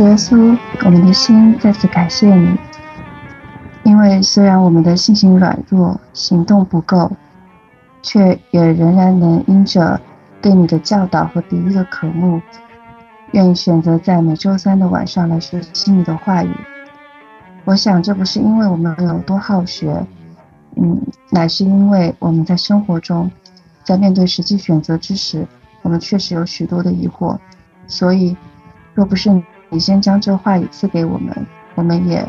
耶稣，我们的心再次感谢你，因为虽然我们的信心软弱，行动不够，却也仍然能因着对你的教导和比喻的渴慕，愿意选择在每周三的晚上来学习你的话语。我想这不是因为我们有多好学，嗯，乃是因为我们在生活中，在面对实际选择之时，我们确实有许多的疑惑，所以若不是你。你先将这话语赐给我们，我们也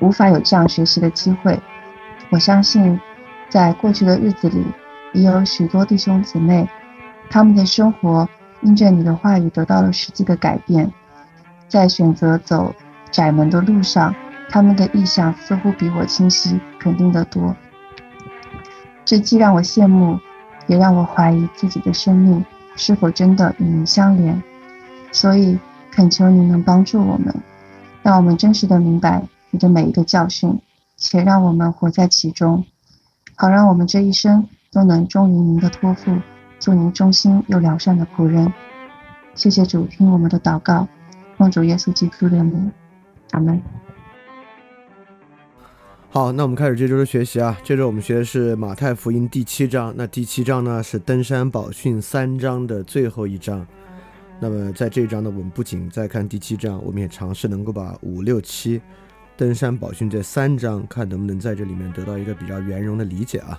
无法有这样学习的机会。我相信，在过去的日子里，也有许多弟兄姊妹，他们的生活因着你的话语得到了实际的改变。在选择走窄门的路上，他们的意向似乎比我清晰、肯定得多。这既让我羡慕，也让我怀疑自己的生命是否真的与你相连。所以。恳求你能帮助我们，让我们真实的明白你的每一个教训，且让我们活在其中，好让我们这一生都能忠于您的托付，做您忠心又良善的仆人。谢谢主，听我们的祷告，奉主耶稣基督的名，阿门。好，那我们开始这周的学习啊。这周我们学的是马太福音第七章，那第七章呢是登山宝训三章的最后一章。那么在这一章呢，我们不仅在看第七章，我们也尝试能够把五六七登山宝训这三章，看能不能在这里面得到一个比较圆融的理解啊。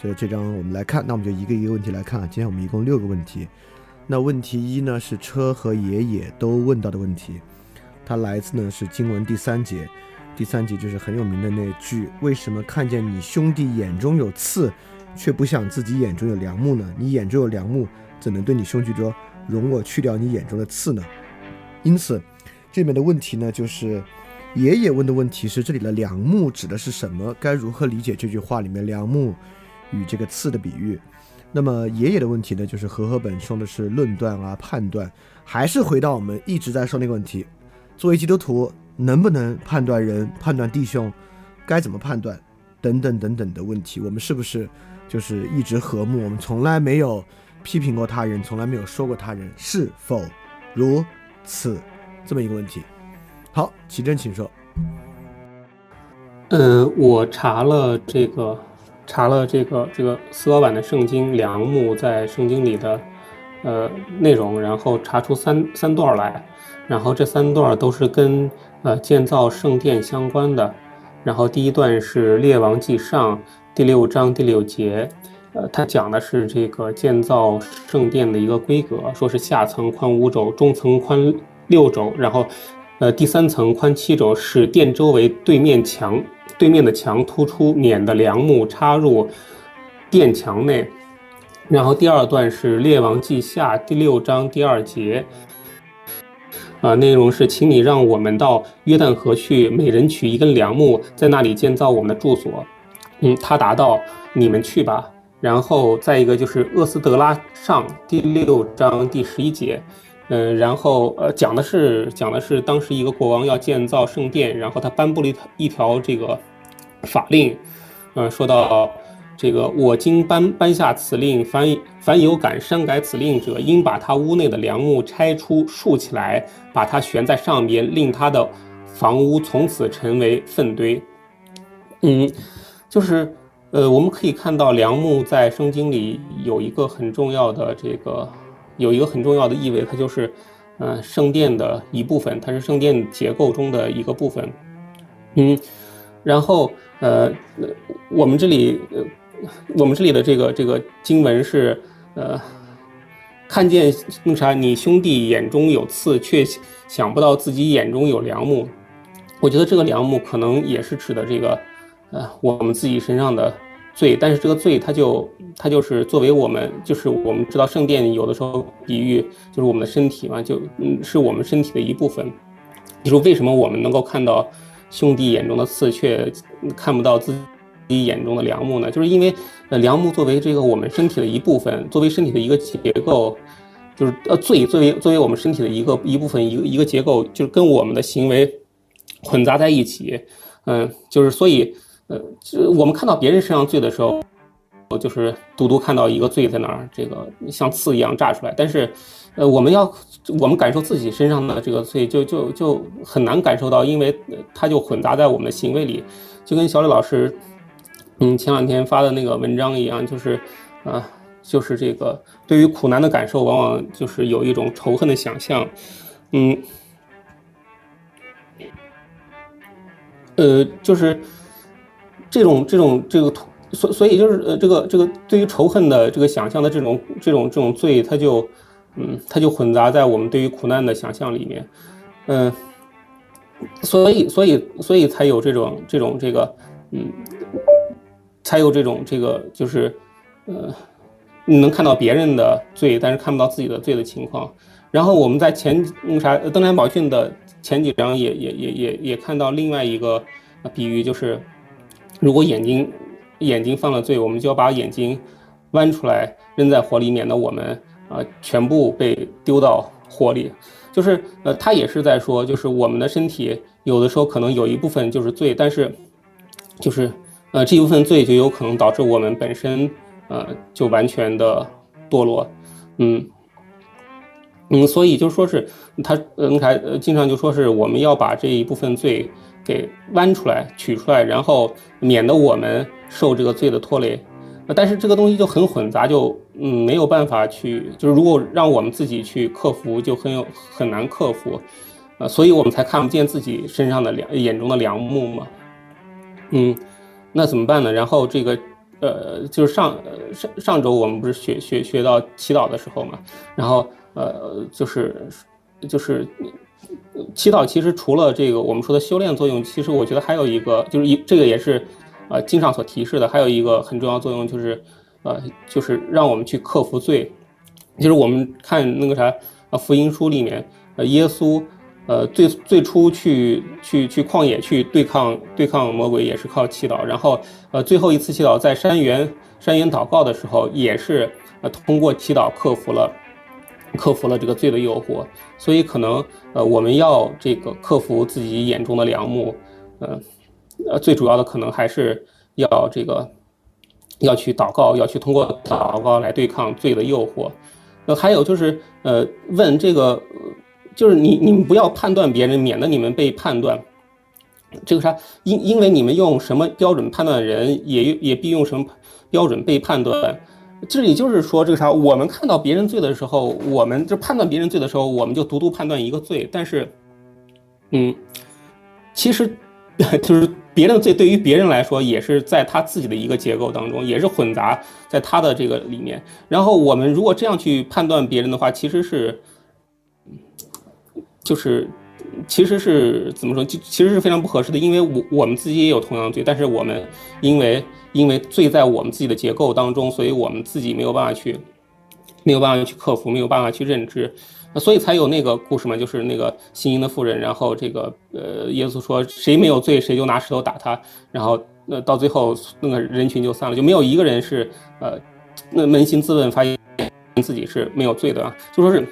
所以这章我们来看，那我们就一个一个问题来看。今天我们一共六个问题。那问题一呢是车和爷爷都问到的问题，它来自呢是经文第三节，第三节就是很有名的那句：为什么看见你兄弟眼中有刺，却不想自己眼中有梁木呢？你眼中有梁木，怎能对你兄弟说？容我去掉你眼中的刺呢？因此，这里面的问题呢，就是爷爷问的问题是：这里的梁木指的是什么？该如何理解这句话里面梁木与这个刺的比喻？那么爷爷的问题呢，就是和合本说的是论断啊、判断，还是回到我们一直在说那个问题：作为基督徒，能不能判断人、判断弟兄？该怎么判断？等等等等的问题，我们是不是就是一直和睦？我们从来没有。批评过他人，从来没有说过他人，是否如此？这么一个问题。好，奇珍，请说。嗯，我查了这个，查了这个这个斯老板的圣经梁木在圣经里的呃内容，然后查出三三段来，然后这三段都是跟呃建造圣殿相关的。然后第一段是列王记上第六章第六节。呃，他讲的是这个建造圣殿的一个规格，说是下层宽五肘，中层宽六肘，然后，呃，第三层宽七肘，使殿周围对面墙对面的墙突出，免得梁木插入殿墙内。然后第二段是列王记下第六章第二节，啊，内容是，请你让我们到约旦河去，每人取一根梁木，在那里建造我们的住所。嗯，他答道：“你们去吧。”然后再一个就是厄斯德拉上第六章第十一节，嗯，然后呃讲的是讲的是当时一个国王要建造圣殿，然后他颁布了一一条这个法令，嗯，说到这个我今颁颁下此令，凡凡有敢删改此令者，应把他屋内的梁木拆出竖起来，把它悬在上边，令他的房屋从此成为粪堆。嗯，就是。呃，我们可以看到梁木在圣经里有一个很重要的这个，有一个很重要的意味，它就是，呃，圣殿的一部分，它是圣殿结构中的一个部分。嗯，然后呃，我们这里，呃，我们这里的这个这个经文是，呃，看见那啥，你兄弟眼中有刺，却想不到自己眼中有梁木。我觉得这个梁木可能也是指的这个，呃，我们自己身上的罪。但是这个罪，它就它就是作为我们，就是我们知道圣殿有的时候比喻就是我们的身体嘛，就嗯是我们身体的一部分。就是为什么我们能够看到兄弟眼中的刺，却看不到自己眼中的梁木呢？就是因为呃，梁木作为这个我们身体的一部分，作为身体的一个结构，就是呃罪作为作为我们身体的一个一部分一个一个结构，就是跟我们的行为。混杂在一起，嗯，就是所以，呃，就我们看到别人身上罪的时候，我就是独独看到一个罪在那儿，这个像刺一样炸出来。但是，呃，我们要我们感受自己身上的这个罪，就就就很难感受到，因为它就混杂在我们的行为里，就跟小李老师，嗯，前两天发的那个文章一样，就是，啊，就是这个对于苦难的感受，往往就是有一种仇恨的想象，嗯。呃，就是这种这种这个所所以就是呃这个这个对于仇恨的这个想象的这种这种这种罪，它就嗯它就混杂在我们对于苦难的想象里面，嗯，所以所以所以才有这种这种这个嗯，才有这种这个就是呃你能看到别人的罪，但是看不到自己的罪的情况。然后我们在前那啥登山宝训的。前几章也也也也也看到另外一个比喻，就是如果眼睛眼睛犯了罪，我们就要把眼睛剜出来扔在火里，免得我们啊全部被丢到火里。就是呃，他也是在说，就是我们的身体有的时候可能有一部分就是罪，但是就是呃这一部分罪就有可能导致我们本身呃就完全的堕落，嗯。嗯，所以就说是他，呃，你看，呃，经常就说是我们要把这一部分罪给剜出来、取出来，然后免得我们受这个罪的拖累。但是这个东西就很混杂，就嗯没有办法去，就是如果让我们自己去克服，就很有很难克服，啊，所以我们才看不见自己身上的良眼中的良木嘛。嗯，那怎么办呢？然后这个，呃，就是上上上周我们不是学学学到祈祷的时候嘛，然后。呃，就是，就是，祈祷其实除了这个我们说的修炼作用，其实我觉得还有一个，就是一这个也是，呃，经上所提示的，还有一个很重要作用就是，呃，就是让我们去克服罪。就是我们看那个啥，啊，福音书里面，呃，耶稣，呃，最最初去去去旷野去对抗对抗魔鬼也是靠祈祷，然后，呃，最后一次祈祷在山原山原祷告的时候，也是呃通过祈祷克服了。克服了这个罪的诱惑，所以可能呃我们要这个克服自己眼中的良木，呃呃最主要的可能还是要这个要去祷告，要去通过祷告来对抗罪的诱惑。那还有就是呃问这个就是你你们不要判断别人，免得你们被判断。这个啥因因为你们用什么标准判断人，也也必用什么标准被判断。这里就是说，这个啥，我们看到别人罪的时候，我们就判断别人罪的时候，我们就独独判断一个罪。但是，嗯，其实 就是别人的罪对于别人来说，也是在他自己的一个结构当中，也是混杂在他的这个里面。然后我们如果这样去判断别人的话，其实是，就是。其实是怎么说？就其实是非常不合适的，因为我我们自己也有同样的罪，但是我们因为因为罪在我们自己的结构当中，所以我们自己没有办法去没有办法去克服，没有办法去认知，所以才有那个故事嘛，就是那个行淫的妇人，然后这个呃，耶稣说谁没有罪，谁就拿石头打他，然后那到最后那个人群就散了，就没有一个人是呃那扪心自问，发现自己是没有罪的，就说是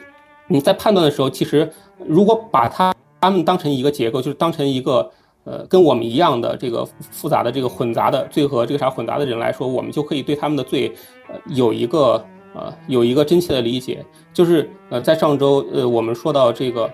你在判断的时候，其实如果把他。他们当成一个结构，就是当成一个呃跟我们一样的这个复杂的这个混杂的罪和这个啥混杂的人来说，我们就可以对他们的罪呃有一个呃有一个真切的理解。就是呃在上周呃我们说到这个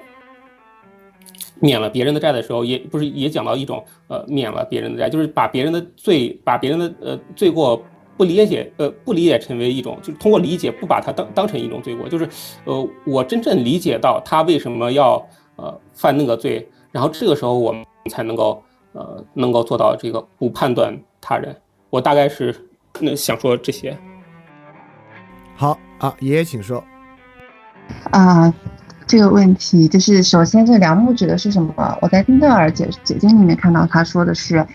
免了别人的债的时候，也不是也讲到一种呃免了别人的债，就是把别人的罪把别人的呃罪过不理解呃不理解成为一种，就是通过理解不把它当当成一种罪过，就是呃我真正理解到他为什么要。呃，犯那个罪，然后这个时候我们才能够呃，能够做到这个不判断他人。我大概是那想说这些。好啊，爷爷请说。啊，这个问题就是首先，这梁木指的是什么？我在丁德尔解解经里面看到他说的是，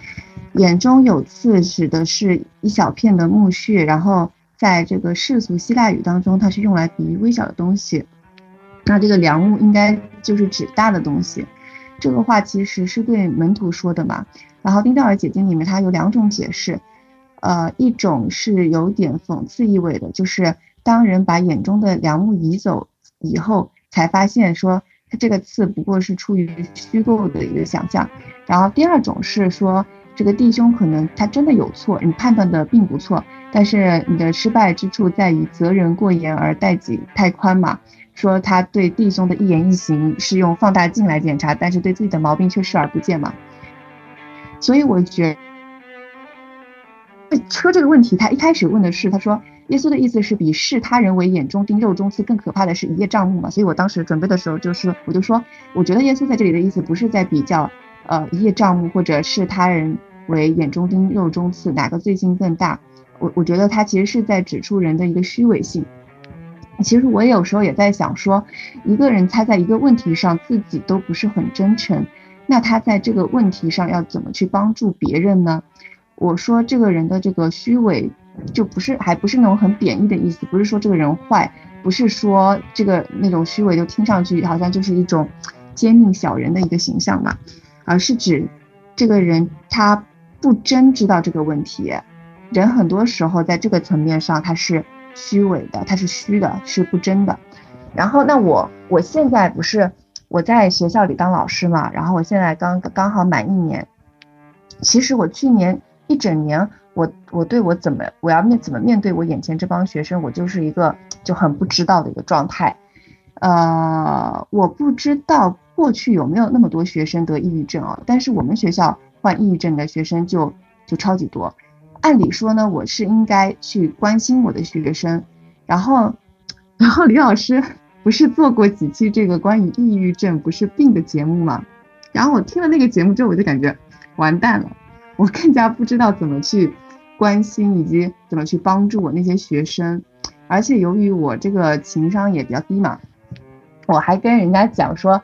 眼中有刺，指的是一小片的木屑，然后在这个世俗希腊语当中，它是用来比喻微小的东西。那这个梁木应该就是指大的东西。这个话其实是对门徒说的嘛。然后丁达尔解经里面它有两种解释，呃，一种是有点讽刺意味的，就是当人把眼中的梁木移走。以后才发现说他这个刺不过是出于虚构的一个想象，然后第二种是说这个弟兄可能他真的有错，你判断的并不错，但是你的失败之处在于责人过严而待己太宽嘛，说他对弟兄的一言一行是用放大镜来检查，但是对自己的毛病却视而不见嘛，所以我觉得车这个问题，他一开始问的是他说。耶稣的意思是，比视他人为眼中钉、肉中刺更可怕的是一叶障目嘛？所以我当时准备的时候，就是我就说，我觉得耶稣在这里的意思不是在比较，呃，一叶障目或者是他人为眼中钉、肉中刺哪个罪行更大。我我觉得他其实是在指出人的一个虚伪性。其实我有时候也在想说，一个人他在一个问题上自己都不是很真诚，那他在这个问题上要怎么去帮助别人呢？我说这个人的这个虚伪。就不是，还不是那种很贬义的意思，不是说这个人坏，不是说这个那种虚伪，就听上去好像就是一种奸佞小人的一个形象嘛，而是指这个人他不真知道这个问题，人很多时候在这个层面上他是虚伪的，他是虚的，是不真的。然后那我我现在不是我在学校里当老师嘛，然后我现在刚刚好满一年，其实我去年一整年。我我对我怎么我要面怎么面对我眼前这帮学生，我就是一个就很不知道的一个状态，呃，我不知道过去有没有那么多学生得抑郁症啊，但是我们学校患抑郁症的学生就就超级多。按理说呢，我是应该去关心我的学生，然后然后李老师 不是做过几期这个关于抑郁症不是病的节目吗？然后我听了那个节目之后，我就感觉完蛋了，我更加不知道怎么去。关心以及怎么去帮助我那些学生，而且由于我这个情商也比较低嘛，我还跟人家讲说，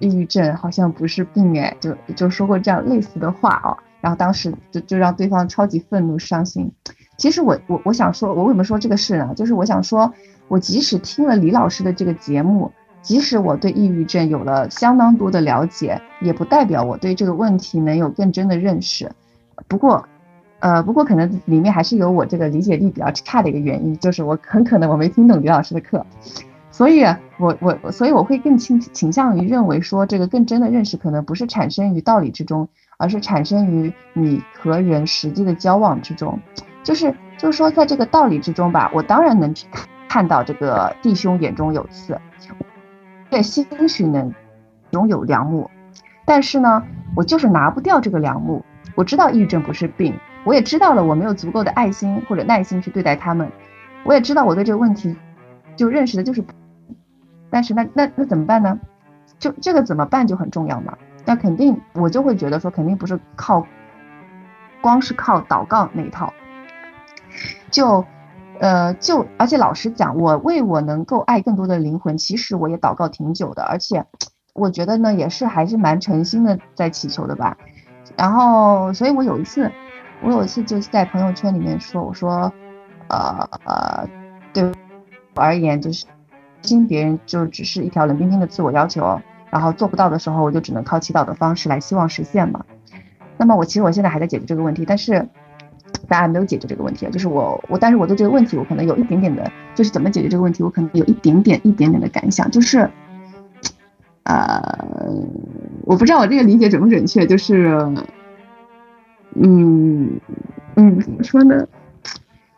抑郁症好像不是病哎，就就说过这样类似的话啊，然后当时就就让对方超级愤怒伤心。其实我我我想说，我为什么说这个事呢？就是我想说，我即使听了李老师的这个节目，即使我对抑郁症有了相当多的了解，也不代表我对这个问题能有更真的认识。不过。呃，不过可能里面还是有我这个理解力比较差的一个原因，就是我很可能我没听懂李老师的课，所以我我所以我会更倾倾向于认为说，这个更真的认识可能不是产生于道理之中，而是产生于你和人实际的交往之中，就是就是说在这个道理之中吧，我当然能看到这个弟兄眼中有刺，也兴许能拥有良木，但是呢，我就是拿不掉这个良木，我知道抑郁症不是病。我也知道了，我没有足够的爱心或者耐心去对待他们。我也知道我对这个问题就认识的就是，但是那那那怎么办呢？就这个怎么办就很重要嘛。那肯定我就会觉得说，肯定不是靠光是靠祷告那一套。就呃就而且老实讲，我为我能够爱更多的灵魂，其实我也祷告挺久的，而且我觉得呢也是还是蛮诚心的在祈求的吧。然后所以我有一次。我有一次就是在朋友圈里面说，我说，呃呃，对我而言，就是听别人就只是一条冷冰冰的自我要求，然后做不到的时候，我就只能靠祈祷的方式来希望实现嘛。那么我其实我现在还在解决这个问题，但是大家没有解决这个问题，就是我我，但是我对这个问题我可能有一点点的，就是怎么解决这个问题，我可能有一点点一点点的感想，就是，呃，我不知道我这个理解准不准确，就是。嗯嗯，怎么说呢？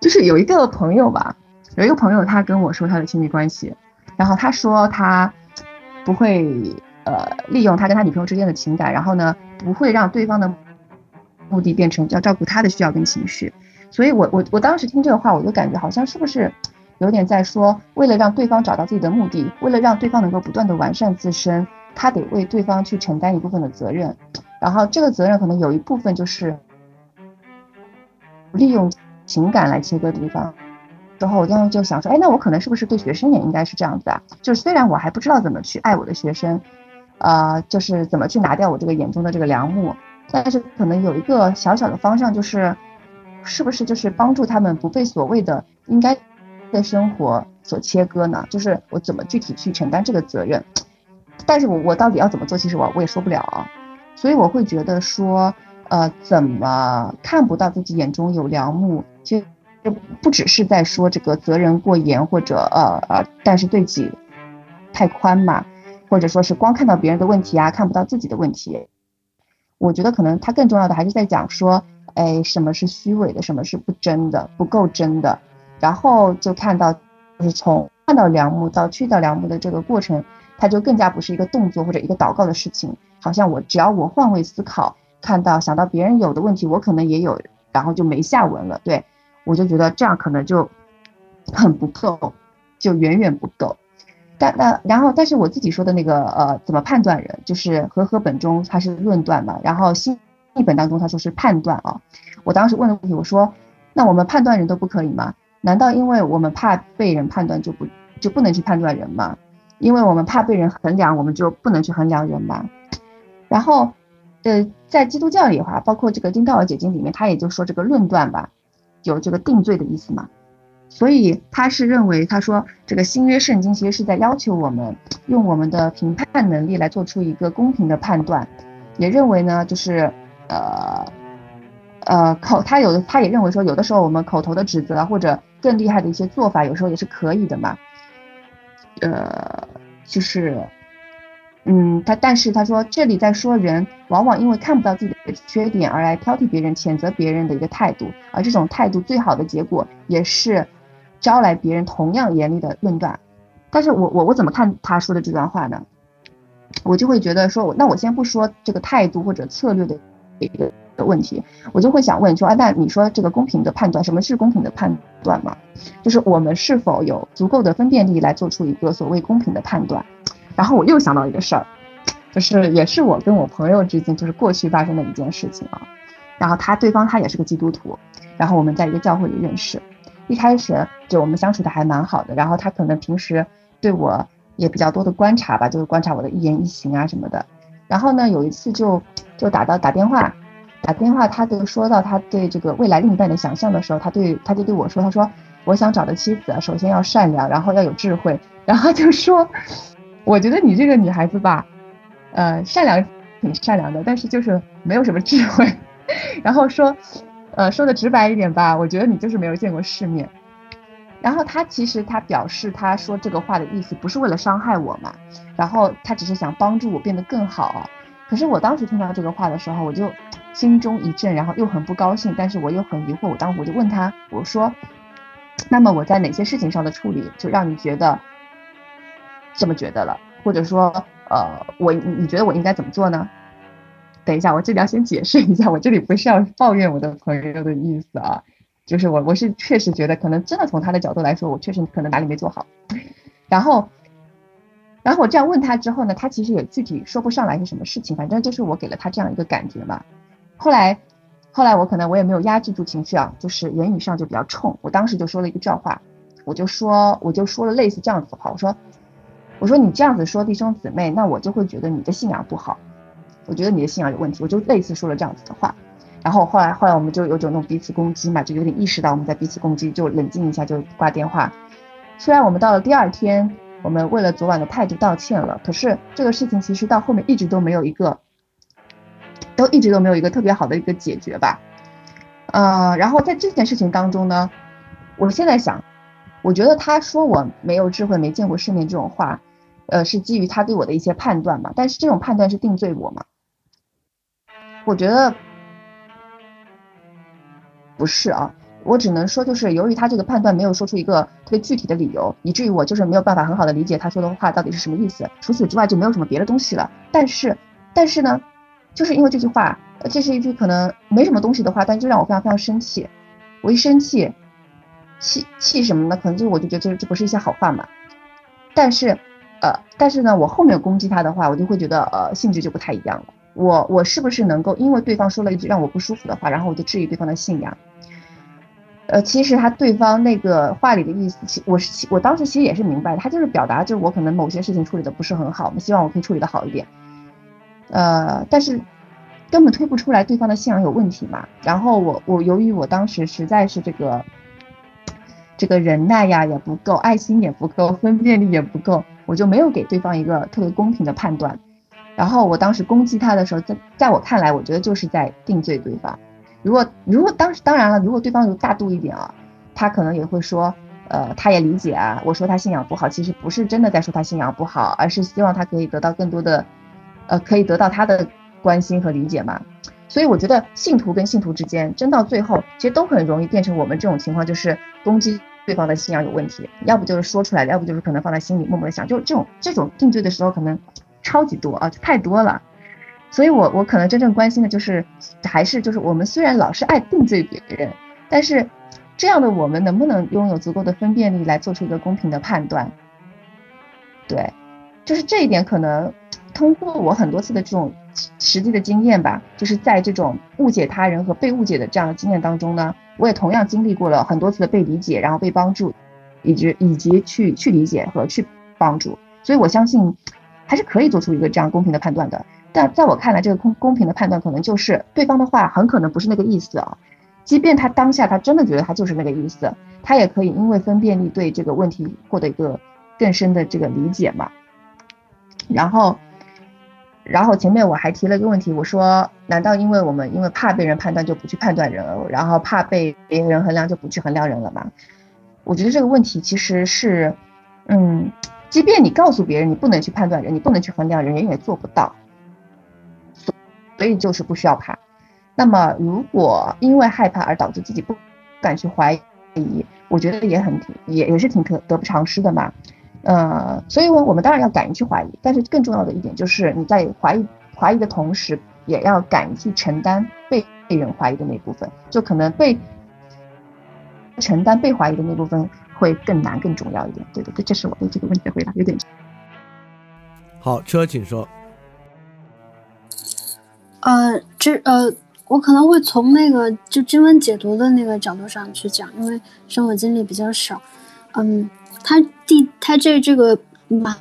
就是有一个朋友吧，有一个朋友，他跟我说他的亲密关系，然后他说他不会呃利用他跟他女朋友之间的情感，然后呢不会让对方的目的变成要照顾他的需要跟情绪。所以我我我当时听这个话，我就感觉好像是不是有点在说，为了让对方找到自己的目的，为了让对方能够不断的完善自身，他得为对方去承担一部分的责任，然后这个责任可能有一部分就是。利用情感来切割对方，之后，我当时就想说，哎，那我可能是不是对学生也应该是这样子啊？就是虽然我还不知道怎么去爱我的学生，呃，就是怎么去拿掉我这个眼中的这个梁木，但是可能有一个小小的方向，就是是不是就是帮助他们不被所谓的应该的生活所切割呢？就是我怎么具体去承担这个责任？但是我我到底要怎么做？其实我我也说不了啊。所以我会觉得说，呃，怎么看不到自己眼中有良木？其实就不只是在说这个责任过严，或者呃呃，但是对己太宽嘛，或者说是光看到别人的问题啊，看不到自己的问题。我觉得可能他更重要的还是在讲说，哎，什么是虚伪的，什么是不真的，不够真的。然后就看到，就是从看到良木到去掉良木的这个过程，它就更加不是一个动作或者一个祷告的事情。好像我只要我换位思考，看到想到别人有的问题，我可能也有，然后就没下文了。对我就觉得这样可能就很不够，就远远不够。但那然后，但是我自己说的那个呃，怎么判断人，就是和合本中它是论断嘛，然后新译本当中他说是判断啊。我当时问的问题，我说那我们判断人都不可以吗？难道因为我们怕被人判断就不就不能去判断人吗？因为我们怕被人衡量，我们就不能去衡量人吗？然后，呃，在基督教里的话，包括这个丁道尔解经里面，他也就说这个论断吧，有这个定罪的意思嘛。所以他是认为，他说这个新约圣经其实是在要求我们用我们的评判能力来做出一个公平的判断，也认为呢，就是呃呃口他有的他也认为说，有的时候我们口头的指责或者更厉害的一些做法，有时候也是可以的嘛。呃，就是。嗯，他但是他说这里在说人往往因为看不到自己的缺点而来挑剔别人、谴责别人的一个态度，而这种态度最好的结果也是招来别人同样严厉的论断。但是我我我怎么看他说的这段话呢？我就会觉得说，那我先不说这个态度或者策略的一个的问题，我就会想问说，啊，那你说这个公平的判断，什么是公平的判断嘛？就是我们是否有足够的分辨力来做出一个所谓公平的判断？然后我又想到一个事儿，就是也是我跟我朋友之间，就是过去发生的一件事情啊。然后他对方他也是个基督徒，然后我们在一个教会里认识，一开始就我们相处的还蛮好的。然后他可能平时对我也比较多的观察吧，就是观察我的一言一行啊什么的。然后呢，有一次就就打到打电话，打电话他就说到他对这个未来另一半的想象的时候，他对他就对我说，他说我想找的妻子首先要善良，然后要有智慧，然后就说。我觉得你这个女孩子吧，呃，善良挺善良的，但是就是没有什么智慧。然后说，呃，说的直白一点吧，我觉得你就是没有见过世面。然后他其实他表示他说这个话的意思不是为了伤害我嘛，然后他只是想帮助我变得更好。可是我当时听到这个话的时候，我就心中一震，然后又很不高兴，但是我又很疑惑。我当时我就问他，我说，那么我在哪些事情上的处理就让你觉得？这么觉得了，或者说，呃，我你觉得我应该怎么做呢？等一下，我这里要先解释一下，我这里不是要抱怨我的朋友的意思啊，就是我我是确实觉得，可能真的从他的角度来说，我确实可能哪里没做好。然后，然后我这样问他之后呢，他其实也具体说不上来是什么事情，反正就是我给了他这样一个感觉嘛。后来，后来我可能我也没有压制住情绪啊，就是言语上就比较冲，我当时就说了一个这话，我就说我就说了类似这样子的话，我说。我说你这样子说弟兄姊妹，那我就会觉得你的信仰不好，我觉得你的信仰有问题，我就类似说了这样子的话。然后后来后来我们就有种那种彼此攻击嘛，就有点意识到我们在彼此攻击，就冷静一下就挂电话。虽然我们到了第二天，我们为了昨晚的态度道歉了，可是这个事情其实到后面一直都没有一个，都一直都没有一个特别好的一个解决吧。呃，然后在这件事情当中呢，我现在想，我觉得他说我没有智慧、没见过世面这种话。呃，是基于他对我的一些判断嘛？但是这种判断是定罪我吗？我觉得不是啊，我只能说就是由于他这个判断没有说出一个特别具体的理由，以至于我就是没有办法很好的理解他说的话到底是什么意思。除此之外就没有什么别的东西了。但是，但是呢，就是因为这句话，这是一句可能没什么东西的话，但就让我非常非常生气。我一生气，气气什么呢？可能就我就觉得这这不是一些好话嘛。但是。呃，但是呢，我后面攻击他的话，我就会觉得呃性质就不太一样了。我我是不是能够因为对方说了一句让我不舒服的话，然后我就质疑对方的信仰？呃，其实他对方那个话里的意思，其我是我当时其实也是明白的，他就是表达就是我可能某些事情处理的不是很好，我希望我可以处理的好一点。呃，但是根本推不出来对方的信仰有问题嘛。然后我我由于我当时实在是这个这个忍耐呀也不够，爱心也不够，分辨力也不够，我就没有给对方一个特别公平的判断。然后我当时攻击他的时候，在在我看来，我觉得就是在定罪对方。如果如果当时当然了，如果对方有大度一点啊，他可能也会说，呃，他也理解啊。我说他信仰不好，其实不是真的在说他信仰不好，而是希望他可以得到更多的，呃，可以得到他的关心和理解嘛。所以我觉得信徒跟信徒之间争到最后，其实都很容易变成我们这种情况，就是攻击对方的信仰有问题，要不就是说出来的，要不就是可能放在心里默默的想，就这种这种定罪的时候可能超级多啊，就太多了。所以，我我可能真正关心的就是，还是就是我们虽然老是爱定罪别人，但是这样的我们能不能拥有足够的分辨力来做出一个公平的判断？对，就是这一点，可能通过我很多次的这种实际的经验吧，就是在这种误解他人和被误解的这样的经验当中呢，我也同样经历过了很多次的被理解，然后被帮助，以及以及去去理解和去帮助，所以我相信还是可以做出一个这样公平的判断的。但在我看来，这个公公平的判断可能就是对方的话很可能不是那个意思啊，即便他当下他真的觉得他就是那个意思，他也可以因为分辨力对这个问题获得一个更深的这个理解嘛。然后，然后前面我还提了一个问题，我说难道因为我们因为怕被人判断就不去判断人，然后怕被别人衡量就不去衡量人了吗？我觉得这个问题其实是，嗯，即便你告诉别人你不能去判断人，你不能去衡量人，人也做不到。所以就是不需要怕。那么，如果因为害怕而导致自己不敢去怀疑，我觉得也很也也是挺可得不偿失的嘛。呃，所以，我我们当然要敢于去怀疑，但是更重要的一点就是你在怀疑怀疑的同时，也要敢于去承担被被人怀疑的那部分，就可能被承担被怀疑的那部分会更难更重要一点。对对对，这是我对这个问题的回答，有点。好，车，请说。呃，这呃，我可能会从那个就经文解读的那个角度上去讲，因为生活经历比较少。嗯，他第他这这个马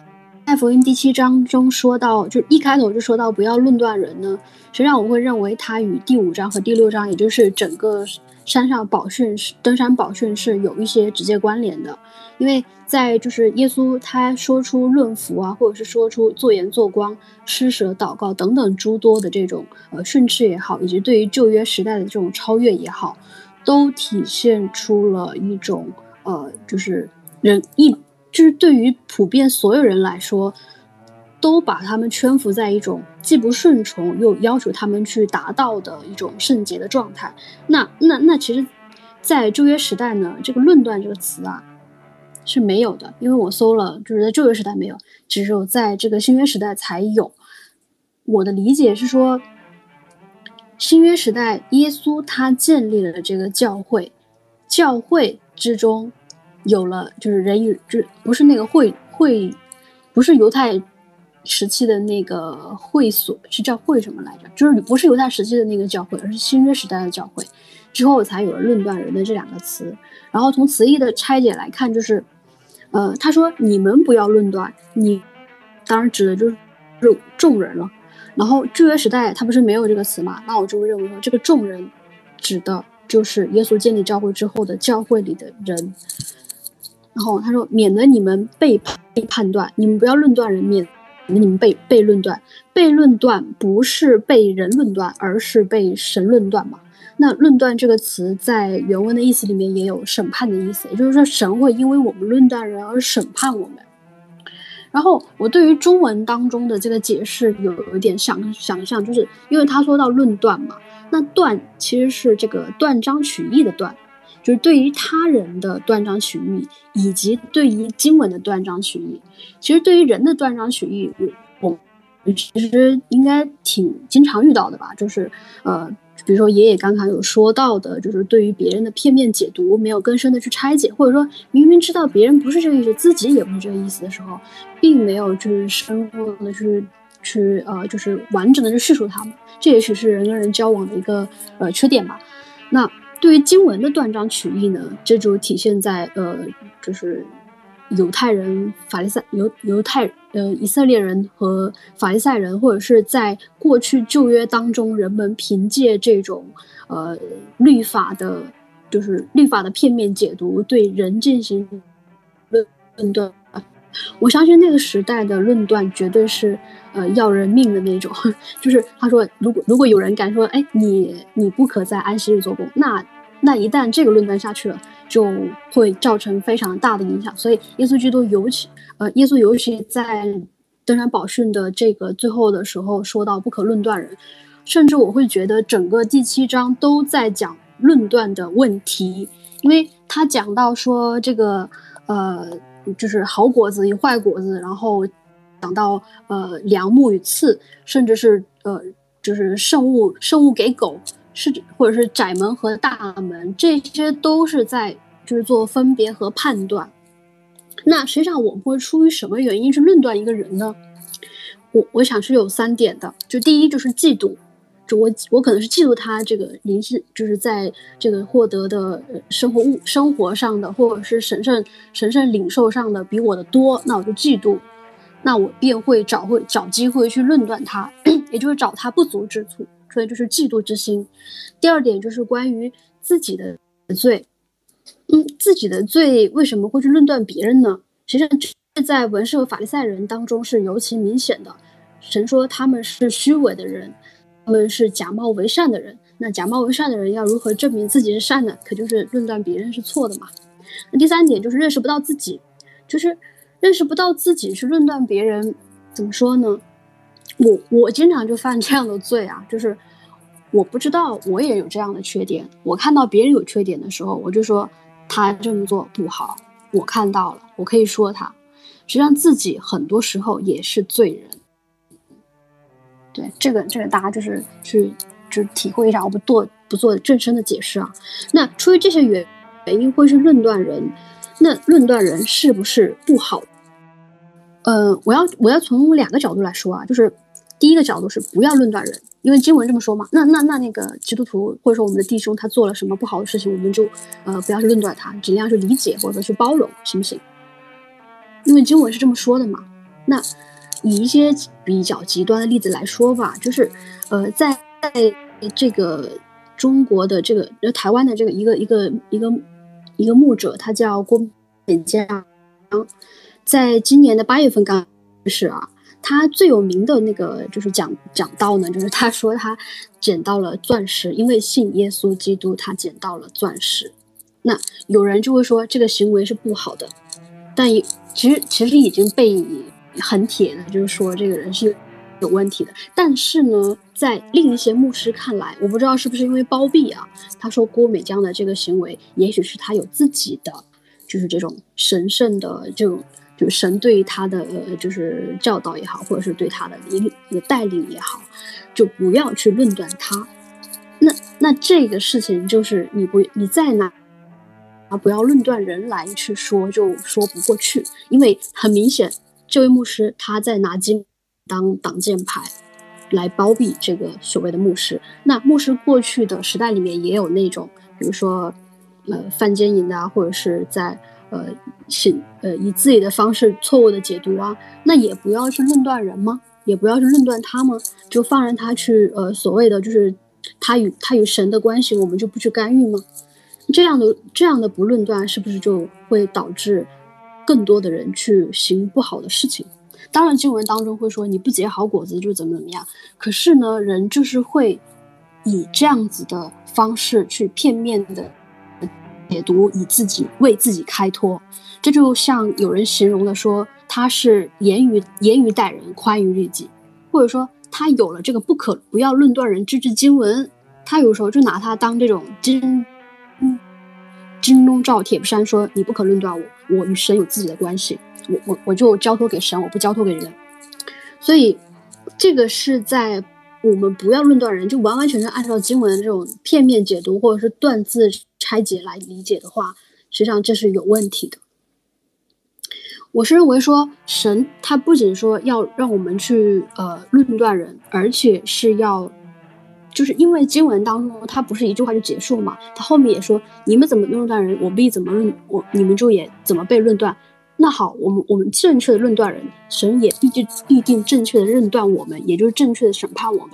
太福音第七章中说到，就一开头就说到不要论断人呢，实际上我会认为他与第五章和第六章，也就是整个山上宝训登山宝训是有一些直接关联的，因为。在就是耶稣他说出论福啊，或者是说出做盐做光、施舍祷告等等诸多的这种呃训斥也好，以及对于旧约时代的这种超越也好，都体现出了一种呃就是人一就是对于普遍所有人来说，都把他们圈服在一种既不顺从又要求他们去达到的一种圣洁的状态。那那那其实，在旧约时代呢，这个论断这个词啊。是没有的，因为我搜了，就是在旧约时代没有，只有在这个新约时代才有。我的理解是说，新约时代耶稣他建立了这个教会，教会之中有了就是人与就不是那个会会，不是犹太时期的那个会所，是叫会什么来着？就是不是犹太时期的那个教会，而是新约时代的教会。之后才有了论断人的这两个词。然后从词义的拆解来看，就是。呃，他说：“你们不要论断，你当然指的就是众人了。然后旧约时代他不是没有这个词嘛？那我就会认为说，这个众人指的就是耶稣建立教会之后的教会里的人。然后他说，免得你们被判判断，你们不要论断人，免得你们被被论断。被论断不是被人论断，而是被神论断嘛。”那论断这个词在原文的意思里面也有审判的意思，也就是说神会因为我们论断人而审判我们。然后我对于中文当中的这个解释有一点想想象，就是因为他说到论断嘛，那断其实是这个断章取义的断，就是对于他人的断章取义，以及对于经文的断章取义。其实对于人的断章取义，我我其实应该挺经常遇到的吧，就是呃。比如说，爷爷刚刚有说到的，就是对于别人的片面解读，没有更深的去拆解，或者说明明知道别人不是这个意思，自己也不是这个意思的时候，并没有就是深入的去去呃，就是完整的去叙述他们，这也许是人跟人交往的一个呃缺点吧。那对于经文的断章取义呢，这就体现在呃，就是犹太人、法利赛犹犹太呃以色列人和法利赛人，或者是在过去旧约当中，人们凭借这种呃律法的，就是律法的片面解读，对人进行论论断。我相信那个时代的论断绝对是，呃，要人命的那种。就是他说，如果如果有人敢说，哎，你你不可在安息日做工，那那一旦这个论断下去了，就会造成非常大的影响。所以，耶稣基督尤其，呃，耶稣尤其在登山宝训的这个最后的时候说到不可论断人，甚至我会觉得整个第七章都在讲论断的问题，因为他讲到说这个，呃。就是好果子与坏果子，然后讲到呃良木与刺，甚至是呃就是圣物圣物给狗，是或者是窄门和大门，这些都是在就是做分别和判断。那实际上我们会出于什么原因去论断一个人呢？我我想是有三点的，就第一就是嫉妒。我我可能是嫉妒他这个灵性，就是在这个获得的生活物生活上的，或者是神圣神圣领受上的比我的多，那我就嫉妒，那我便会找会找机会去论断他，也就是找他不足之处，所以就是嫉妒之心。第二点就是关于自己的罪，嗯，自己的罪为什么会去论断别人呢？实际上在文士和法利赛人当中是尤其明显的。神说他们是虚伪的人。他们是假冒为善的人，那假冒为善的人要如何证明自己是善的？可就是论断别人是错的嘛。那第三点就是认识不到自己，就是认识不到自己去论断别人，怎么说呢？我我经常就犯这样的罪啊，就是我不知道我也有这样的缺点，我看到别人有缺点的时候，我就说他这么做不好，我看到了，我可以说他，实际上自己很多时候也是罪人。对这个，这个大家就是去就体会一下，我不做不做正身的解释啊。那出于这些原原因，会是论断人，那论断人是不是不好？呃，我要我要从两个角度来说啊，就是第一个角度是不要论断人，因为经文这么说嘛。那那那那个基督徒或者说我们的弟兄他做了什么不好的事情，我们就呃不要去论断他，尽量去理解或者去包容，行不行？因为经文是这么说的嘛。那。以一些比较极端的例子来说吧，就是，呃，在在这个中国的这个台湾的这个一个一个一个一个牧者，他叫郭美江，在今年的八月份刚是啊，他最有名的那个就是讲讲到呢，就是他说他捡到了钻石，因为信耶稣基督，他捡到了钻石。那有人就会说这个行为是不好的，但其实其实已经被。很铁的，就是说这个人是有问题的。但是呢，在另一些牧师看来，我不知道是不是因为包庇啊。他说郭美江的这个行为，也许是他有自己的，就是这种神圣的这种，就神对他的呃就是教导也好，或者是对他的引带领也好，就不要去论断他。那那这个事情就是你不你在哪啊不要论断人来去说，就说不过去，因为很明显。这位牧师他在拿金当挡箭牌，来包庇这个所谓的牧师。那牧师过去的时代里面也有那种，比如说，呃，犯奸淫啊，或者是在呃，信呃以自己的方式错误的解读啊，那也不要去论断人吗？也不要去论断他吗？就放任他去呃所谓的就是他与他与神的关系，我们就不去干预吗？这样的这样的不论断，是不是就会导致？更多的人去行不好的事情，当然经文当中会说你不结好果子就怎么怎么样。可是呢，人就是会以这样子的方式去片面的解读，以自己为自己开脱。这就像有人形容的说，他是言语言语待人宽于律己，或者说他有了这个不可不要论断人之之经文，他有时候就拿它当这种金金钟罩铁布衫，说你不可论断我。我与神有自己的关系，我我我就交托给神，我不交托给人。所以，这个是在我们不要论断人，就完完全全按照经文这种片面解读或者是断字拆解来理解的话，实际上这是有问题的。我是认为说，神他不仅说要让我们去呃论断人，而且是要就是因为经文当中它不是一句话就结束嘛，它后面也说你们怎么论断人，我必怎么论我，你们就也怎么被论断。那好，我们我们正确的论断人，神也必定必定正确的认断我们，也就是正确的审判我们。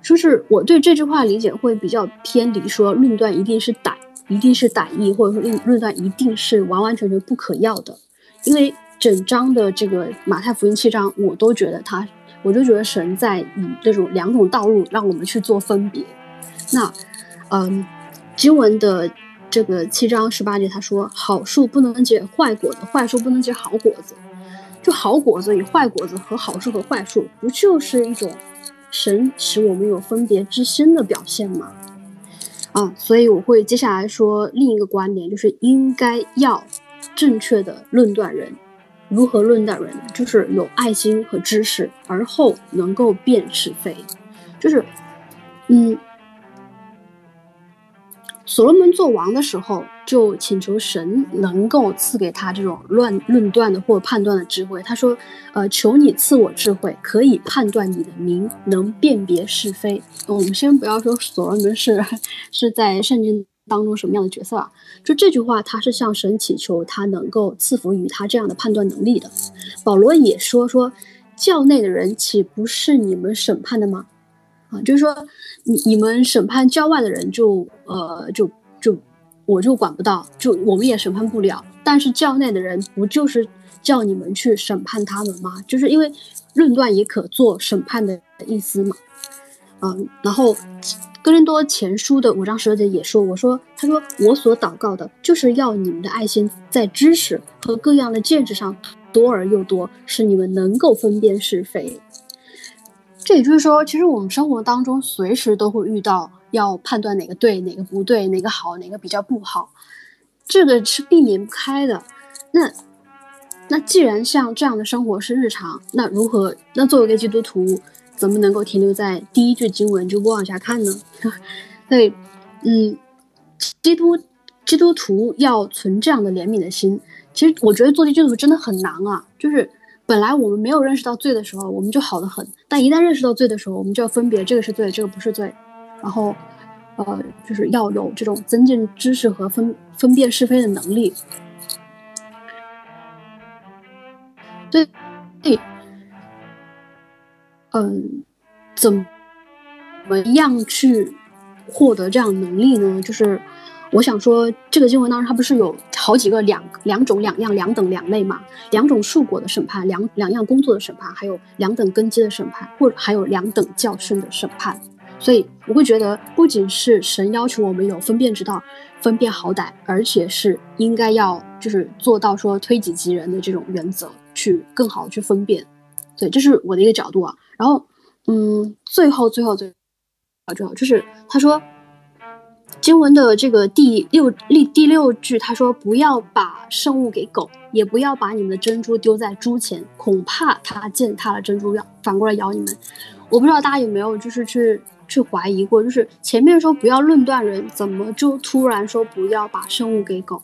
说是我对这句话理解会比较偏离，说论断一定是歹，一定是歹意，或者说论论断一定是完完全全不可要的。因为整章的这个马太福音七章，我都觉得他，我就觉得神在以这种两种道路让我们去做分别。那，嗯，经文的。这个七章十八节，他说：“好树不能结坏果子，坏树不能结好果子。就好果子与坏果子和好树和坏树，不就是一种神使我们有分别之心的表现吗？啊，所以我会接下来说另一个观点，就是应该要正确的论断人。如何论断人？就是有爱心和知识，而后能够辨是非。就是，嗯。”所罗门做王的时候，就请求神能够赐给他这种乱论断的或判断的智慧。他说：“呃，求你赐我智慧，可以判断你的名，能辨别是非。”我们先不要说所罗门是是在圣经当中什么样的角色啊？就这句话，他是向神祈求，他能够赐福于他这样的判断能力的。保罗也说：“说教内的人岂不是你们审判的吗？”啊，就是说。你你们审判教外的人就呃就就我就管不到，就我们也审判不了。但是教内的人不就是叫你们去审判他们吗？就是因为论断也可做审判的意思嘛。嗯，然后哥林多前书的五章十二节也说，我说他说我所祷告的就是要你们的爱心在知识和各样的见识上多而又多，使你们能够分辨是非。这也就是说，其实我们生活当中随时都会遇到要判断哪个对、哪个不对、哪个好、哪个比较不好，这个是避免不开的。那那既然像这样的生活是日常，那如何？那作为一个基督徒，怎么能够停留在第一句经文就不往下看呢？对，嗯，基督基督徒要存这样的怜悯的心。其实我觉得做基督徒真的很难啊，就是。本来我们没有认识到罪的时候，我们就好的很；但一旦认识到罪的时候，我们就要分别这个是罪，这个不是罪，然后，呃，就是要有这种增进知识和分分辨是非的能力。对，对，嗯，怎么样去获得这样能力呢？就是。我想说，这个经文当中，它不是有好几个两两种、两样、两等、两类嘛？两种树果的审判，两两样工作的审判，还有两等根基的审判，或者还有两等教训的审判。所以我会觉得，不仅是神要求我们有分辨之道，分辨好歹，而且是应该要就是做到说推己及人的这种原则，去更好的去分辨。对，这是我的一个角度啊。然后，嗯，最后最后最最后就是他说。经文的这个第六第第六句，他说：“不要把圣物给狗，也不要把你们的珍珠丢在猪前，恐怕它践踏了珍珠，要反过来咬你们。”我不知道大家有没有就是去去怀疑过，就是前面说不要论断人，怎么就突然说不要把圣物给狗，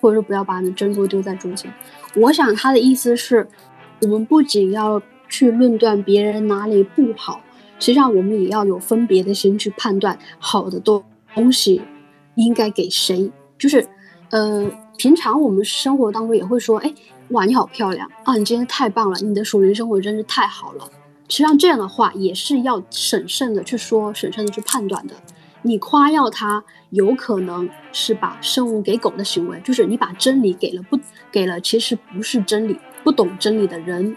或者说不要把你的珍珠丢在猪前？我想他的意思是，我们不仅要去论断别人哪里不好，实际上我们也要有分别的心去判断好的东。东西应该给谁？就是，呃，平常我们生活当中也会说，哎，哇，你好漂亮啊，你今天太棒了，你的属灵生活真是太好了。实际上，这样的话也是要审慎的去说，审慎的去判断的。你夸耀他，有可能是把圣物给狗的行为，就是你把真理给了不给了，其实不是真理，不懂真理的人。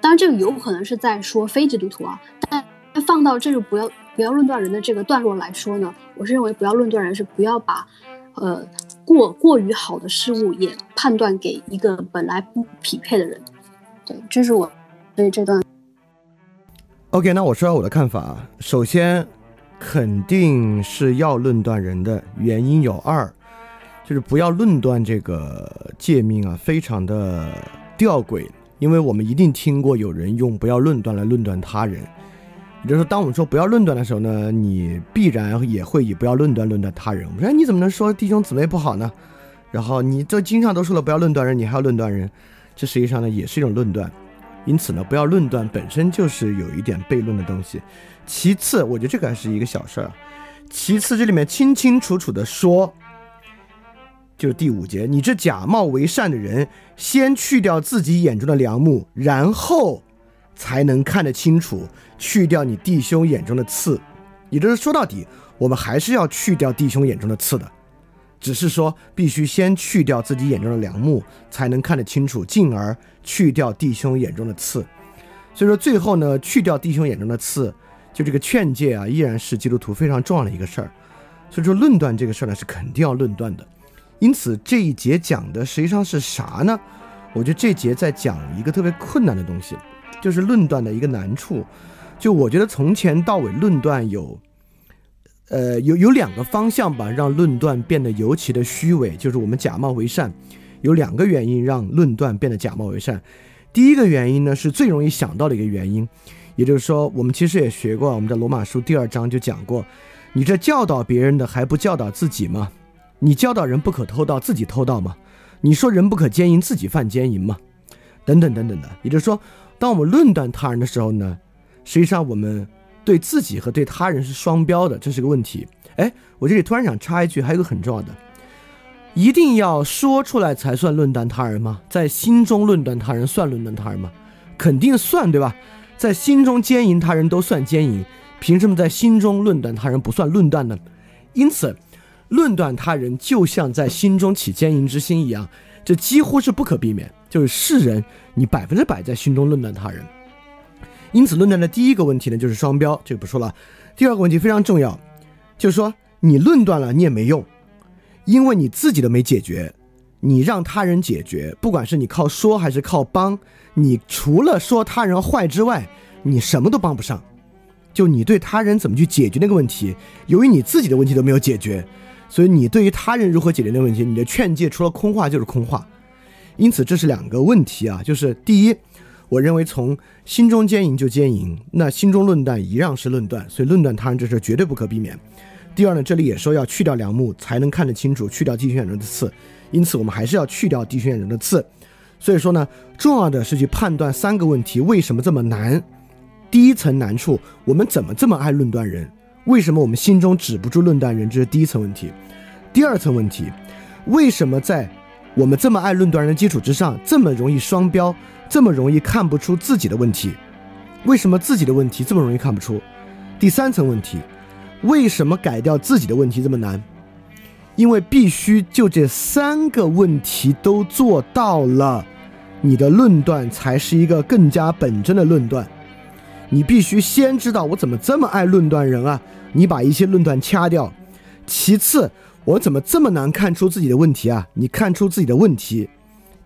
当然，这个有可能是在说非基督徒啊，但放到这个不要。不要论断人的这个段落来说呢，我是认为不要论断人是不要把，呃，过过于好的事物也判断给一个本来不匹配的人。对，这是我对这段。OK，那我说下我的看法啊。首先，肯定是要论断人的原因有二，就是不要论断这个诫命啊，非常的吊诡，因为我们一定听过有人用不要论断来论断他人。也就是说，当我们说不要论断的时候呢，你必然也会以不要论断论断他人。我说你怎么能说弟兄姊妹不好呢？然后你这经常都说了不要论断人，你还要论断人，这实际上呢也是一种论断。因此呢，不要论断本身就是有一点悖论的东西。其次，我觉得这个还是一个小事儿。其次，这里面清清楚楚的说，就是第五节，你这假冒为善的人，先去掉自己眼中的梁木，然后才能看得清楚，去掉你弟兄眼中的刺。也就是说到底，我们还是要去掉弟兄眼中的刺的，只是说必须先去掉自己眼中的梁木，才能看得清楚，进而去掉弟兄眼中的刺。所以说，最后呢，去掉弟兄眼中的刺。就这个劝诫啊，依然是基督徒非常重要的一个事儿，所以说论断这个事儿呢是肯定要论断的。因此这一节讲的实际上是啥呢？我觉得这节在讲一个特别困难的东西，就是论断的一个难处。就我觉得从前到尾论断有，呃，有有两个方向吧，让论断变得尤其的虚伪，就是我们假冒为善。有两个原因让论断变得假冒为善。第一个原因呢是最容易想到的一个原因。也就是说，我们其实也学过，我们在罗马书第二章就讲过，你这教导别人的还不教导自己吗？你教导人不可偷盗，自己偷盗吗？你说人不可奸淫，自己犯奸淫吗？等等等等的。也就是说，当我们论断他人的时候呢，实际上我们对自己和对他人是双标的，这是个问题。哎，我这里突然想插一句，还有一个很重要的，一定要说出来才算论断他人吗？在心中论断他人算论断他人吗？肯定算，对吧？在心中奸淫他人都算奸淫，凭什么在心中论断他人不算论断呢？因此，论断他人就像在心中起奸淫之心一样，这几乎是不可避免。就是世人，你百分之百在心中论断他人。因此，论断的第一个问题呢，就是双标，这个不说了。第二个问题非常重要，就是说你论断了你也没用，因为你自己都没解决，你让他人解决，不管是你靠说还是靠帮。你除了说他人坏之外，你什么都帮不上。就你对他人怎么去解决那个问题，由于你自己的问题都没有解决，所以你对于他人如何解决那个问题，你的劝诫除了空话就是空话。因此，这是两个问题啊。就是第一，我认为从心中奸淫就奸淫，那心中论断一样是论断，所以论断他人这事绝对不可避免。第二呢，这里也说要去掉梁木才能看得清楚，去掉弟兄眼中的刺，因此我们还是要去掉弟兄眼中的刺。所以说呢，重要的是去判断三个问题为什么这么难。第一层难处，我们怎么这么爱论断人？为什么我们心中止不住论断人？这是第一层问题。第二层问题，为什么在我们这么爱论断人的基础之上，这么容易双标，这么容易看不出自己的问题？为什么自己的问题这么容易看不出？第三层问题，为什么改掉自己的问题这么难？因为必须就这三个问题都做到了，你的论断才是一个更加本真的论断。你必须先知道我怎么这么爱论断人啊，你把一些论断掐掉。其次，我怎么这么难看出自己的问题啊？你看出自己的问题。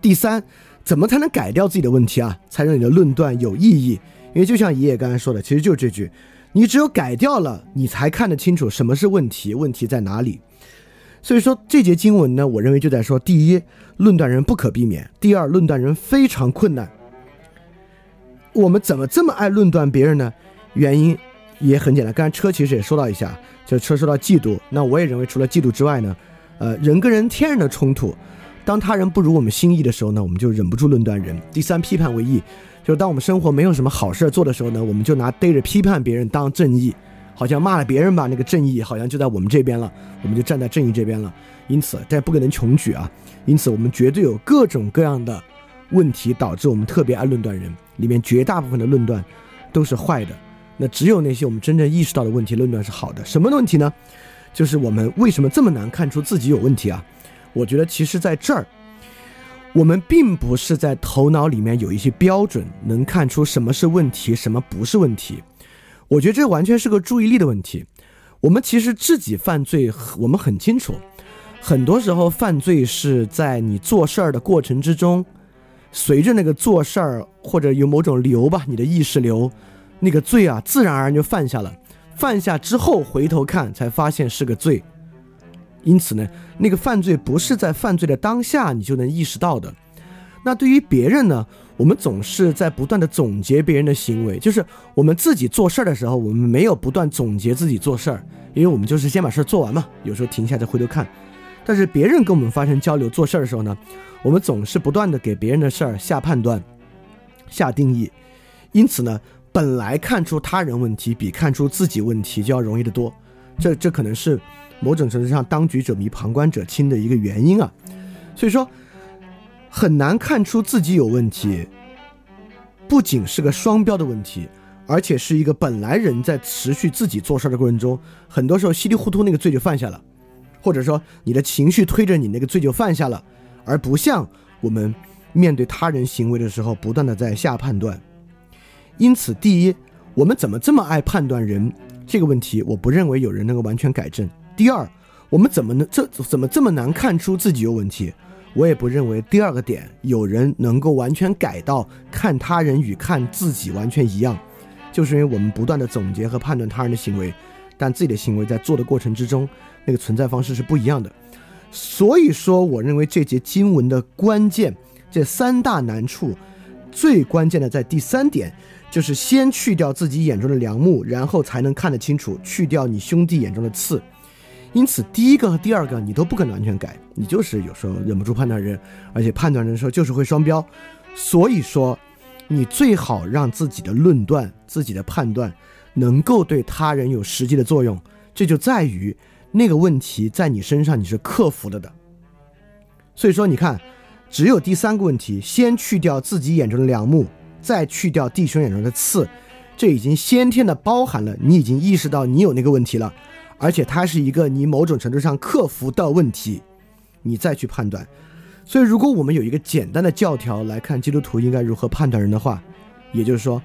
第三，怎么才能改掉自己的问题啊？才让你的论断有意义。因为就像爷爷刚才说的，其实就是这句：你只有改掉了，你才看得清楚什么是问题，问题在哪里。所以说这节经文呢，我认为就在说：第一，论断人不可避免；第二，论断人非常困难。我们怎么这么爱论断别人呢？原因也很简单。刚才车其实也说到一下，就车说到嫉妒。那我也认为，除了嫉妒之外呢，呃，人跟人天然的冲突，当他人不如我们心意的时候呢，我们就忍不住论断人。第三，批判为义，就是当我们生活没有什么好事做的时候呢，我们就拿逮着批判别人当正义。好像骂了别人吧，那个正义好像就在我们这边了，我们就站在正义这边了。因此，但不可能穷举啊。因此，我们绝对有各种各样的问题，导致我们特别爱论断人。里面绝大部分的论断都是坏的，那只有那些我们真正意识到的问题，论断是好的。什么问题呢？就是我们为什么这么难看出自己有问题啊？我觉得其实在这儿，我们并不是在头脑里面有一些标准，能看出什么是问题，什么不是问题。我觉得这完全是个注意力的问题。我们其实自己犯罪，我们很清楚，很多时候犯罪是在你做事儿的过程之中，随着那个做事儿或者有某种流吧，你的意识流，那个罪啊，自然而然就犯下了。犯下之后回头看，才发现是个罪。因此呢，那个犯罪不是在犯罪的当下你就能意识到的。那对于别人呢？我们总是在不断的总结别人的行为，就是我们自己做事儿的时候，我们没有不断总结自己做事儿，因为我们就是先把事儿做完嘛。有时候停下再回头看，但是别人跟我们发生交流做事儿的时候呢，我们总是不断的给别人的事儿下判断，下定义。因此呢，本来看出他人问题比看出自己问题就要容易得多。这这可能是某种程度上当局者迷旁观者清的一个原因啊。所以说，很难看出自己有问题，不仅是个双标的问题，而且是一个本来人在持续自己做事的过程中，很多时候稀里糊涂那个罪就犯下了，或者说你的情绪推着你那个罪就犯下了，而不像我们面对他人行为的时候不断的在下判断。因此，第一，我们怎么这么爱判断人这个问题，我不认为有人能够完全改正。第二，我们怎么能这怎么这么难看出自己有问题，我也不认为第二个点有人能够完全改到看他人与看自己完全一样，就是因为我们不断的总结和判断他人的行为，但自己的行为在做的过程之中，那个存在方式是不一样的。所以说，我认为这节经文的关键，这三大难处，最关键的在第三点。就是先去掉自己眼中的梁木，然后才能看得清楚。去掉你兄弟眼中的刺，因此第一个和第二个你都不可能完全改，你就是有时候忍不住判断人，而且判断人的时候就是会双标。所以说，你最好让自己的论断、自己的判断能够对他人有实际的作用。这就在于那个问题在你身上你是克服了的。所以说，你看，只有第三个问题，先去掉自己眼中的梁木。再去掉弟兄眼中的刺，这已经先天的包含了你已经意识到你有那个问题了，而且它是一个你某种程度上克服的问题，你再去判断。所以，如果我们有一个简单的教条来看基督徒应该如何判断人的话，也就是说，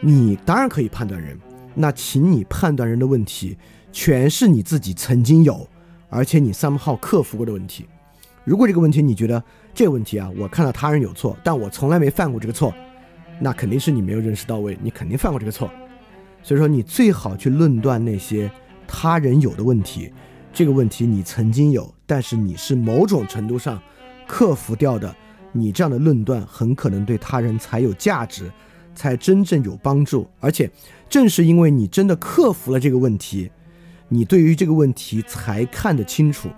你当然可以判断人，那请你判断人的问题全是你自己曾经有，而且你三号克服过的问题。如果这个问题你觉得这个问题啊，我看到他人有错，但我从来没犯过这个错。那肯定是你没有认识到位，你肯定犯过这个错，所以说你最好去论断那些他人有的问题，这个问题你曾经有，但是你是某种程度上克服掉的，你这样的论断很可能对他人才有价值，才真正有帮助，而且正是因为你真的克服了这个问题，你对于这个问题才看得清楚，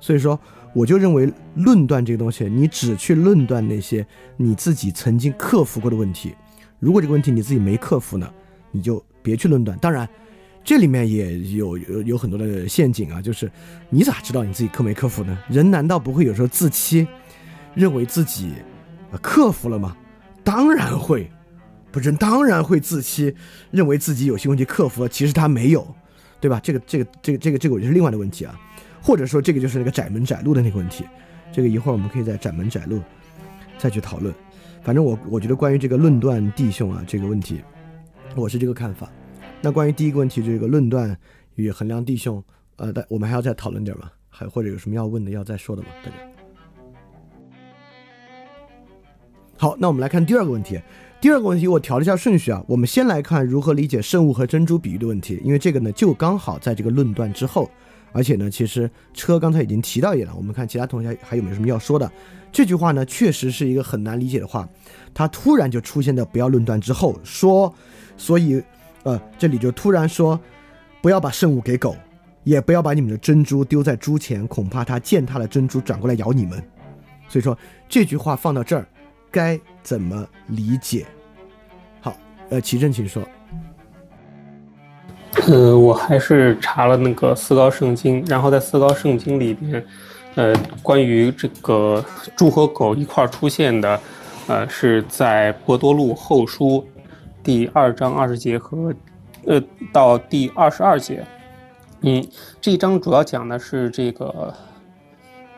所以说。我就认为论断这个东西，你只去论断那些你自己曾经克服过的问题。如果这个问题你自己没克服呢，你就别去论断。当然，这里面也有有有很多的陷阱啊，就是你咋知道你自己克没克服呢？人难道不会有时候自欺，认为自己克服了吗？当然会，不是当然会自欺，认为自己有些问题克服了，其实他没有，对吧？这个这个这个这个这个我觉得是另外的问题啊。或者说，这个就是那个窄门窄路的那个问题，这个一会儿我们可以在窄门窄路再去讨论。反正我我觉得关于这个论断弟兄啊这个问题，我是这个看法。那关于第一个问题，这个论断与衡量弟兄，呃，但我们还要再讨论点吗？还或者有什么要问的、要再说的吗？大家。好，那我们来看第二个问题。第二个问题我调了一下顺序啊，我们先来看如何理解圣物和珍珠比喻的问题，因为这个呢就刚好在这个论断之后。而且呢，其实车刚才已经提到一点了。我们看其他同学还有没有什么要说的？这句话呢，确实是一个很难理解的话。它突然就出现在不要论断之后说，所以，呃，这里就突然说，不要把圣物给狗，也不要把你们的珍珠丢在猪前，恐怕它践踏了珍珠，转过来咬你们。所以说这句话放到这儿，该怎么理解？好，呃，齐正，请说。呃，我还是查了那个四高圣经，然后在四高圣经里边，呃，关于这个猪和狗一块出现的，呃，是在博多禄后书第二章二十节和呃到第二十二节。嗯，这一章主要讲的是这个，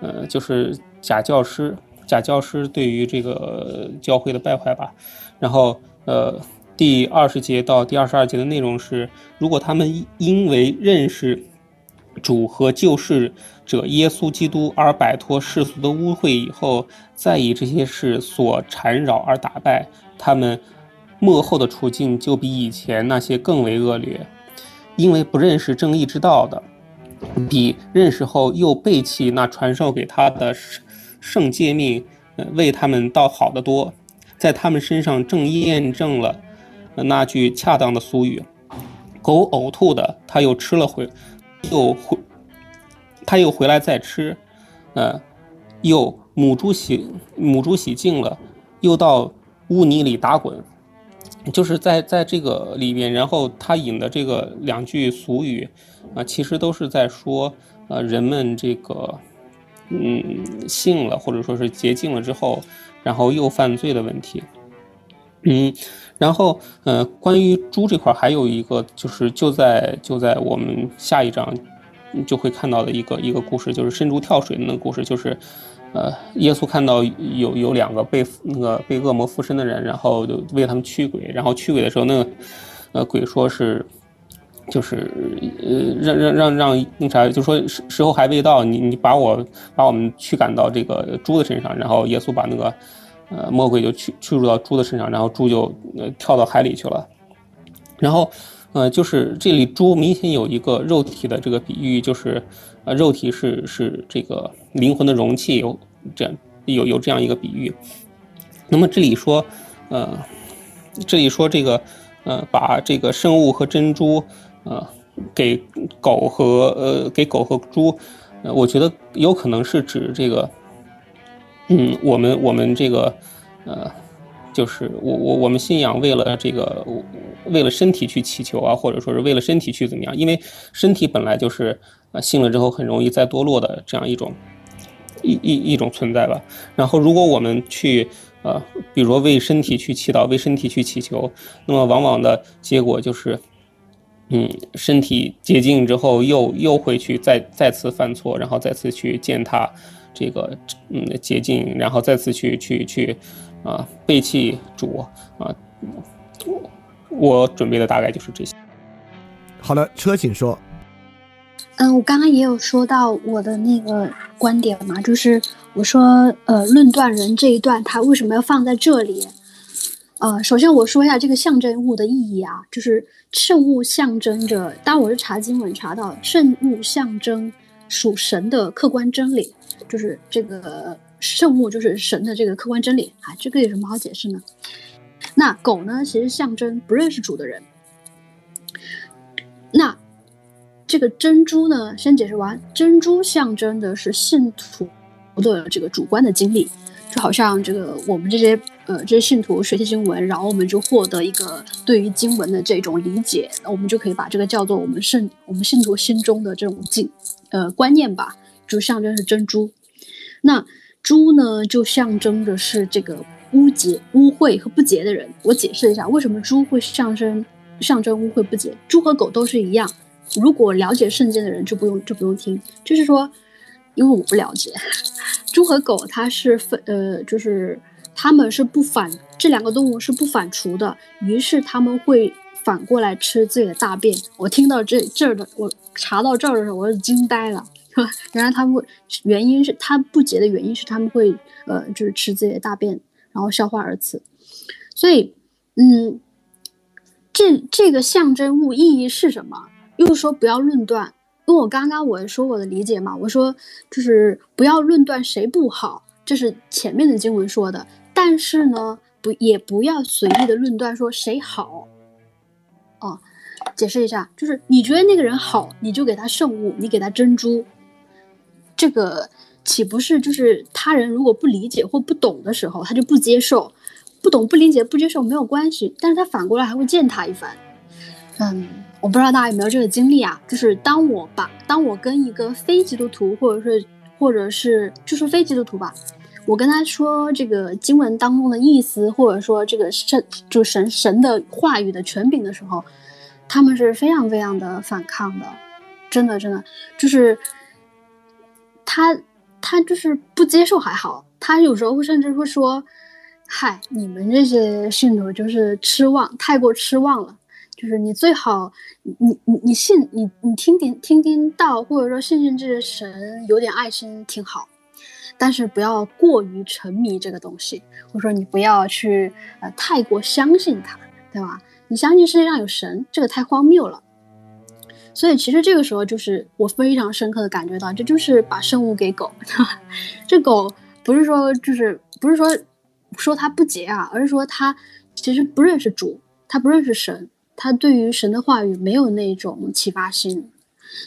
呃，就是假教师，假教师对于这个教会的败坏吧，然后呃。第二十节到第二十二节的内容是：如果他们因为认识主和救世者耶稣基督而摆脱世俗的污秽以后，再以这些事所缠绕而打败他们，幕后的处境就比以前那些更为恶劣。因为不认识正义之道的，比认识后又背弃那传授给他的圣诫命，呃为他们倒好得多。在他们身上正验证了。那句恰当的俗语：“狗呕吐的，他又吃了回，又回，他又回来再吃，呃，又母猪洗母猪洗净了，又到污泥里打滚，就是在在这个里面，然后他引的这个两句俗语啊，其实都是在说，呃，人们这个嗯信了或者说是洁净了之后，然后又犯罪的问题。嗯，然后呃，关于猪这块还有一个就是就在就在我们下一章就会看到的一个一个故事，就是伸猪跳水的那个故事，就是。呃，耶稣看到有有两个被那个被恶魔附身的人，然后就为他们驱鬼，然后驱鬼的时候，那个呃鬼说是，就是呃让让让让那啥，就说时时候还未到，你你把我把我们驱赶到这个猪的身上，然后耶稣把那个呃魔鬼就驱驱入到猪的身上，然后猪就呃跳到海里去了，然后呃就是这里猪明显有一个肉体的这个比喻，就是。呃，肉体是是这个灵魂的容器，有这样有有这样一个比喻。那么这里说，呃，这里说这个，呃，把这个生物和珍珠，呃，给狗和呃给狗和猪，呃，我觉得有可能是指这个，嗯，我们我们这个，呃，就是我我我们信仰为了这个为了身体去祈求啊，或者说是为了身体去怎么样？因为身体本来就是。啊，信了之后很容易再堕落的这样一种一一一种存在吧。然后，如果我们去呃，比如说为身体去祈祷，为身体去祈求，那么往往的结果就是，嗯，身体洁净之后又又会去再再次犯错，然后再次去践踏这个嗯洁净，然后再次去去去啊背弃主啊。我准备的大概就是这些。好的，车，请说。嗯，我刚刚也有说到我的那个观点嘛，就是我说，呃，论断人这一段，他为什么要放在这里？呃，首先我说一下这个象征物的意义啊，就是圣物象征着，当我是查经文查到圣物象征属神的客观真理，就是这个圣物就是神的这个客观真理啊，这个有什么好解释呢？那狗呢，其实象征不认识主的人，那。这个珍珠呢，先解释完。珍珠象征的是信徒的这个主观的经历，就好像这个我们这些呃这些信徒学习经文，然后我们就获得一个对于经文的这种理解，我们就可以把这个叫做我们圣我们信徒心中的这种经呃观念吧，就象征是珍珠。那珠呢，就象征着是这个污洁、污秽和不洁的人。我解释一下，为什么猪会象征象征污秽不洁？猪和狗都是一样。如果了解圣经的人就不用就不用听，就是说，因为我不了解，猪和狗它是分呃，就是他们是不反这两个动物是不反刍的，于是他们会反过来吃自己的大便。我听到这这儿的，我查到这儿的时候，我就惊呆了。原来他们会原因是它不洁的原因是他们会呃，就是吃自己的大便，然后消化而死。所以，嗯，这这个象征物意义是什么？又说不要论断，因为我刚刚我说我的理解嘛，我说就是不要论断谁不好，这是前面的经文说的。但是呢，不也不要随意的论断说谁好。哦，解释一下，就是你觉得那个人好，你就给他圣物，你给他珍珠，这个岂不是就是他人如果不理解或不懂的时候，他就不接受，不懂不理解不接受没有关系，但是他反过来还会践踏一番。嗯。我不知道大家有没有这个经历啊？就是当我把当我跟一个非基督徒，或者是或者是就说非基督徒吧，我跟他说这个经文当中的意思，或者说这个神就神神的话语的权柄的时候，他们是非常非常的反抗的，真的真的就是他他就是不接受还好，他有时候甚至会说，嗨，你们这些信徒就是痴妄，太过痴妄了。就是你最好，你你你信你你听听听听到，或者说信信这个神有点爱心挺好，但是不要过于沉迷这个东西，或者说你不要去呃太过相信它，对吧？你相信世界上有神，这个太荒谬了。所以其实这个时候就是我非常深刻的感觉到，这就是把圣物给狗，这狗不是说就是不是说说它不洁啊，而是说它其实不认识主，它不认识神。它对于神的话语没有那种启发性。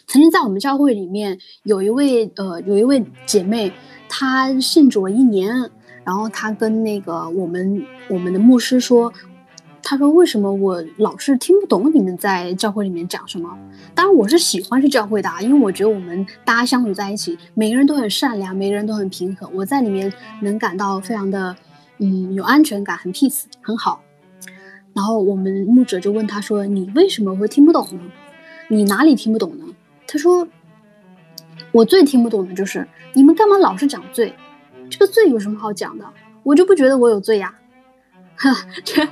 曾经在我们教会里面有一位呃有一位姐妹，他信主了一年，然后他跟那个我们我们的牧师说，他说为什么我老是听不懂你们在教会里面讲什么？当然我是喜欢去教会的，因为我觉得我们大家相处在一起，每个人都很善良，每个人都很平和，我在里面能感到非常的嗯有安全感，很 peace，很好。然后我们牧者就问他说：“你为什么会听不懂呢？你哪里听不懂呢？”他说：“我最听不懂的就是你们干嘛老是讲罪？这个罪有什么好讲的？我就不觉得我有罪呀。”哈，这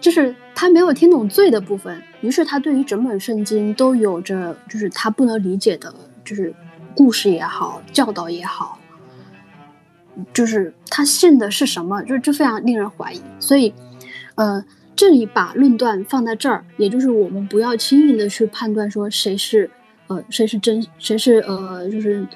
就是他没有听懂罪的部分。于是他对于整本圣经都有着就是他不能理解的，就是故事也好，教导也好，就是他信的是什么？就这非常令人怀疑。所以，呃。这里把论断放在这儿，也就是我们不要轻易的去判断说谁是，呃，谁是真，谁是呃，就是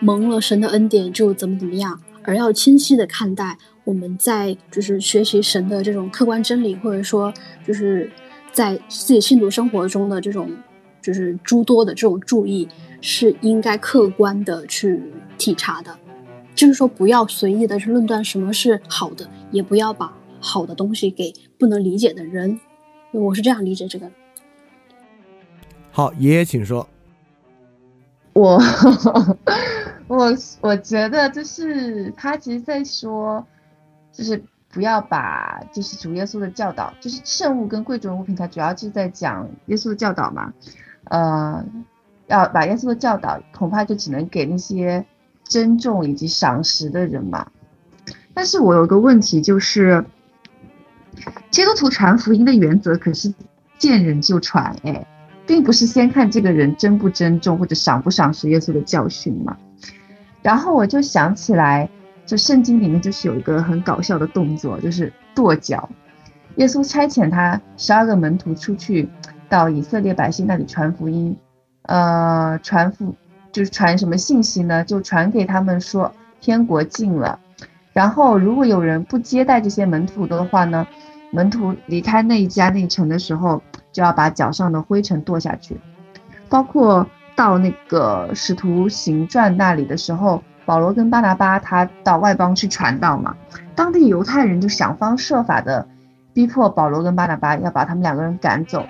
蒙了神的恩典就怎么怎么样，而要清晰的看待我们在就是学习神的这种客观真理，或者说就是在自己信徒生活中的这种就是诸多的这种注意，是应该客观的去体察的，就是说不要随意的去论断什么是好的，也不要把。好的东西给不能理解的人，我是这样理解这个。好，爷爷请说。我 我我觉得就是他其实在说，就是不要把就是主耶稣的教导，就是圣物跟贵重物品，他主要是在讲耶稣的教导嘛。呃，要把耶稣的教导，恐怕就只能给那些珍重以及赏识的人嘛。但是我有个问题就是。基督徒传福音的原则可是见人就传，哎，并不是先看这个人珍不珍重或者赏不赏识耶稣的教训嘛。然后我就想起来，就圣经里面就是有一个很搞笑的动作，就是跺脚。耶稣差遣他十二个门徒出去到以色列百姓那里传福音，呃，传福就是传什么信息呢？就传给他们说天国近了。然后如果有人不接待这些门徒的话呢？门徒离开那一家那城的时候，就要把脚上的灰尘跺下去。包括到那个使徒行传那里的时候，保罗跟巴拿巴他到外邦去传道嘛，当地犹太人就想方设法的逼迫保罗跟巴拿巴要把他们两个人赶走。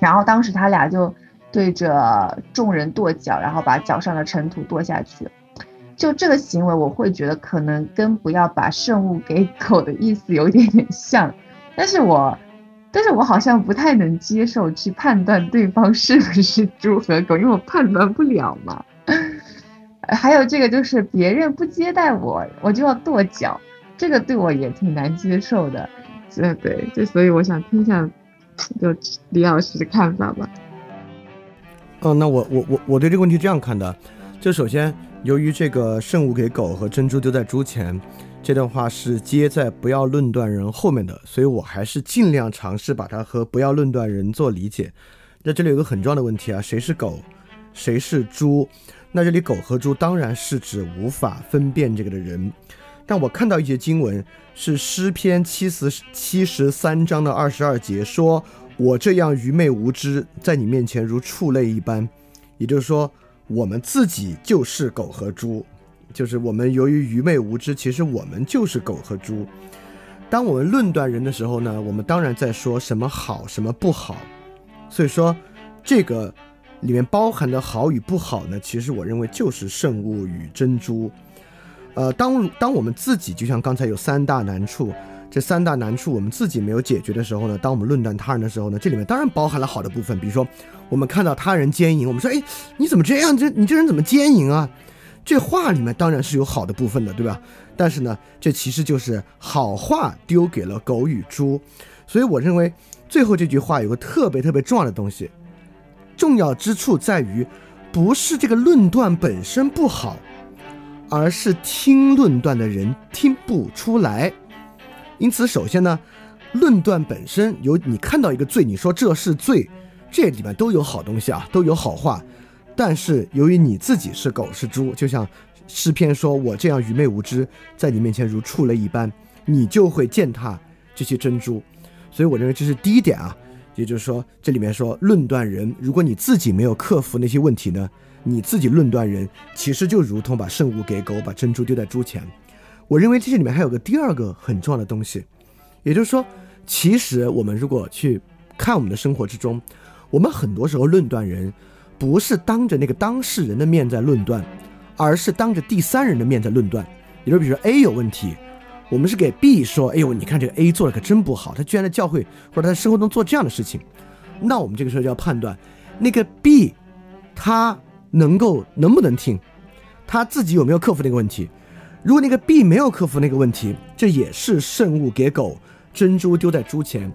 然后当时他俩就对着众人跺脚，然后把脚上的尘土跺下去。就这个行为，我会觉得可能跟不要把圣物给 狗的意思有点点像，但是我，但是我好像不太能接受去判断对方是不是猪和狗，因为我判断不了嘛。还有这个就是别人不接待我，我就要跺脚，这个对我也挺难接受的。对对，就所以我想听一下，就李老师的看法吧。哦，那我我我我对这个问题这样看的，就首先。由于这个圣物给狗和珍珠丢在猪前，这段话是接在不要论断人后面的，所以我还是尽量尝试把它和不要论断人做理解。那这里有个很重要的问题啊，谁是狗，谁是猪？那这里狗和猪当然是指无法分辨这个的人。但我看到一节经文是诗篇七十七十三章的二十二节，说我这样愚昧无知，在你面前如畜类一般，也就是说。我们自己就是狗和猪，就是我们由于愚昧无知，其实我们就是狗和猪。当我们论断人的时候呢，我们当然在说什么好，什么不好。所以说，这个里面包含的好与不好呢，其实我认为就是圣物与珍珠。呃，当当我们自己就像刚才有三大难处。这三大难处我们自己没有解决的时候呢，当我们论断他人的时候呢，这里面当然包含了好的部分，比如说我们看到他人奸淫，我们说，哎，你怎么这样？这你这人怎么奸淫啊？这话里面当然是有好的部分的，对吧？但是呢，这其实就是好话丢给了狗与猪，所以我认为最后这句话有个特别特别重要的东西，重要之处在于，不是这个论断本身不好，而是听论断的人听不出来。因此，首先呢，论断本身有你看到一个罪，你说这是罪，这里面都有好东西啊，都有好话。但是由于你自己是狗是猪，就像诗篇说：“我这样愚昧无知，在你面前如畜类一般”，你就会践踏这些珍珠。所以我认为这是第一点啊，也就是说，这里面说论断人，如果你自己没有克服那些问题呢，你自己论断人，其实就如同把圣物给狗，把珍珠丢在猪前。我认为这些里面还有个第二个很重要的东西，也就是说，其实我们如果去看我们的生活之中，我们很多时候论断人，不是当着那个当事人的面在论断，而是当着第三人的面在论断。也就比如说 A 有问题，我们是给 B 说：“哎呦，你看这个 A 做的可真不好，他居然在教会或者他在生活中做这样的事情。”那我们这个时候就要判断，那个 B 他能够能不能听，他自己有没有克服那个问题。如果那个 B 没有克服那个问题，这也是圣物给狗，珍珠丢在猪前。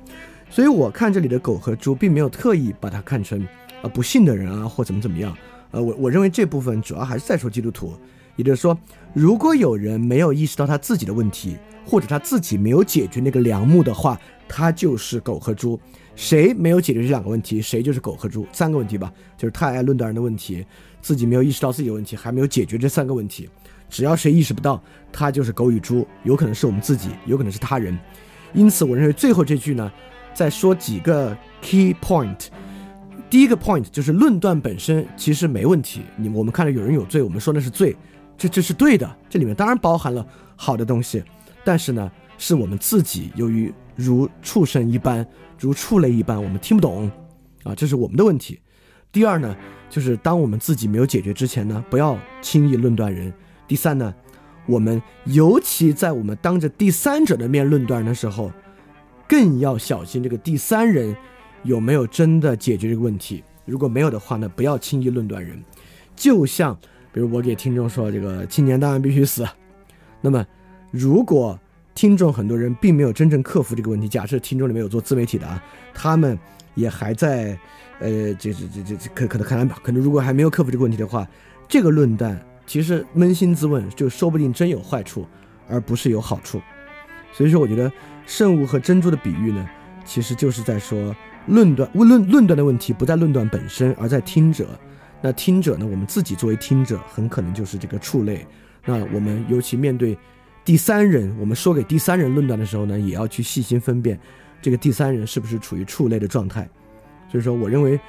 所以我看这里的狗和猪，并没有特意把它看成啊不幸的人啊，或怎么怎么样。呃，我我认为这部分主要还是在说基督徒，也就是说，如果有人没有意识到他自己的问题，或者他自己没有解决那个梁木的话，他就是狗和猪。谁没有解决这两个问题，谁就是狗和猪。三个问题吧，就是太爱论断人的问题，自己没有意识到自己的问题，还没有解决这三个问题。只要谁意识不到，他就是狗与猪，有可能是我们自己，有可能是他人。因此，我认为最后这句呢，再说几个 key point。第一个 point 就是论断本身其实没问题。你我们看到有人有罪，我们说那是罪，这这是对的。这里面当然包含了好的东西，但是呢，是我们自己由于如畜生一般，如畜类一般，我们听不懂啊，这是我们的问题。第二呢，就是当我们自己没有解决之前呢，不要轻易论断人。第三呢，我们尤其在我们当着第三者的面论断的时候，更要小心这个第三人有没有真的解决这个问题。如果没有的话呢，不要轻易论断人。就像比如我给听众说这个青年档案必须死，那么如果听众很多人并没有真正克服这个问题，假设听众里面有做自媒体的啊，他们也还在呃，这这这这可可能看来吧，可能如果还没有克服这个问题的话，这个论断。其实扪心自问，就说不定真有坏处，而不是有好处。所以说，我觉得圣物和珍珠的比喻呢，其实就是在说论断论论断的问题不在论断本身，而在听者。那听者呢，我们自己作为听者，很可能就是这个畜类。那我们尤其面对第三人，我们说给第三人论断的时候呢，也要去细心分辨这个第三人是不是处于畜类的状态。所以说，我认为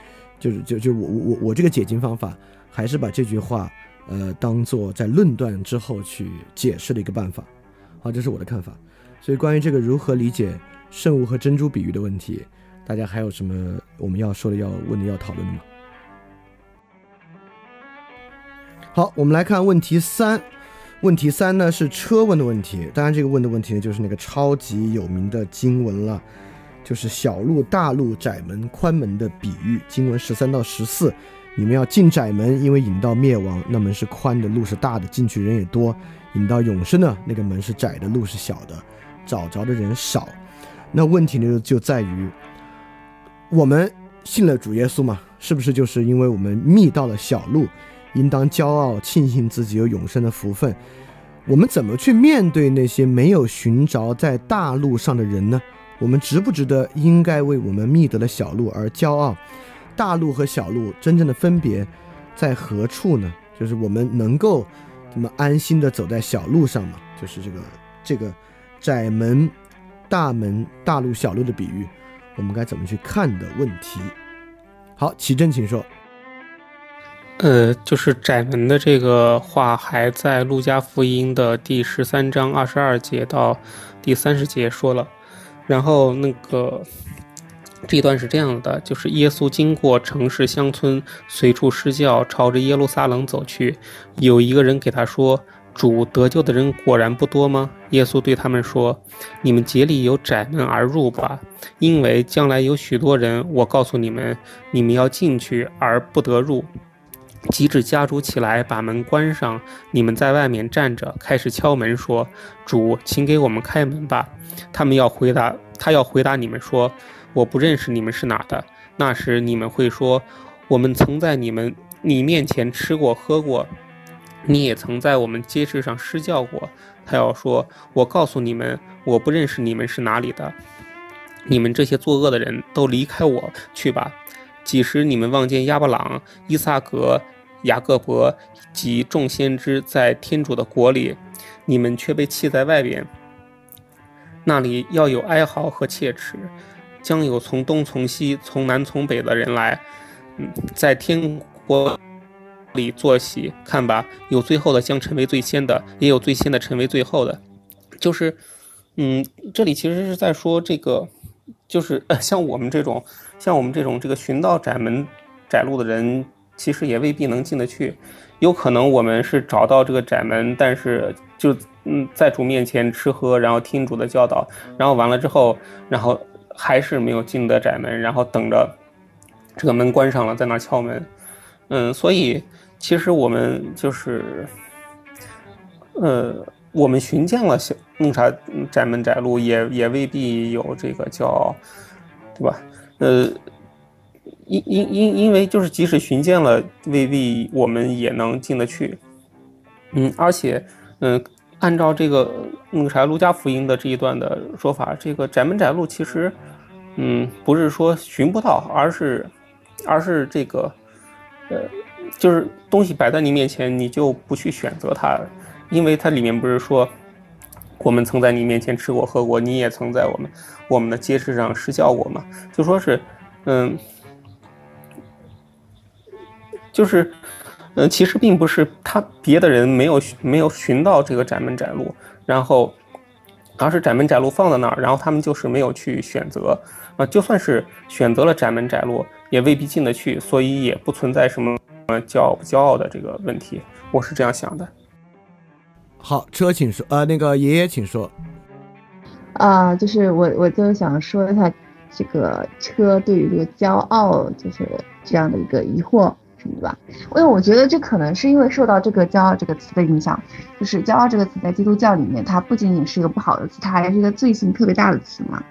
就是就就我我我这个解经方法，还是把这句话。呃，当做在论断之后去解释的一个办法，好，这是我的看法。所以关于这个如何理解圣物和珍珠比喻的问题，大家还有什么我们要说的、要问的、要讨论的吗？好，我们来看问题三。问题三呢是车问的问题，当然这个问的问题呢就是那个超级有名的经文了，就是小路、大路、窄门、宽门的比喻，经文十三到十四。你们要进窄门，因为引到灭亡，那门是宽的，路是大的，进去人也多；引到永生呢，那个门是窄的，路是小的，找着的人少。那问题呢，就在于我们信了主耶稣嘛，是不是就是因为我们觅到了小路，应当骄傲，庆幸自己有永生的福分？我们怎么去面对那些没有寻着在大路上的人呢？我们值不值得应该为我们觅得了小路而骄傲？大路和小路真正的分别在何处呢？就是我们能够这么安心的走在小路上吗？就是这个这个窄门、大门、大路、小路的比喻，我们该怎么去看的问题？好，启正，请说。呃，就是窄门的这个话，还在路加福音的第十三章二十二节到第三十节说了，然后那个。这段是这样的，就是耶稣经过城市乡村，随处施教，朝着耶路撒冷走去。有一个人给他说：“主得救的人果然不多吗？”耶稣对他们说：“你们竭力由窄门而入吧，因为将来有许多人。我告诉你们，你们要进去而不得入。即使家主起来把门关上，你们在外面站着，开始敲门说：‘主，请给我们开门吧。’他们要回答，他要回答你们说。”我不认识你们是哪的，那时你们会说，我们曾在你们你面前吃过喝过，你也曾在我们街市上施教过。他要说，我告诉你们，我不认识你们是哪里的，你们这些作恶的人都离开我去吧。几时你们望见亚伯朗、伊萨格、雅各伯及众先知在天主的国里，你们却被弃在外边，那里要有哀嚎和切齿。将有从东从西从南从北的人来，嗯，在天国里坐席。看吧，有最后的将成为最先的，也有最先的成为最后的。就是，嗯，这里其实是在说这个，就是呃，像我们这种，像我们这种这个寻道窄门窄路的人，其实也未必能进得去。有可能我们是找到这个窄门，但是就嗯，在主面前吃喝，然后听主的教导，然后完了之后，然后还是没有进得窄门，然后等着这个门关上了，在那敲门。嗯，所以其实我们就是，呃。我们寻见了小弄啥窄门窄路，也也未必有这个叫，对吧？呃，因因因因为就是即使寻见了，未必我们也能进得去。嗯，而且，嗯，按照这个那个啥路加福音的这一段的说法，这个窄门窄路其实，嗯，不是说寻不到，而是，而是这个，呃，就是东西摆在你面前，你就不去选择它。因为它里面不是说，我们曾在你面前吃过喝过，你也曾在我们我们的街市上施教过嘛？就说是，嗯，就是，嗯，其实并不是他别的人没有没有寻到这个窄门窄路，然后，而是窄门窄路放在那儿，然后他们就是没有去选择啊。就算是选择了窄门窄路，也未必进得去，所以也不存在什么骄傲不骄傲的这个问题。我是这样想的。好，车请说，呃，那个爷爷请说。啊，就是我，我就想说一下这个车对于这个骄傲，就是这样的一个疑惑对吧。因为我觉得这可能是因为受到这个骄傲这个词的影响，就是骄傲这个词在基督教里面，它不仅仅是一个不好的词，它还是一个罪性特别大的词嘛。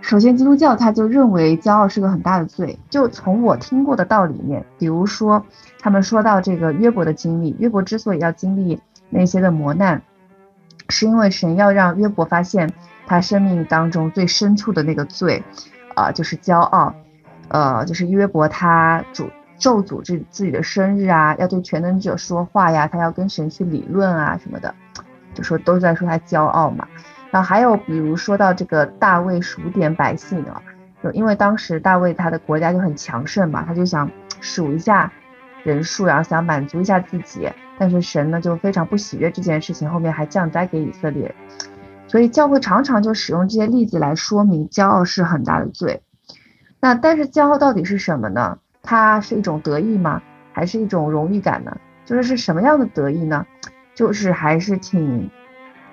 首先，基督教他就认为骄傲是个很大的罪。就从我听过的道里面，比如说他们说到这个约伯的经历，约伯之所以要经历。那些的磨难，是因为神要让约伯发现他生命当中最深处的那个罪，啊，就是骄傲，呃，就是约伯他主咒诅自自己的生日啊，要对全能者说话呀，他要跟神去理论啊什么的，就说都在说他骄傲嘛。然后还有比如说到这个大卫数点百姓啊，就因为当时大卫他的国家就很强盛嘛，他就想数一下人数，然后想满足一下自己。但是神呢就非常不喜悦这件事情，后面还降灾给以色列，所以教会常常就使用这些例子来说明骄傲是很大的罪。那但是骄傲到底是什么呢？它是一种得意吗？还是一种荣誉感呢？就是是什么样的得意呢？就是还是挺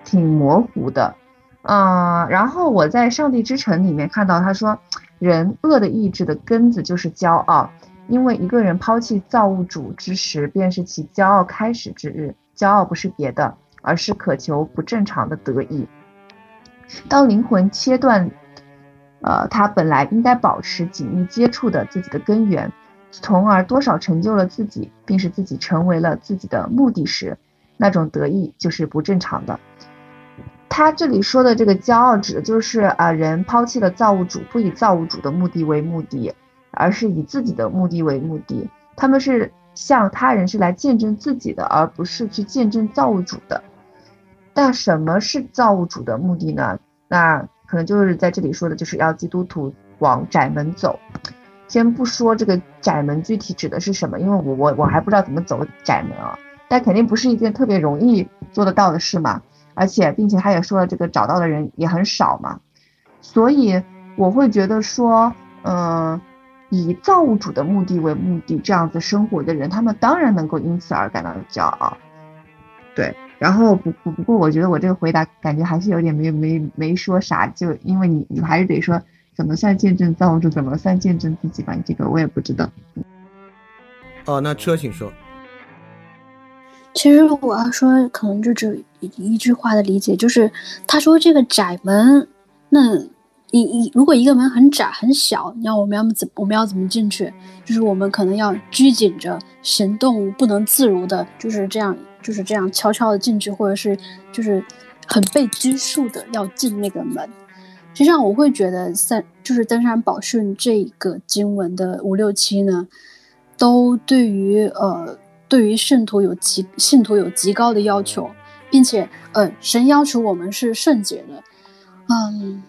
挺模糊的。嗯，然后我在上帝之城里面看到他说，人恶的意志的根子就是骄傲。因为一个人抛弃造物主之时，便是其骄傲开始之日。骄傲不是别的，而是渴求不正常的得意。当灵魂切断，呃，他本来应该保持紧密接触的自己的根源，从而多少成就了自己，并使自己成为了自己的目的时，那种得意就是不正常的。他这里说的这个骄傲，指的就是啊，人抛弃了造物主，不以造物主的目的为目的。而是以自己的目的为目的，他们是向他人是来见证自己的，而不是去见证造物主的。但什么是造物主的目的呢？那可能就是在这里说的，就是要基督徒往窄门走。先不说这个窄门具体指的是什么，因为我我我还不知道怎么走窄门啊。但肯定不是一件特别容易做得到的事嘛。而且，并且他也说了，这个找到的人也很少嘛。所以我会觉得说，嗯。以造物主的目的为目的，这样子生活的人，他们当然能够因此而感到骄傲。对，然后不不不过，我觉得我这个回答感觉还是有点没没没说啥，就因为你你还是得说怎么算见证造物主，怎么算见证自己吧，这个我也不知道。哦，那车请说。其实我要说，可能就只一一句话的理解，就是他说这个窄门，那。一一如果一个门很窄很小，你要我们要怎我们要怎么进去？就是我们可能要拘谨着行动，不能自如的，就是这样就是这样悄悄的进去，或者是就是很被拘束的要进那个门。实际上，我会觉得三就是登山宝训这个经文的五六七呢，都对于呃对于圣徒有极信徒有极高的要求，并且呃神要求我们是圣洁的，嗯。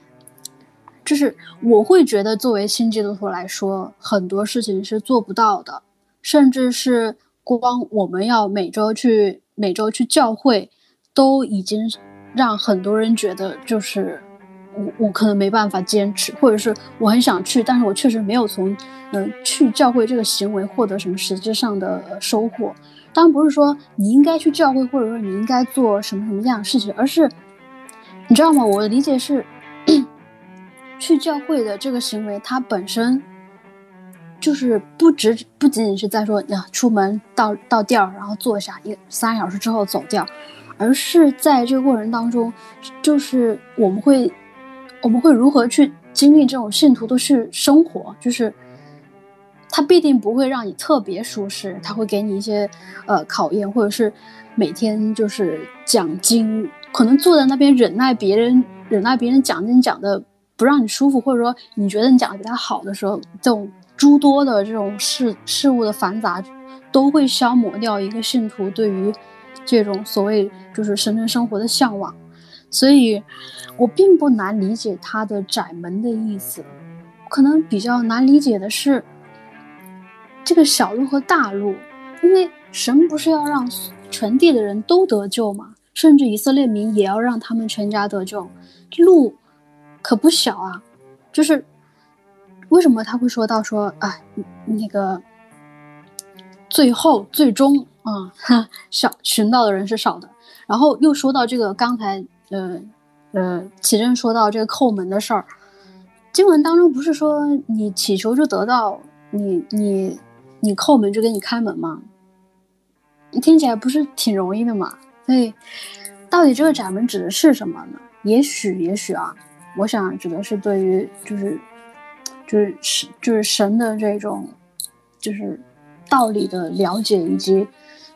就是我会觉得，作为新基督徒来说，很多事情是做不到的，甚至是光我们要每周去每周去教会，都已经让很多人觉得就是我我可能没办法坚持，或者是我很想去，但是我确实没有从嗯、去教会这个行为获得什么实质上的收获。当然不是说你应该去教会，或者说你应该做什么什么样的事情，而是你知道吗？我的理解是，去教会的这个行为，它本身就是不只不仅仅是在说呀，出门到到店儿，然后坐下一三个小时之后走掉，而是在这个过程当中，就是我们会我们会如何去经历这种信徒的去生活，就是。他必定不会让你特别舒适，他会给你一些呃考验，或者是每天就是讲经，可能坐在那边忍耐别人，忍耐别人讲经讲的不让你舒服，或者说你觉得你讲的比他好的时候，这种诸多的这种事事物的繁杂，都会消磨掉一个信徒对于这种所谓就是神圣生活的向往。所以，我并不难理解他的窄门的意思，可能比较难理解的是。这个小路和大路，因为神不是要让全地的人都得救吗？甚至以色列民也要让他们全家得救，路可不小啊。就是为什么他会说到说，哎，那个最后最终啊，小寻到的人是少的。然后又说到这个刚才呃呃启正说到这个叩门的事儿，经文当中不是说你祈求就得到，你你。你叩门就给你开门吗？听起来不是挺容易的吗？所以，到底这个窄门指的是什么呢？也许，也许啊，我想指的是对于就是就是神就是神的这种就是道理的了解，以及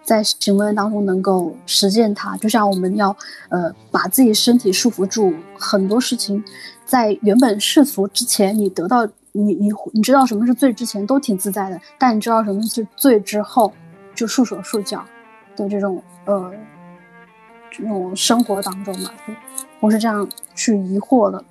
在行为当中能够实践它。就像我们要呃把自己身体束缚住，很多事情在原本世俗之前，你得到。你你你知道什么是罪之前都挺自在的，但你知道什么是罪之后就束手束脚的这种呃这种生活当中嘛，我是这样去疑惑的。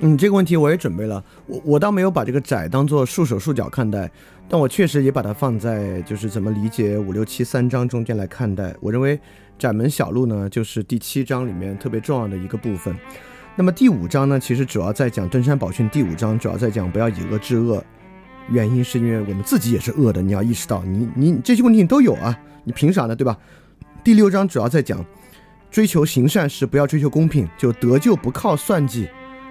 嗯，这个问题我也准备了，我我倒没有把这个窄当做束手束脚看待，但我确实也把它放在就是怎么理解五六七三章中间来看待。我认为窄门小路呢，就是第七章里面特别重要的一个部分。那么第五章呢，其实主要在讲登山宝训。第五章主要在讲不要以恶制恶，原因是因为我们自己也是恶的，你要意识到，你你这些问题你都有啊，你凭啥呢，对吧？第六章主要在讲追求行善时不要追求公平，就得救不靠算计，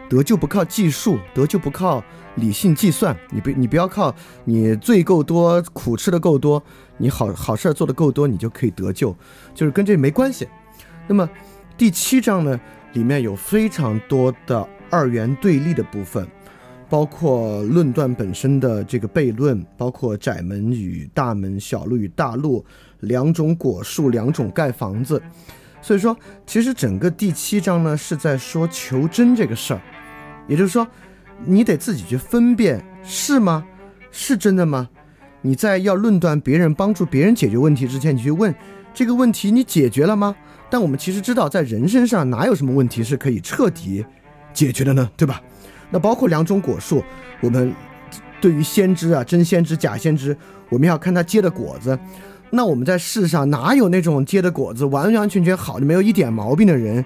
得救不靠计数，得救不靠理性计算，你不你不要靠你罪够多，苦吃的够多，你好好事做的够多，你就可以得救，就是跟这没关系。那么第七章呢？里面有非常多的二元对立的部分，包括论断本身的这个悖论，包括窄门与大门、小路与大路两种果树、两种盖房子。所以说，其实整个第七章呢是在说求真这个事儿，也就是说，你得自己去分辨是吗？是真的吗？你在要论断别人、帮助别人解决问题之前，你去问这个问题你解决了吗？但我们其实知道，在人身上哪有什么问题是可以彻底解决的呢？对吧？那包括两种果树，我们对于先知啊，真先知、假先知，我们要看他结的果子。那我们在世上哪有那种结的果子完完全全好的，没有一点毛病的人？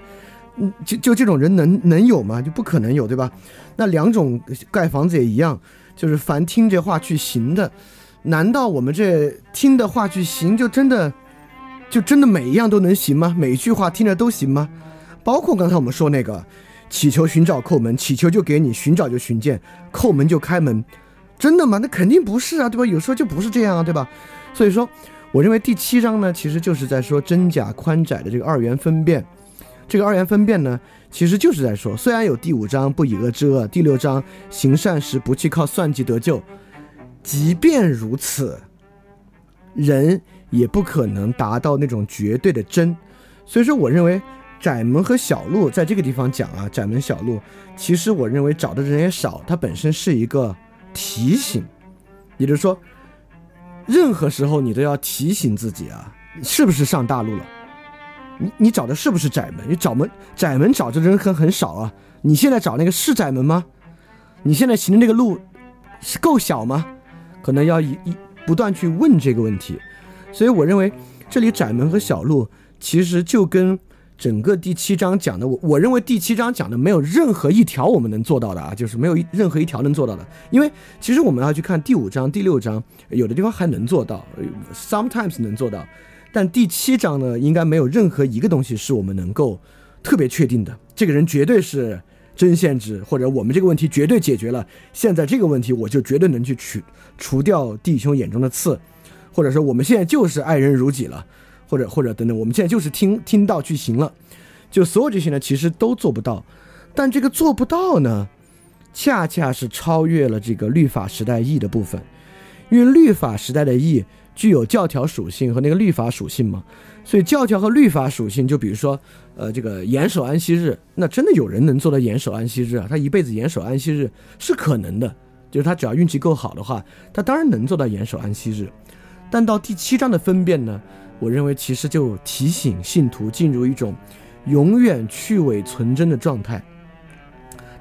嗯，就就这种人能能有吗？就不可能有，对吧？那两种盖房子也一样，就是凡听这话去行的，难道我们这听的话去行，就真的？就真的每一样都能行吗？每一句话听着都行吗？包括刚才我们说那个祈求寻找叩门，祈求就给你，寻找就寻见，叩门就开门，真的吗？那肯定不是啊，对吧？有时候就不是这样啊，对吧？所以说，我认为第七章呢，其实就是在说真假宽窄的这个二元分辨。这个二元分辨呢，其实就是在说，虽然有第五章不以恶制恶，第六章行善时不去靠算计得救，即便如此，人。也不可能达到那种绝对的真，所以说我认为窄门和小路在这个地方讲啊，窄门小路，其实我认为找的人也少，它本身是一个提醒，也就是说，任何时候你都要提醒自己啊，是不是上大路了？你你找的是不是窄门？你找门窄门找的人很很少啊，你现在找那个是窄门吗？你现在行的那个路是够小吗？可能要一一不断去问这个问题。所以我认为，这里窄门和小路其实就跟整个第七章讲的，我我认为第七章讲的没有任何一条我们能做到的啊，就是没有任何一条能做到的。因为其实我们要去看第五章、第六章，有的地方还能做到，sometimes 能做到，但第七章呢，应该没有任何一个东西是我们能够特别确定的。这个人绝对是真限制，或者我们这个问题绝对解决了，现在这个问题我就绝对能去除除掉弟兄眼中的刺，或者说我们现在就是爱人如己了。或者或者等等，我们现在就是听听到去行了，就所有这些呢，其实都做不到。但这个做不到呢，恰恰是超越了这个律法时代义的部分，因为律法时代的义具有教条属性和那个律法属性嘛，所以教条和律法属性，就比如说，呃，这个严守安息日，那真的有人能做到严守安息日啊？他一辈子严守安息日是可能的，就是他只要运气够好的话，他当然能做到严守安息日。但到第七章的分辨呢？我认为其实就提醒信徒进入一种永远去伪存真的状态，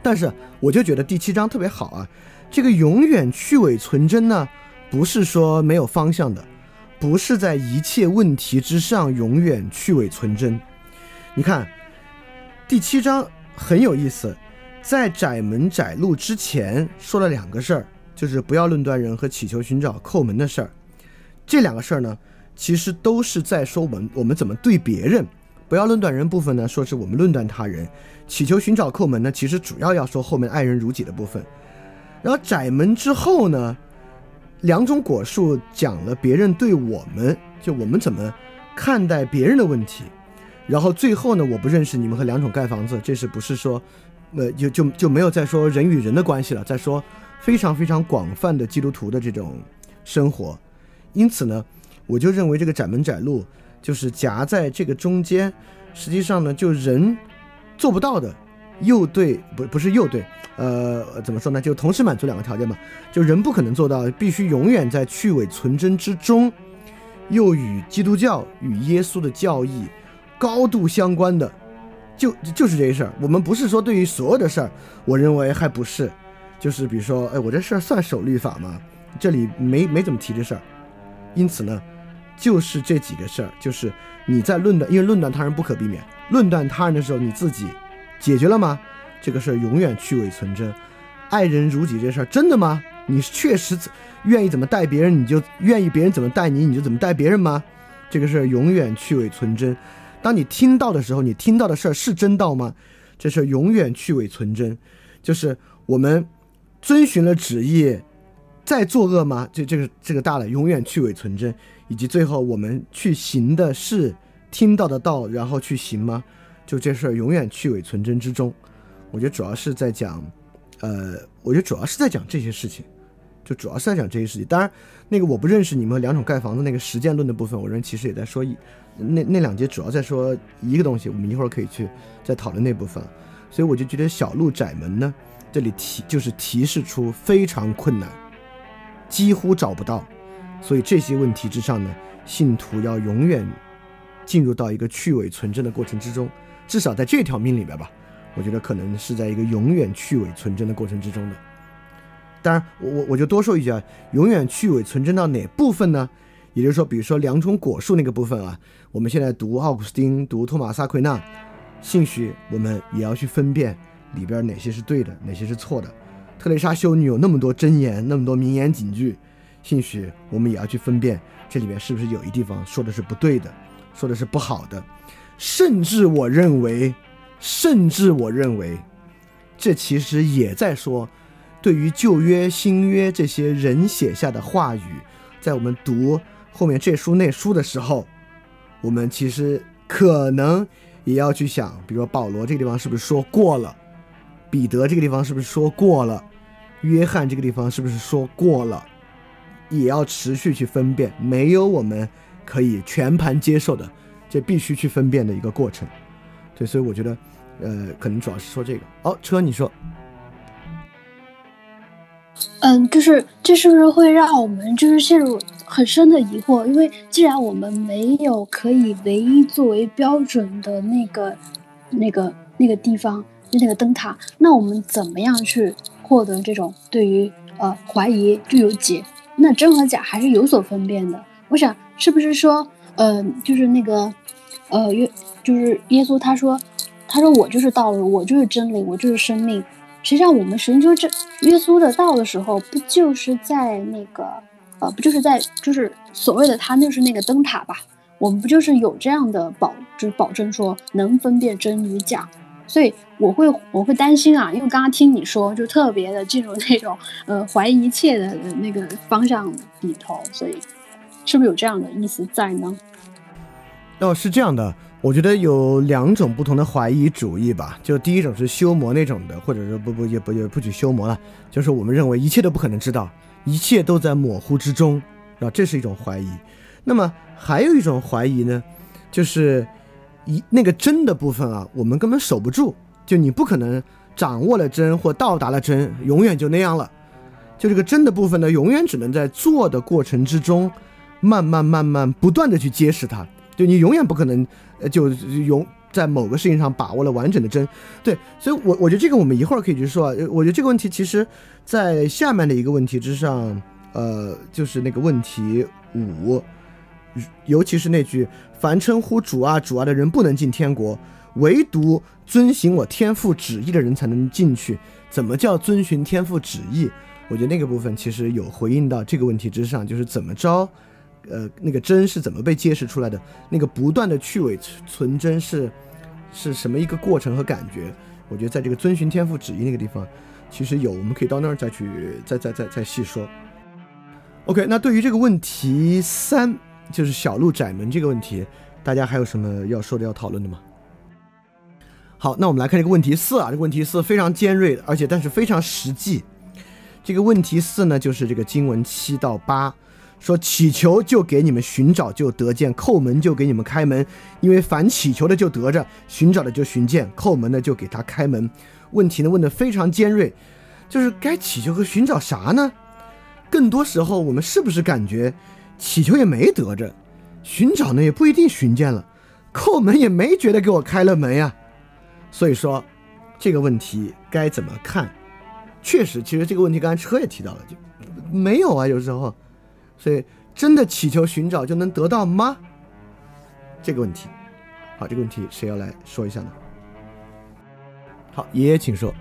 但是我就觉得第七章特别好啊，这个永远去伪存真呢，不是说没有方向的，不是在一切问题之上永远去伪存真。你看第七章很有意思，在窄门窄路之前说了两个事儿，就是不要论断人和祈求寻找叩门的事儿，这两个事儿呢。其实都是在说我们我们怎么对别人，不要论断人部分呢，说是我们论断他人，祈求寻找叩门呢，其实主要要说后面爱人如己的部分。然后窄门之后呢，两种果树讲了别人对我们就我们怎么看待别人的问题。然后最后呢，我不认识你们和两种盖房子，这是不是说，呃，就就就没有再说人与人的关系了，再说非常非常广泛的基督徒的这种生活。因此呢。我就认为这个窄门窄路就是夹在这个中间，实际上呢，就人做不到的，又对不不是又对，呃，怎么说呢？就同时满足两个条件嘛，就人不可能做到，必须永远在去伪存真之中，又与基督教与耶稣的教义高度相关的，就就是这些事儿。我们不是说对于所有的事儿，我认为还不是，就是比如说，哎，我这事儿算守律法吗？这里没没怎么提这事儿，因此呢。就是这几个事儿，就是你在论断，因为论断他人不可避免。论断他人的时候，你自己解决了吗？这个事儿永远去伪存真。爱人如己这事儿真的吗？你确实愿意怎么待别人，你就愿意别人怎么待你，你就怎么待别人吗？这个事儿永远去伪存真。当你听到的时候，你听到的事儿是真道吗？这事儿永远去伪存真。就是我们遵循了旨意，在作恶吗？这这个这个大了，永远去伪存真。以及最后我们去行的是听到的道，然后去行吗？就这事儿永远去伪存真之中。我觉得主要是在讲，呃，我觉得主要是在讲这些事情，就主要是在讲这些事情。当然，那个我不认识你们两种盖房子那个实践论的部分，我认为其实也在说一那那两节主要在说一个东西，我们一会儿可以去再讨论那部分。所以我就觉得小路窄门呢，这里提就是提示出非常困难，几乎找不到。所以这些问题之上呢，信徒要永远进入到一个去伪存真的过程之中，至少在这条命里边吧，我觉得可能是在一个永远去伪存真的过程之中的。当然，我我我就多说一句啊，永远去伪存真到哪部分呢？也就是说，比如说两种果树那个部分啊，我们现在读奥古斯丁，读托马萨奎纳，兴许我们也要去分辨里边哪些是对的，哪些是错的。特蕾莎修女有那么多箴言，那么多名言警句。兴许我们也要去分辨，这里面是不是有一地方说的是不对的，说的是不好的，甚至我认为，甚至我认为，这其实也在说，对于旧约、新约这些人写下的话语，在我们读后面这书那书的时候，我们其实可能也要去想，比如说保罗这个地方是不是说过了，彼得这个地方是不是说过了，约翰这个地方是不是说过了。也要持续去分辨，没有我们可以全盘接受的，这必须去分辨的一个过程。对，所以我觉得，呃，可能主要是说这个。哦，车，你说，嗯，就是这是不是会让我们就是陷入很深的疑惑？因为既然我们没有可以唯一作为标准的那个、那个、那个地方，就那个灯塔，那我们怎么样去获得这种对于呃怀疑就有解？那真和假还是有所分辨的。我想，是不是说，呃，就是那个，呃，约就是耶稣他说，他说我就是道路，我就是真理，我就是生命。实际上，我们寻求这耶稣的道的时候，不就是在那个呃，不就是在就是所谓的他就是那个灯塔吧？我们不就是有这样的保，就是保证说能分辨真与假？所以我会我会担心啊，因为刚刚听你说，就特别的进入那种呃怀疑一切的那个方向里头，所以是不是有这样的意思在呢？哦，是这样的。我觉得有两种不同的怀疑主义吧，就第一种是修魔那种的，或者说不不也不也不许修魔了，就是我们认为一切都不可能知道，一切都在模糊之中，啊，这是一种怀疑。那么还有一种怀疑呢，就是一那个真的部分啊，我们根本守不住，就你不可能掌握了真或到达了真，永远就那样了。就这个真的部分呢，永远只能在做的过程之中，慢慢慢慢不断的去揭示它。就你永远不可能，就永在某个事情上把握了完整的真，对，所以，我我觉得这个我们一会儿可以去说啊。我觉得这个问题其实，在下面的一个问题之上，呃，就是那个问题五，尤其是那句“凡称呼主啊主啊的人不能进天国，唯独遵循我天父旨意的人才能进去”。怎么叫遵循天父旨意？我觉得那个部分其实有回应到这个问题之上，就是怎么着。呃，那个真是怎么被揭示出来的？那个不断的去伪存真是是什么一个过程和感觉？我觉得在这个遵循天赋旨意那个地方，其实有，我们可以到那儿再去再再再再细说。OK，那对于这个问题三，就是小路窄门这个问题，大家还有什么要说的、要讨论的吗？好，那我们来看这个问题四啊，这个问题四非常尖锐，而且但是非常实际。这个问题四呢，就是这个经文七到八。说祈求就给你们寻找就得见，叩门就给你们开门，因为凡祈求的就得着，寻找的就寻见，叩门的就给他开门。问题呢问的非常尖锐，就是该祈求和寻找啥呢？更多时候我们是不是感觉祈求也没得着，寻找呢也不一定寻见了，叩门也没觉得给我开了门呀？所以说这个问题该怎么看？确实，其实这个问题刚才车也提到了，就没有啊，有时候。所以，真的祈求寻找就能得到吗？这个问题，好，这个问题谁要来说一下呢？好，爷爷请说。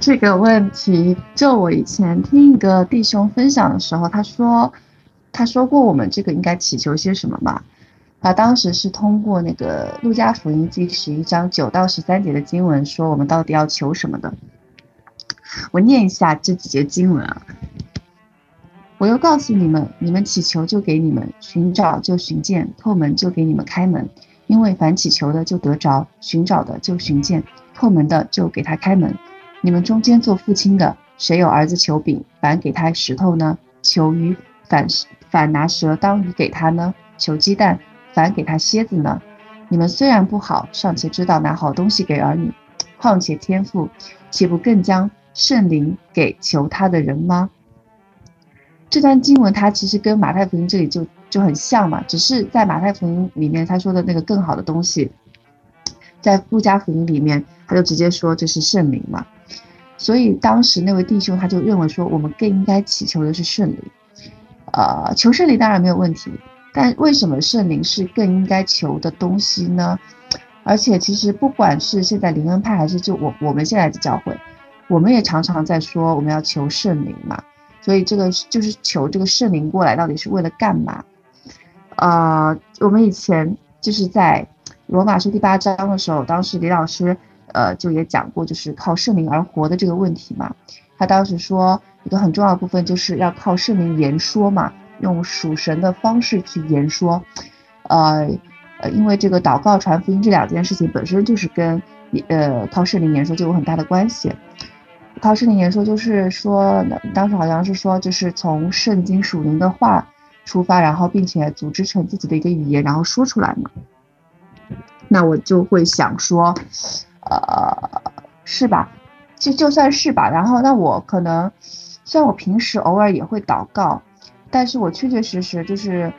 这个问题，就我以前听一个弟兄分享的时候，他说，他说过我们这个应该祈求些什么嘛？他当时是通过那个路加福音第十一章九到十三节的经文说，我们到底要求什么的。我念一下这几节经文啊。我又告诉你们：你们祈求就给你们，寻找就寻见，叩门就给你们开门。因为凡祈求的就得着，寻找的就寻见，叩门的就给他开门。你们中间做父亲的，谁有儿子求饼，反给他石头呢？求鱼，反反拿蛇当鱼给他呢？求鸡蛋，反给他蝎子呢？你们虽然不好，尚且知道拿好东西给儿女，况且天父岂不更将圣灵给求他的人吗？这段经文它其实跟马太福音这里就就很像嘛，只是在马太福音里面他说的那个更好的东西，在路加福音里面他就直接说这是圣灵嘛，所以当时那位弟兄他就认为说我们更应该祈求的是圣灵，呃，求圣灵当然没有问题，但为什么圣灵是更应该求的东西呢？而且其实不管是现在灵恩派还是就我我们现在的教会，我们也常常在说我们要求圣灵嘛。所以这个就是求这个圣灵过来，到底是为了干嘛？呃，我们以前就是在罗马书第八章的时候，当时李老师呃就也讲过，就是靠圣灵而活的这个问题嘛。他当时说一个很重要的部分就是要靠圣灵言说嘛，用属神的方式去言说。呃呃，因为这个祷告传福音这两件事情本身就是跟呃靠圣灵言说就有很大的关系。靠圣灵言说，就是说，当时好像是说，就是从圣经属灵的话出发，然后并且组织成自己的一个语言，然后说出来嘛。那我就会想说，呃，是吧？就就算是吧。然后，那我可能，虽然我平时偶尔也会祷告，但是我确确实实就是，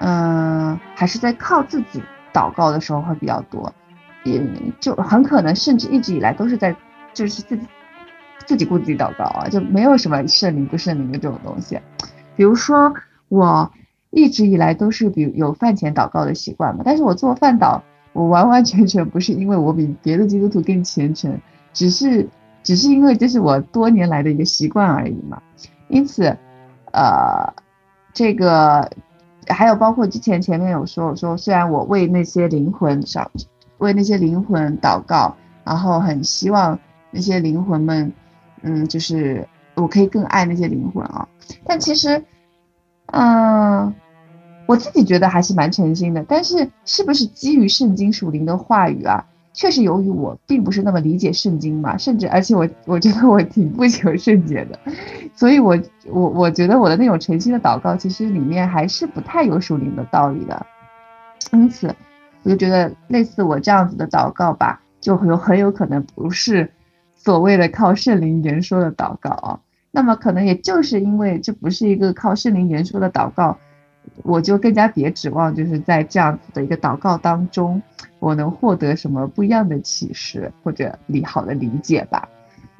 嗯，还是在靠自己祷告的时候会比较多，也就很可能甚至一直以来都是在，就是自己。自己顾自己祷告啊，就没有什么圣灵不圣灵的这种东西。比如说我，一直以来都是比如有饭前祷告的习惯嘛。但是我做饭祷，我完完全全不是因为我比别的基督徒更虔诚，只是只是因为这是我多年来的一个习惯而已嘛。因此，呃，这个还有包括之前前面有说，我说虽然我为那些灵魂少为那些灵魂祷告，然后很希望那些灵魂们，嗯，就是我可以更爱那些灵魂啊。但其实，嗯，我自己觉得还是蛮诚心的。但是，是不是基于圣经属灵的话语啊？确实，由于我并不是那么理解圣经嘛，甚至而且我我觉得我挺不求甚解的，所以我我我觉得我的那种诚心的祷告，其实里面还是不太有属灵的道理的。因此，我就觉得类似我这样子的祷告吧，就有很有可能不是所谓的靠圣灵言说的祷告啊。那么可能也就是因为这不是一个靠圣灵言说的祷告，我就更加别指望就是在这样子的一个祷告当中，我能获得什么不一样的启示或者理好的理解吧。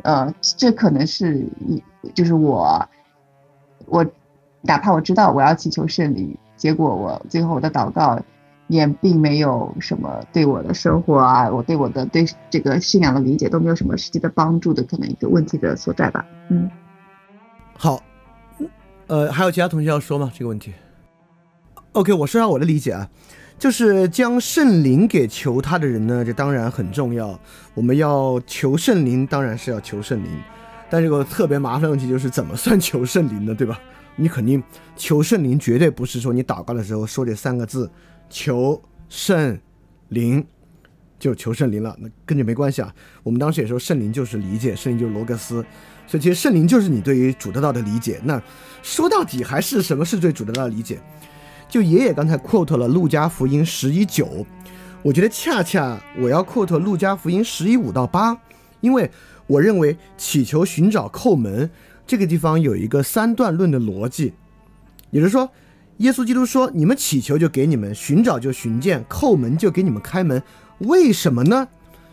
呃，这可能是一就是我我哪怕我知道我要祈求圣灵，结果我最后我的祷告也并没有什么对我的生活啊，我对我的对这个信仰的理解都没有什么实际的帮助的可能一个问题的所在吧。嗯。好，呃，还有其他同学要说吗？这个问题？OK，我说下我的理解啊，就是将圣灵给求他的人呢，这当然很重要。我们要求圣灵，当然是要求圣灵，但这个特别麻烦的问题就是怎么算求圣灵呢？对吧？你肯定求圣灵，绝对不是说你祷告的时候说这三个字“求圣灵”就求圣灵了，那跟这没关系啊。我们当时也说圣灵就是理解，圣灵就是罗格斯。所以其实圣灵就是你对于主得道的理解。那说到底还是什么是对主得道的理解？就爷爷刚才 quote 了路加福音十一九，我觉得恰恰我要 quote 路加福音十一五到八，因为我认为祈求、寻找、叩门这个地方有一个三段论的逻辑，也就是说，耶稣基督说你们祈求就给你们，寻找就寻见，叩门就给你们开门，为什么呢？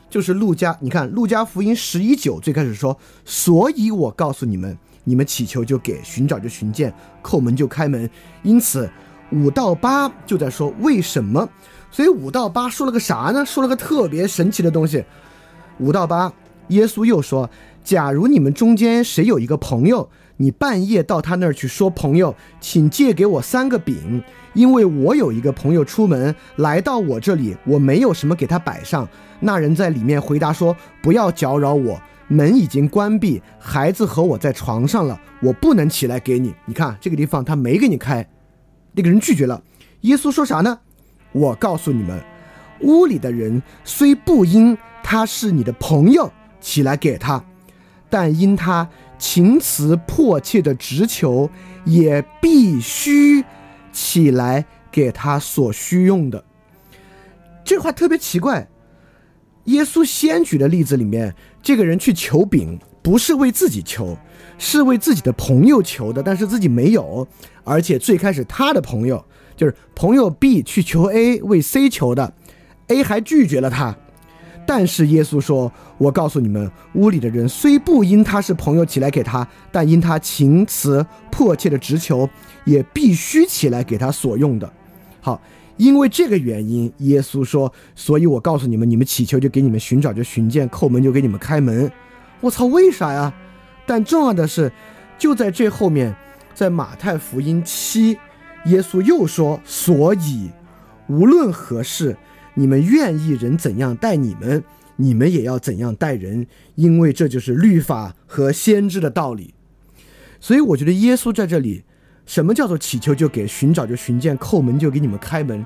就是路加，你看路加福音十一九最开始说，所以我告诉你们，你们祈求就给，寻找就寻见，叩门就开门。因此五到八就在说为什么，所以五到八说了个啥呢？说了个特别神奇的东西。五到八，耶稣又说，假如你们中间谁有一个朋友，你半夜到他那儿去说，朋友，请借给我三个饼，因为我有一个朋友出门来到我这里，我没有什么给他摆上。那人在里面回答说：“不要搅扰我，门已经关闭，孩子和我在床上了，我不能起来给你。你看这个地方他没给你开，那个人拒绝了。耶稣说啥呢？我告诉你们，屋里的人虽不因他是你的朋友起来给他，但因他情辞迫切的直求，也必须起来给他所需用的。这话特别奇怪。”耶稣先举的例子里面，这个人去求饼，不是为自己求，是为自己的朋友求的，但是自己没有，而且最开始他的朋友就是朋友 B 去求 A 为 C 求的，A 还拒绝了他。但是耶稣说：“我告诉你们，屋里的人虽不因他是朋友起来给他，但因他情辞迫切的直求，也必须起来给他所用的。”好。因为这个原因，耶稣说：“所以我告诉你们，你们祈求就给你们，寻找就寻见，叩门就给你们开门。”我操，为啥呀？但重要的是，就在这后面，在马太福音七，耶稣又说：“所以无论何事，你们愿意人怎样待你们，你们也要怎样待人，因为这就是律法和先知的道理。”所以我觉得耶稣在这里。什么叫做祈求就给，寻找就寻见，叩门就给你们开门？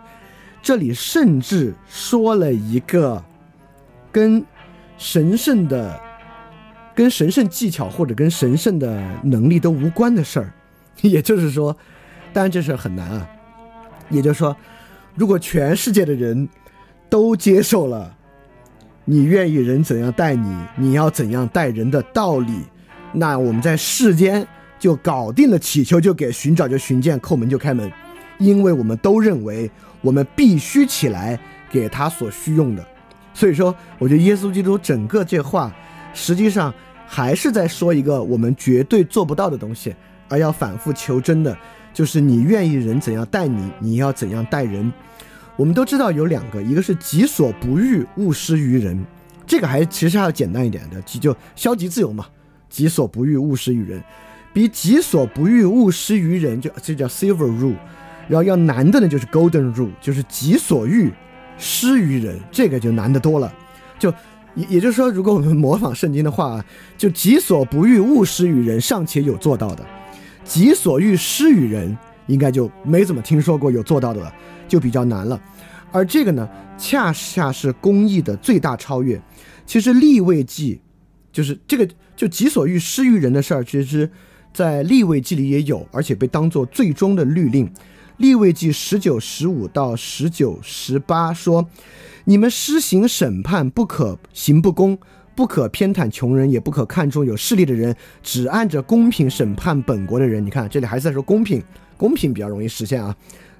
这里甚至说了一个跟神圣的、跟神圣技巧或者跟神圣的能力都无关的事儿。也就是说，当然这事很难啊。也就是说，如果全世界的人都接受了你愿意人怎样待你，你要怎样待人的道理，那我们在世间。就搞定了，祈求就给，寻找就寻见，叩门就开门，因为我们都认为我们必须起来给他所需用的。所以说，我觉得耶稣基督整个这话，实际上还是在说一个我们绝对做不到的东西，而要反复求真的，就是你愿意人怎样待你，你要怎样待人。我们都知道有两个，一个是己所不欲，勿施于人，这个还其实还要简单一点的，就消极自由嘛。己所不欲，勿施于人，比己所不欲，勿施于人，就这叫 silver rule。然后要难的呢，就是 golden rule，就是己所欲，施于人，这个就难得多了。就也也就是说，如果我们模仿圣经的话，就己所不欲，勿施于人，尚且有做到的；己所欲，施于人，应该就没怎么听说过有做到的了。就比较难了，而这个呢，恰恰是公益的最大超越。其实立位记，就是这个就己所欲施于人的事儿，其实，在立位记里也有，而且被当做最终的律令。立位记十九、十五到十九、十八说：你们施行审判，不可行不公，不可偏袒穷人，也不可看重有势力的人，只按着公平审判本国的人。你看，这里还是在说公平，公平比较容易实现啊。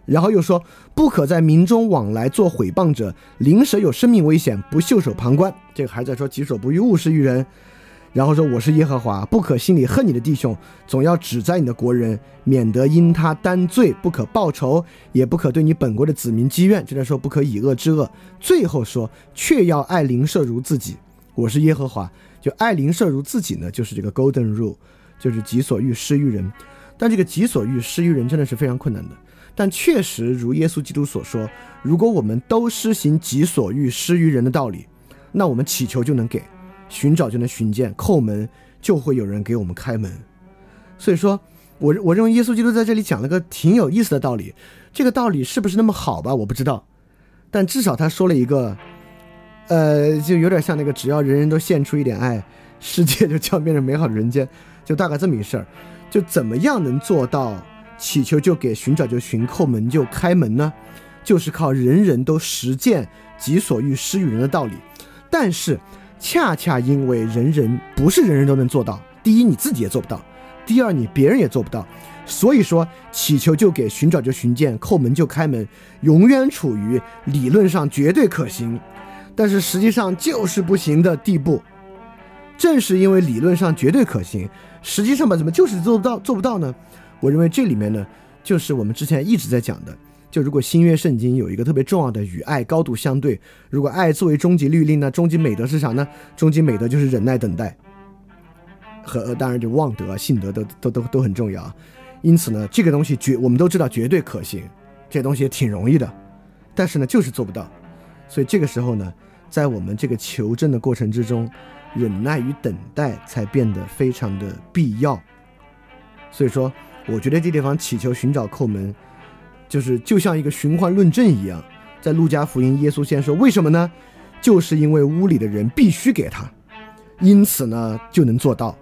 然后又说，不可在民中往来做毁谤者，灵蛇有生命危险，不袖手旁观。这个还在说己所不欲，勿施于人。然后说我是耶和华，不可心里恨你的弟兄，总要指摘你的国人，免得因他担罪，不可报仇，也不可对你本国的子民积怨。这在说不可以恶之恶。最后说，却要爱邻舍如自己。我是耶和华，就爱邻舍如自己呢，就是这个 golden rule，就是己所欲施于人。但这个己所欲施于人真的是非常困难的。但确实如耶稣基督所说，如果我们都施行己所欲施于人的道理，那我们祈求就能给，寻找就能寻见，叩门就会有人给我们开门。所以说，我我认为耶稣基督在这里讲了个挺有意思的道理。这个道理是不是那么好吧？我不知道。但至少他说了一个，呃，就有点像那个只要人人都献出一点爱，世界就将变成美好的人间，就大概这么一事儿。就怎么样能做到？祈求就给，寻找就寻，叩门就开门呢，就是靠人人都实践己所欲施于人的道理。但是，恰恰因为人人不是人人都能做到，第一你自己也做不到，第二你别人也做不到，所以说祈求就给，寻找就寻见，叩门就开门，永远处于理论上绝对可行，但是实际上就是不行的地步。正是因为理论上绝对可行，实际上吧，怎么就是做不到，做不到呢？我认为这里面呢，就是我们之前一直在讲的，就如果新约圣经有一个特别重要的与爱高度相对，如果爱作为终极律令呢，终极美德是啥呢？终极美德就是忍耐等待，和当然就望德、信德都都都都很重要。因此呢，这个东西绝我们都知道绝对可行，这东西也挺容易的，但是呢就是做不到。所以这个时候呢，在我们这个求证的过程之中，忍耐与等待才变得非常的必要。所以说。我觉得这地方祈求寻找叩门，就是就像一个循环论证一样。在路加福音，耶稣先说：“为什么呢？就是因为屋里的人必须给他，因此呢就能做到。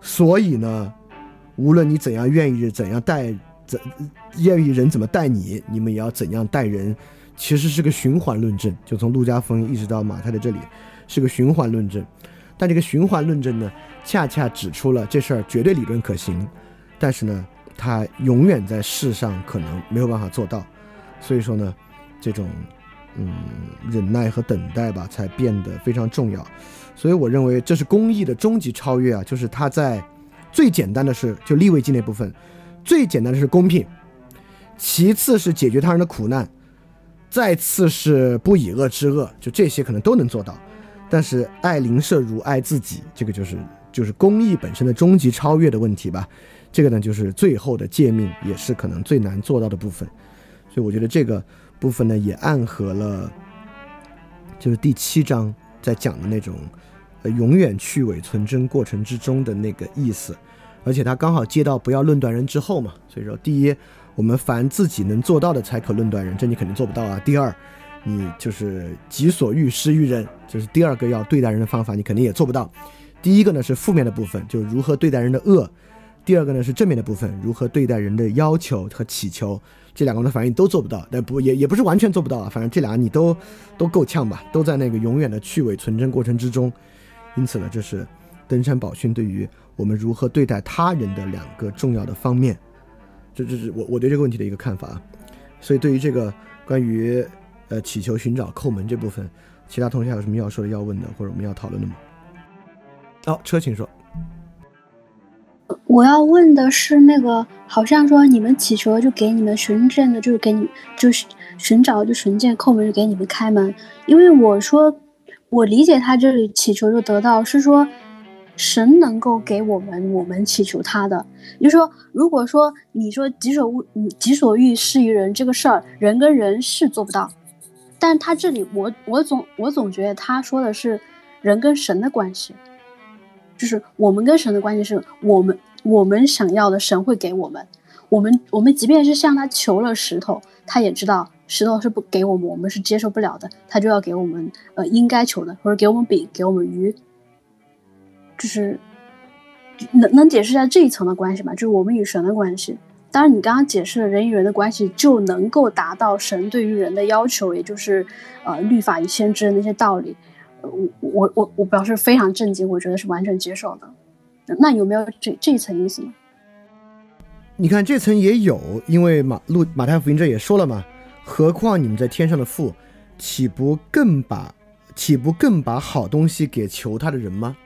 所以呢，无论你怎样愿意怎样待怎愿意人怎么待你，你们也要怎样待人。其实是个循环论证，就从路加福音一直到马太的这里，是个循环论证。但这个循环论证呢，恰恰指出了这事儿绝对理论可行，但是呢。他永远在世上可能没有办法做到，所以说呢，这种嗯忍耐和等待吧，才变得非常重要。所以我认为这是公益的终极超越啊，就是他在最简单的是就立位记那部分，最简单的是公平，其次是解决他人的苦难，再次是不以恶制恶，就这些可能都能做到。但是爱邻舍如爱自己，这个就是就是公益本身的终极超越的问题吧。这个呢，就是最后的诫命，也是可能最难做到的部分，所以我觉得这个部分呢，也暗合了，就是第七章在讲的那种，呃，永远去伪存真过程之中的那个意思，而且他刚好接到不要论断人之后嘛，所以说，第一，我们凡自己能做到的才可论断人，这你肯定做不到啊；第二，你就是己所欲施于人，就是第二个要对待人的方法，你肯定也做不到。第一个呢是负面的部分，就是如何对待人的恶。第二个呢是正面的部分，如何对待人的要求和祈求，这两个的反应都做不到，但不也也不是完全做不到啊，反正这俩你都都够呛吧，都在那个永远的去伪存真过程之中。因此呢，这是登山宝训对于我们如何对待他人的两个重要的方面。这这是我我对这个问题的一个看法啊。所以对于这个关于呃祈求寻找叩门这部分，其他同学还有什么要说的、要问的，或者我们要讨论的吗？好，车请说。我要问的是那个，好像说你们祈求就给你们寻见的，就是给你就是寻找就寻见叩门就给你们开门。因为我说我理解他这里祈求就得到是说神能够给我们我们祈求他的，就说如果说你说己所欲己所欲施于人这个事儿，人跟人是做不到，但他这里我我总我总觉得他说的是人跟神的关系，就是我们跟神的关系是我们。我们想要的神会给我们，我们我们即便是向他求了石头，他也知道石头是不给我们，我们是接受不了的，他就要给我们呃应该求的，或者给我们饼，给我们鱼，就是能能解释一下这一层的关系吗？就是我们与神的关系。当然，你刚刚解释了人与人的关系，就能够达到神对于人的要求，也就是呃律法与先知的那些道理。我我我我表示非常震惊，我觉得是完全接受的。那有没有这这一层意思呢？你看这层也有，因为马路马太福音这也说了嘛，何况你们在天上的父，岂不更把岂不更把好东西给求他的人吗？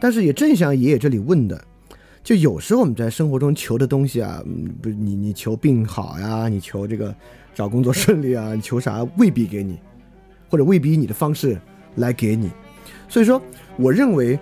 但是也正像爷爷这里问的，就有时候我们在生活中求的东西啊，不你你求病好呀，你求这个找工作顺利啊，你求啥未必给你，或者未必以你的方式来给你。所以说，我认为，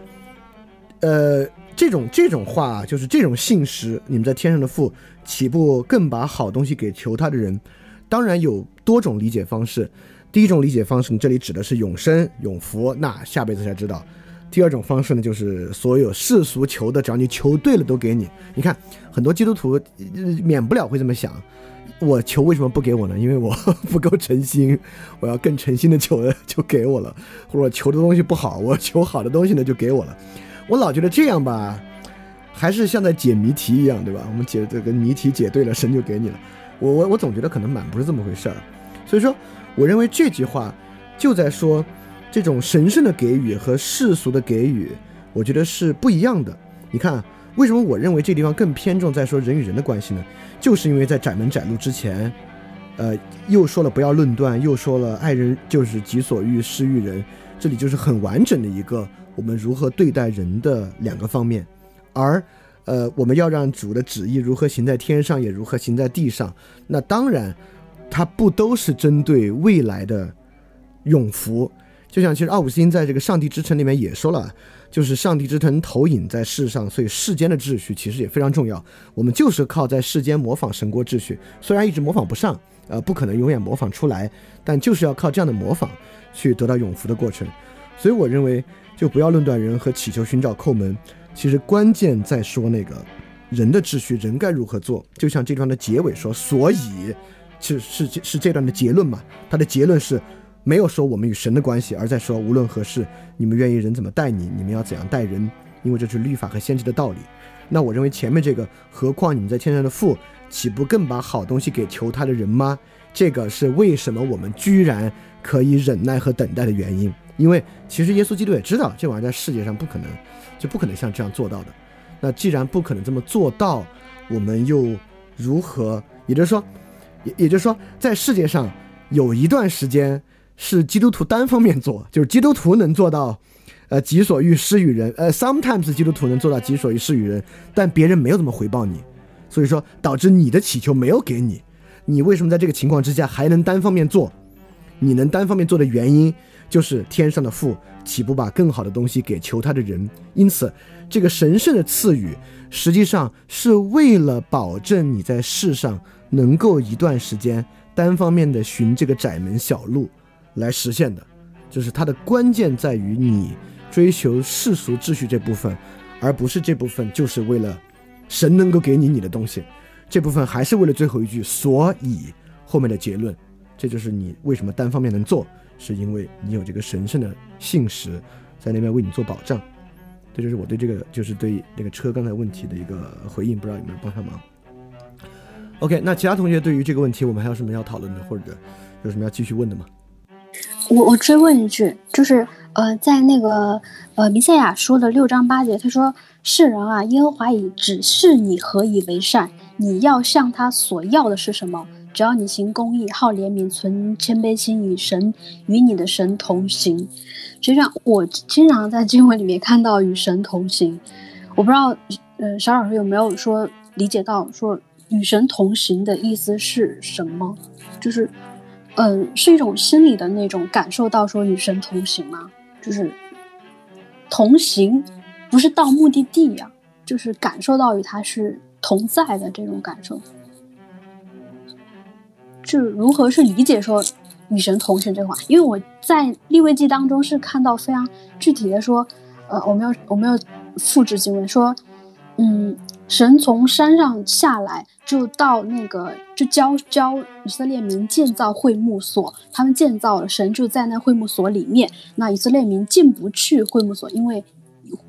呃。这种这种话就是这种信实，你们在天上的父岂不更把好东西给求他的人？当然有多种理解方式。第一种理解方式，你这里指的是永生永福，那下辈子才知道。第二种方式呢，就是所有世俗求的，只要你求对了都给你。你看很多基督徒免不了会这么想：我求为什么不给我呢？因为我 不够诚心，我要更诚心的求就给我了。或者求的东西不好，我求好的东西呢就给我了。我老觉得这样吧，还是像在解谜题一样，对吧？我们解这个谜题解对了，神就给你了。我我我总觉得可能满不是这么回事儿。所以说，我认为这句话就在说，这种神圣的给予和世俗的给予，我觉得是不一样的。你看，为什么我认为这地方更偏重在说人与人的关系呢？就是因为在窄门窄路之前，呃，又说了不要论断，又说了爱人就是己所欲施于人，这里就是很完整的一个。我们如何对待人的两个方面，而，呃，我们要让主的旨意如何行在天上，也如何行在地上。那当然，它不都是针对未来的永福。就像其实奥古斯丁在这个《上帝之城》里面也说了，就是上帝之城投影在世上，所以世间的秩序其实也非常重要。我们就是靠在世间模仿神国秩序，虽然一直模仿不上，呃，不可能永远模仿出来，但就是要靠这样的模仿去得到永福的过程。所以我认为。就不要论断人和祈求寻找叩门，其实关键在说那个人的秩序，人该如何做。就像这段的结尾说，所以是是是这段的结论嘛？他的结论是没有说我们与神的关系，而在说无论何事，你们愿意人怎么待你，你们要怎样待人，因为这是律法和先知的道理。那我认为前面这个，何况你们在天上的父，岂不更把好东西给求他的人吗？这个是为什么我们居然可以忍耐和等待的原因。因为其实耶稣基督也知道这玩意儿在世界上不可能，就不可能像这样做到的。那既然不可能这么做到，我们又如何？也就是说，也也就是说，在世界上有一段时间是基督徒单方面做，就是基督徒能做到，呃，己所欲施于人。呃，sometimes 基督徒能做到己所欲施于人，但别人没有怎么回报你，所以说导致你的祈求没有给你。你为什么在这个情况之下还能单方面做？你能单方面做的原因？就是天上的父，岂不把更好的东西给求他的人？因此，这个神圣的赐予，实际上是为了保证你在世上能够一段时间单方面的寻这个窄门小路来实现的。就是它的关键在于你追求世俗秩序这部分，而不是这部分就是为了神能够给你你的东西。这部分还是为了最后一句，所以后面的结论，这就是你为什么单方面能做。是因为你有这个神圣的信实，在那边为你做保障，这就是我对这个就是对那个车刚才问题的一个回应，不知道有没有帮上忙。OK，那其他同学对于这个问题，我们还有什么要讨论的，或者有什么要继续问的吗？我我追问一句，就是呃，在那个呃弥赛亚说的六章八节，他说：“世人啊，耶和华已指示你何以为善，你要向他所要的是什么？”只要你行公义、好怜悯、存谦卑心，与神与你的神同行。实际上，我经常在经文里面看到“与神同行”。我不知道呃，小老师有没有说理解到说与神同行的意思是什么？就是，嗯，是一种心理的那种感受到说与神同行吗？就是同行，不是到目的地呀，就是感受到与他是同在的这种感受。是如何是理解说与神同行这话？因为我在立位记当中是看到非常具体的说，呃，我没有我没有复制经文说。嗯，神从山上下来，就到那个，就教教以色列民建造会幕所。他们建造了，神就在那会幕所里面。那以色列民进不去会幕所，因为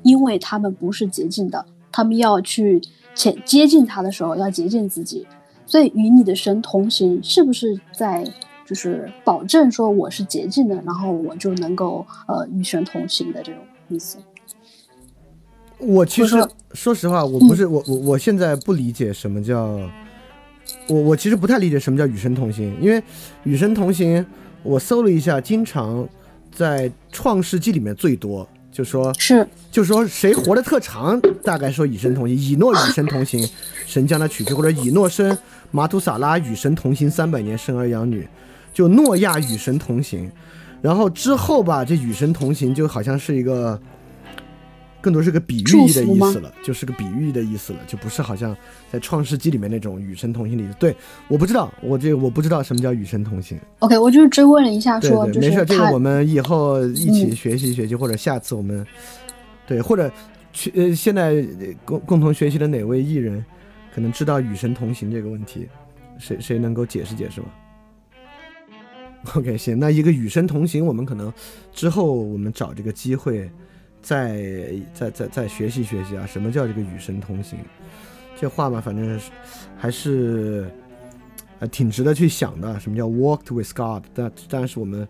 因为他们不是洁净的，他们要去前接近他的时候要洁净自己。所以与你的神同行，是不是在就是保证说我是洁净的，然后我就能够呃与神同行的这种意思？我其实说实话，我不是我我我现在不理解什么叫我我其实不太理解什么叫与神同行，因为与神同行，我搜了一下，经常在创世纪里面最多，就说是就说谁活得特长，大概说与神同行，以诺与神同行，神将他娶去，或者以诺生马图萨拉与神同行三百年，生儿养女，就诺亚与神同行，然后之后吧，这与神同行就好像是一个。更多是个比喻意的意思了，就是个比喻的意思了，就不是好像在《创世纪》里面那种与神同行的意思。对，我不知道，我这我不知道什么叫与神同行。OK，我就是追问了一下，说没事，这个我们以后一起学习学习，或者下次我们对，或者去呃，现在共共同学习的哪位艺人可能知道与神同行这个问题，谁谁能够解释解释吗？OK，行，那一个与神同行，我们可能之后我们找这个机会。再再再再学习学习啊！什么叫这个与神同行？这话嘛，反正还是呃挺值得去想的。什么叫 walked with God？但当然是我们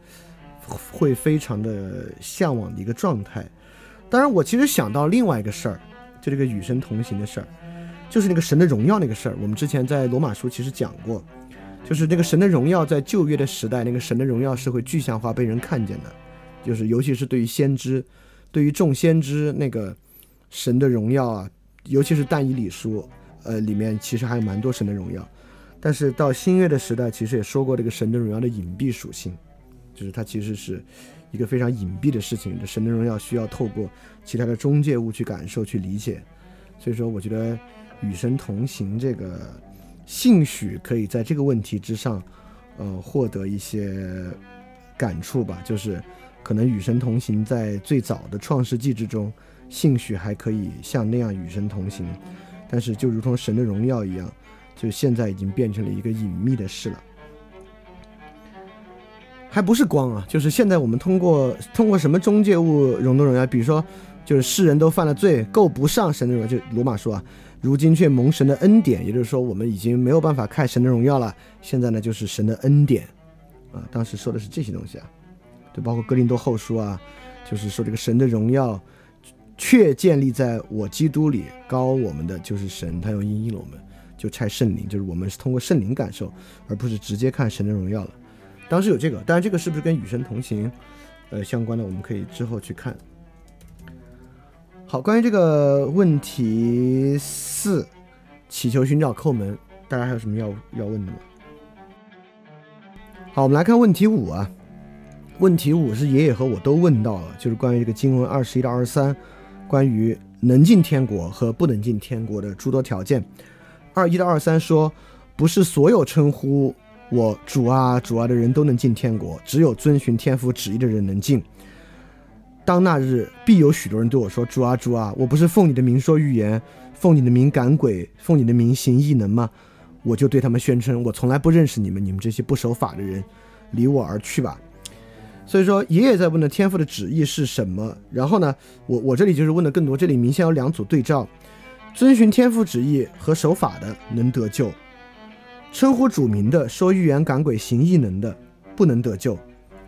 会非常的向往的一个状态。当然，我其实想到另外一个事儿，就这个与神同行的事儿，就是那个神的荣耀那个事儿。我们之前在罗马书其实讲过，就是那个神的荣耀在旧约的时代，那个神的荣耀是会具象化被人看见的，就是尤其是对于先知。对于众先知那个神的荣耀啊，尤其是但以理书，呃，里面其实还有蛮多神的荣耀。但是到新约的时代，其实也说过这个神的荣耀的隐蔽属性，就是它其实是一个非常隐蔽的事情。这神的荣耀需要透过其他的中介物去感受、去理解。所以说，我觉得与神同行这个，兴许可以在这个问题之上，呃，获得一些感触吧，就是。可能与神同行，在最早的创世纪之中，兴许还可以像那样与神同行，但是就如同神的荣耀一样，就现在已经变成了一个隐秘的事了。还不是光啊，就是现在我们通过通过什么中介物荣的荣耀，比如说就是世人都犯了罪，够不上神的荣耀。就罗马说啊，如今却蒙神的恩典，也就是说我们已经没有办法看神的荣耀了。现在呢，就是神的恩典啊，当时说的是这些东西啊。对，包括哥林多后书啊，就是说这个神的荣耀，却建立在我基督里，高我们的就是神，他又应应了我们，就差圣灵，就是我们是通过圣灵感受，而不是直接看神的荣耀了。当时有这个，当然这个是不是跟与神同行，呃相关的，我们可以之后去看。好，关于这个问题四，祈求寻找叩门，大家还有什么要要问的吗？好，我们来看问题五啊。问题五是爷爷和我都问到了，就是关于这个经文二十一到二十三，关于能进天国和不能进天国的诸多条件。二一到二三说，不是所有称呼我主啊主啊的人都能进天国，只有遵循天父旨意的人能进。当那日必有许多人对我说：“主啊主啊，我不是奉你的名说预言，奉你的名赶鬼，奉你的名行异能吗？”我就对他们宣称：“我从来不认识你们，你们这些不守法的人，离我而去吧。”所以说，爷爷在问的天赋的旨意是什么？然后呢，我我这里就是问的更多。这里明显有两组对照：遵循天赋旨意和守法的能得救；称呼主名的、说预言、赶鬼、行异能的不能得救。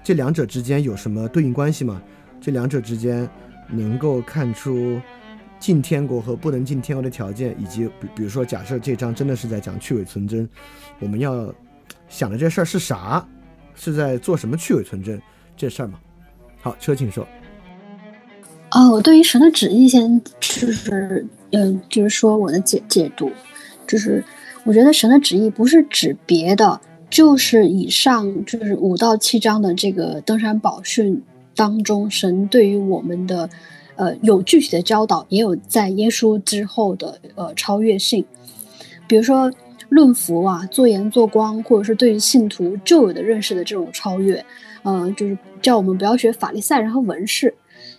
这两者之间有什么对应关系吗？这两者之间能够看出进天国和不能进天国的条件，以及比比如说，假设这章真的是在讲去伪存真，我们要想的这事儿是啥？是在做什么去伪存真？这事儿吗？好，车，请说。哦，对于神的旨意，先就是嗯，就是说我的解解读，就是我觉得神的旨意不是指别的，就是以上就是五到七章的这个登山宝训当中，神对于我们的呃有具体的教导，也有在耶稣之后的呃超越性，比如说论福啊，做盐做光，或者是对于信徒旧有的认识的这种超越，呃，就是叫我们不要学法利赛人和文士。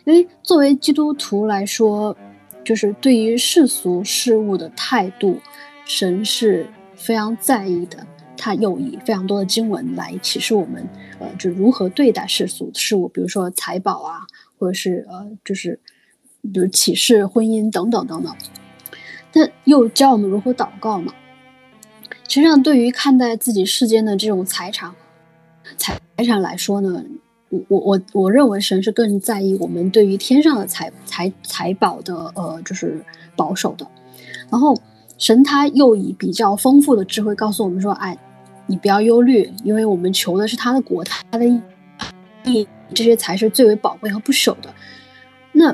因为作为基督徒来说，就是对于世俗事物的态度，神是非常在意的。他又以非常多的经文来启示我们，呃，就如何对待世俗事物，比如说财宝啊，或者是呃，就是比如启示婚姻等等等等。那又教我们如何祷告嘛。实际上，对于看待自己世间的这种财产、财产来说呢？我我我我认为神是更在意我们对于天上的财财财宝的呃，就是保守的。然后神他又以比较丰富的智慧告诉我们说：“哎，你不要忧虑，因为我们求的是他的国，他的义，这些才是最为宝贵和不朽的。”那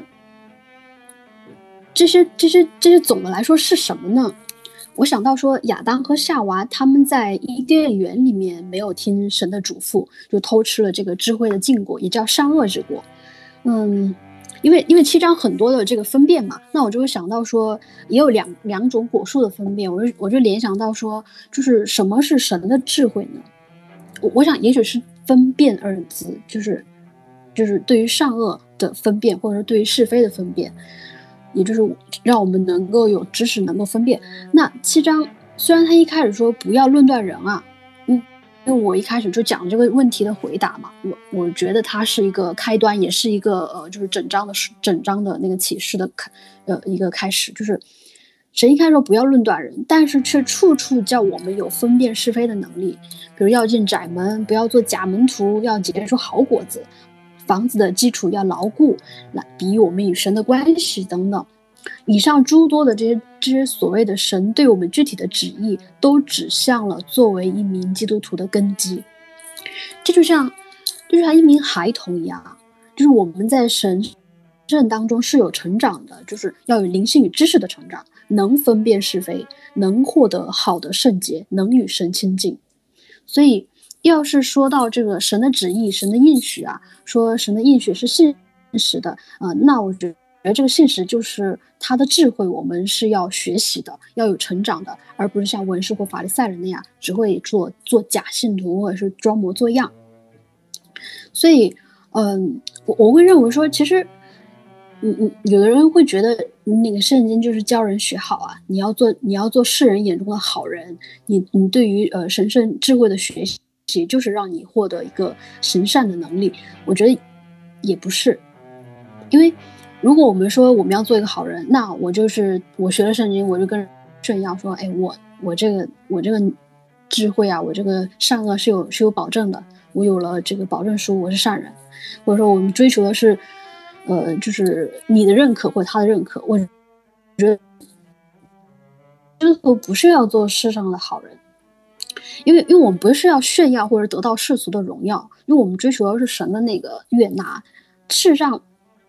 这些这些这些总的来说是什么呢？我想到说，亚当和夏娃他们在伊甸园里面没有听神的嘱咐，就偷吃了这个智慧的禁果，也叫善恶之果。嗯，因为因为七章很多的这个分辨嘛，那我就会想到说，也有两两种果树的分辨，我就我就联想到说，就是什么是神的智慧呢？我我想也许是分辨二字，就是就是对于善恶的分辨，或者说对于是非的分辨。也就是让我们能够有知识，能够分辨。那七章虽然他一开始说不要论断人啊，嗯，因为我一开始就讲这个问题的回答嘛，我我觉得它是一个开端，也是一个呃，就是整章的整章的那个启示的开呃一个开始，就是神一开始说不要论断人，但是却处处叫我们有分辨是非的能力，比如要进窄门，不要做假门徒，要结出好果子。房子的基础要牢固，来比我们与神的关系等等。以上诸多的这些这些所谓的神对我们具体的旨意，都指向了作为一名基督徒的根基。这就像，就像一名孩童一样，就是我们在神圣当中是有成长的，就是要有灵性与知识的成长，能分辨是非，能获得好的圣洁，能与神亲近。所以。要是说到这个神的旨意、神的应许啊，说神的应许是信实的啊，那我觉得这个信实就是他的智慧，我们是要学习的，要有成长的，而不是像文士或法利赛人那样只会做做假信徒或者是装模作样。所以，嗯，我我会认为说，其实，嗯嗯，有的人会觉得那个圣经就是教人学好啊，你要做你要做世人眼中的好人，你你对于呃神圣智慧的学习。也就是让你获得一个行善的能力，我觉得也不是，因为如果我们说我们要做一个好人，那我就是我学了圣经，我就跟人炫耀说，哎，我我这个我这个智慧啊，我这个善恶是有是有保证的，我有了这个保证书，我是善人，或者说我们追求的是，呃，就是你的认可或者他的认可，我觉得之后不是要做世上的好人。因为，因为我们不是要炫耀或者得到世俗的荣耀，因为我们追求的是神的那个悦纳。事实上，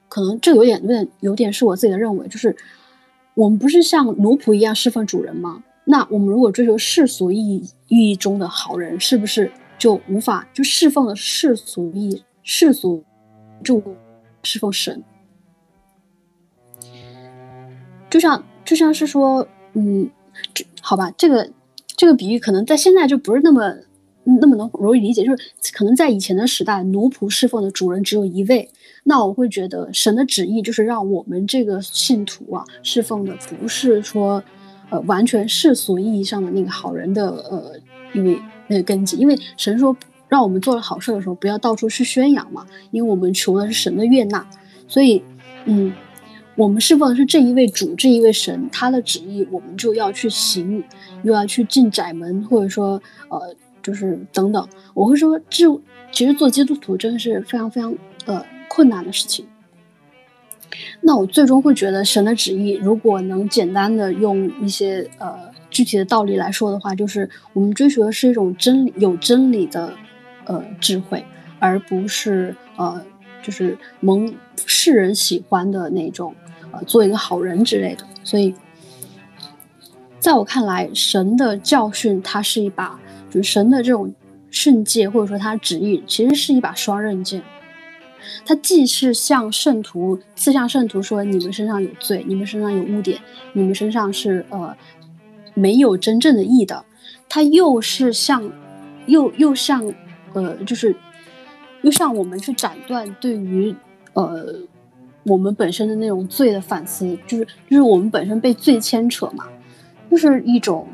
可能这有点、有点、有点是我自己的认为，就是我们不是像奴仆一样侍奉主人吗？那我们如果追求世俗意义意义中的好人，是不是就无法就侍奉了世俗意世俗就侍奉神？就像就像是说，嗯，这好吧，这个。这个比喻可能在现在就不是那么那么能容易理解，就是可能在以前的时代，奴仆侍奉的主人只有一位。那我会觉得神的旨意就是让我们这个信徒啊，侍奉的不是说，呃，完全世俗意义上的那个好人的呃，因为那个根基。因为神说让我们做了好事的时候，不要到处去宣扬嘛，因为我们求的是神的悦纳。所以，嗯。我们侍奉的是这一位主，这一位神，他的旨意，我们就要去行，又要去进窄门，或者说，呃，就是等等。我会说，这其实做基督徒真的是非常非常呃困难的事情。那我最终会觉得，神的旨意，如果能简单的用一些呃具体的道理来说的话，就是我们追求的是一种真理，有真理的呃智慧，而不是呃就是蒙世人喜欢的那种，呃，做一个好人之类的。所以，在我看来，神的教训它是一把，就是神的这种训诫或者说他旨意，其实是一把双刃剑。它既是向圣徒刺向圣徒说你们身上有罪，你们身上有污点，你们身上是呃没有真正的义的，它又是向又又向呃就是又向我们去斩断对于呃我们本身的那种罪的反思，就是就是我们本身被罪牵扯嘛，就是一种。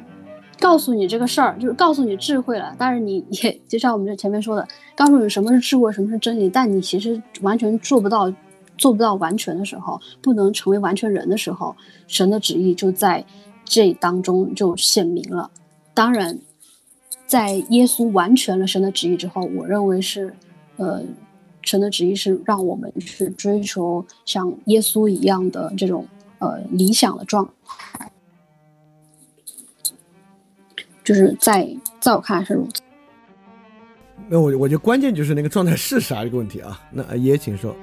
告诉你这个事儿，就是告诉你智慧了。但是你也就像我们这前面说的，告诉你什么是智慧，什么是真理。但你其实完全做不到，做不到完全的时候，不能成为完全人的时候，神的旨意就在这当中就显明了。当然，在耶稣完全了神的旨意之后，我认为是，呃，神的旨意是让我们去追求像耶稣一样的这种呃理想的状态。就是在在我看来是如此。那我我觉得关键就是那个状态是啥这个问题啊。那阿爷请说。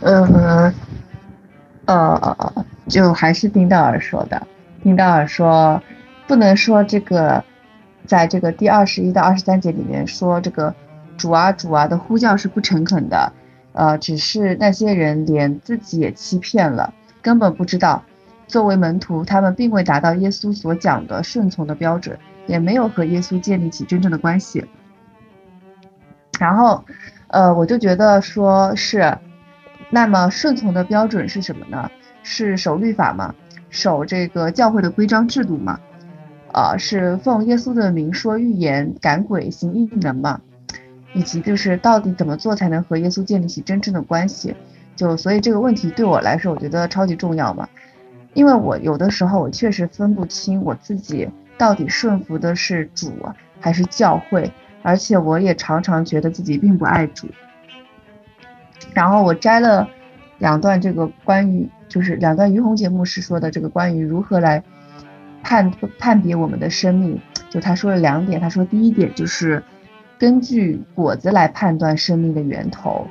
呃呃，就还是丁道尔说的。丁道尔说，不能说这个，在这个第二十一到二十三节里面说这个主啊主啊的呼叫是不诚恳的。呃，只是那些人连自己也欺骗了，根本不知道。作为门徒，他们并未达到耶稣所讲的顺从的标准，也没有和耶稣建立起真正的关系。然后，呃，我就觉得说是，那么顺从的标准是什么呢？是守律法吗？守这个教会的规章制度吗？呃，是奉耶稣的名说预言、赶鬼、行异能吗？以及就是到底怎么做才能和耶稣建立起真正的关系？就所以这个问题对我来说，我觉得超级重要嘛。因为我有的时候我确实分不清我自己到底顺服的是主还是教会，而且我也常常觉得自己并不爱主。然后我摘了两段这个关于就是两段于洪节目是说的这个关于如何来判判别我们的生命，就他说了两点，他说第一点就是根据果子来判断生命的源头，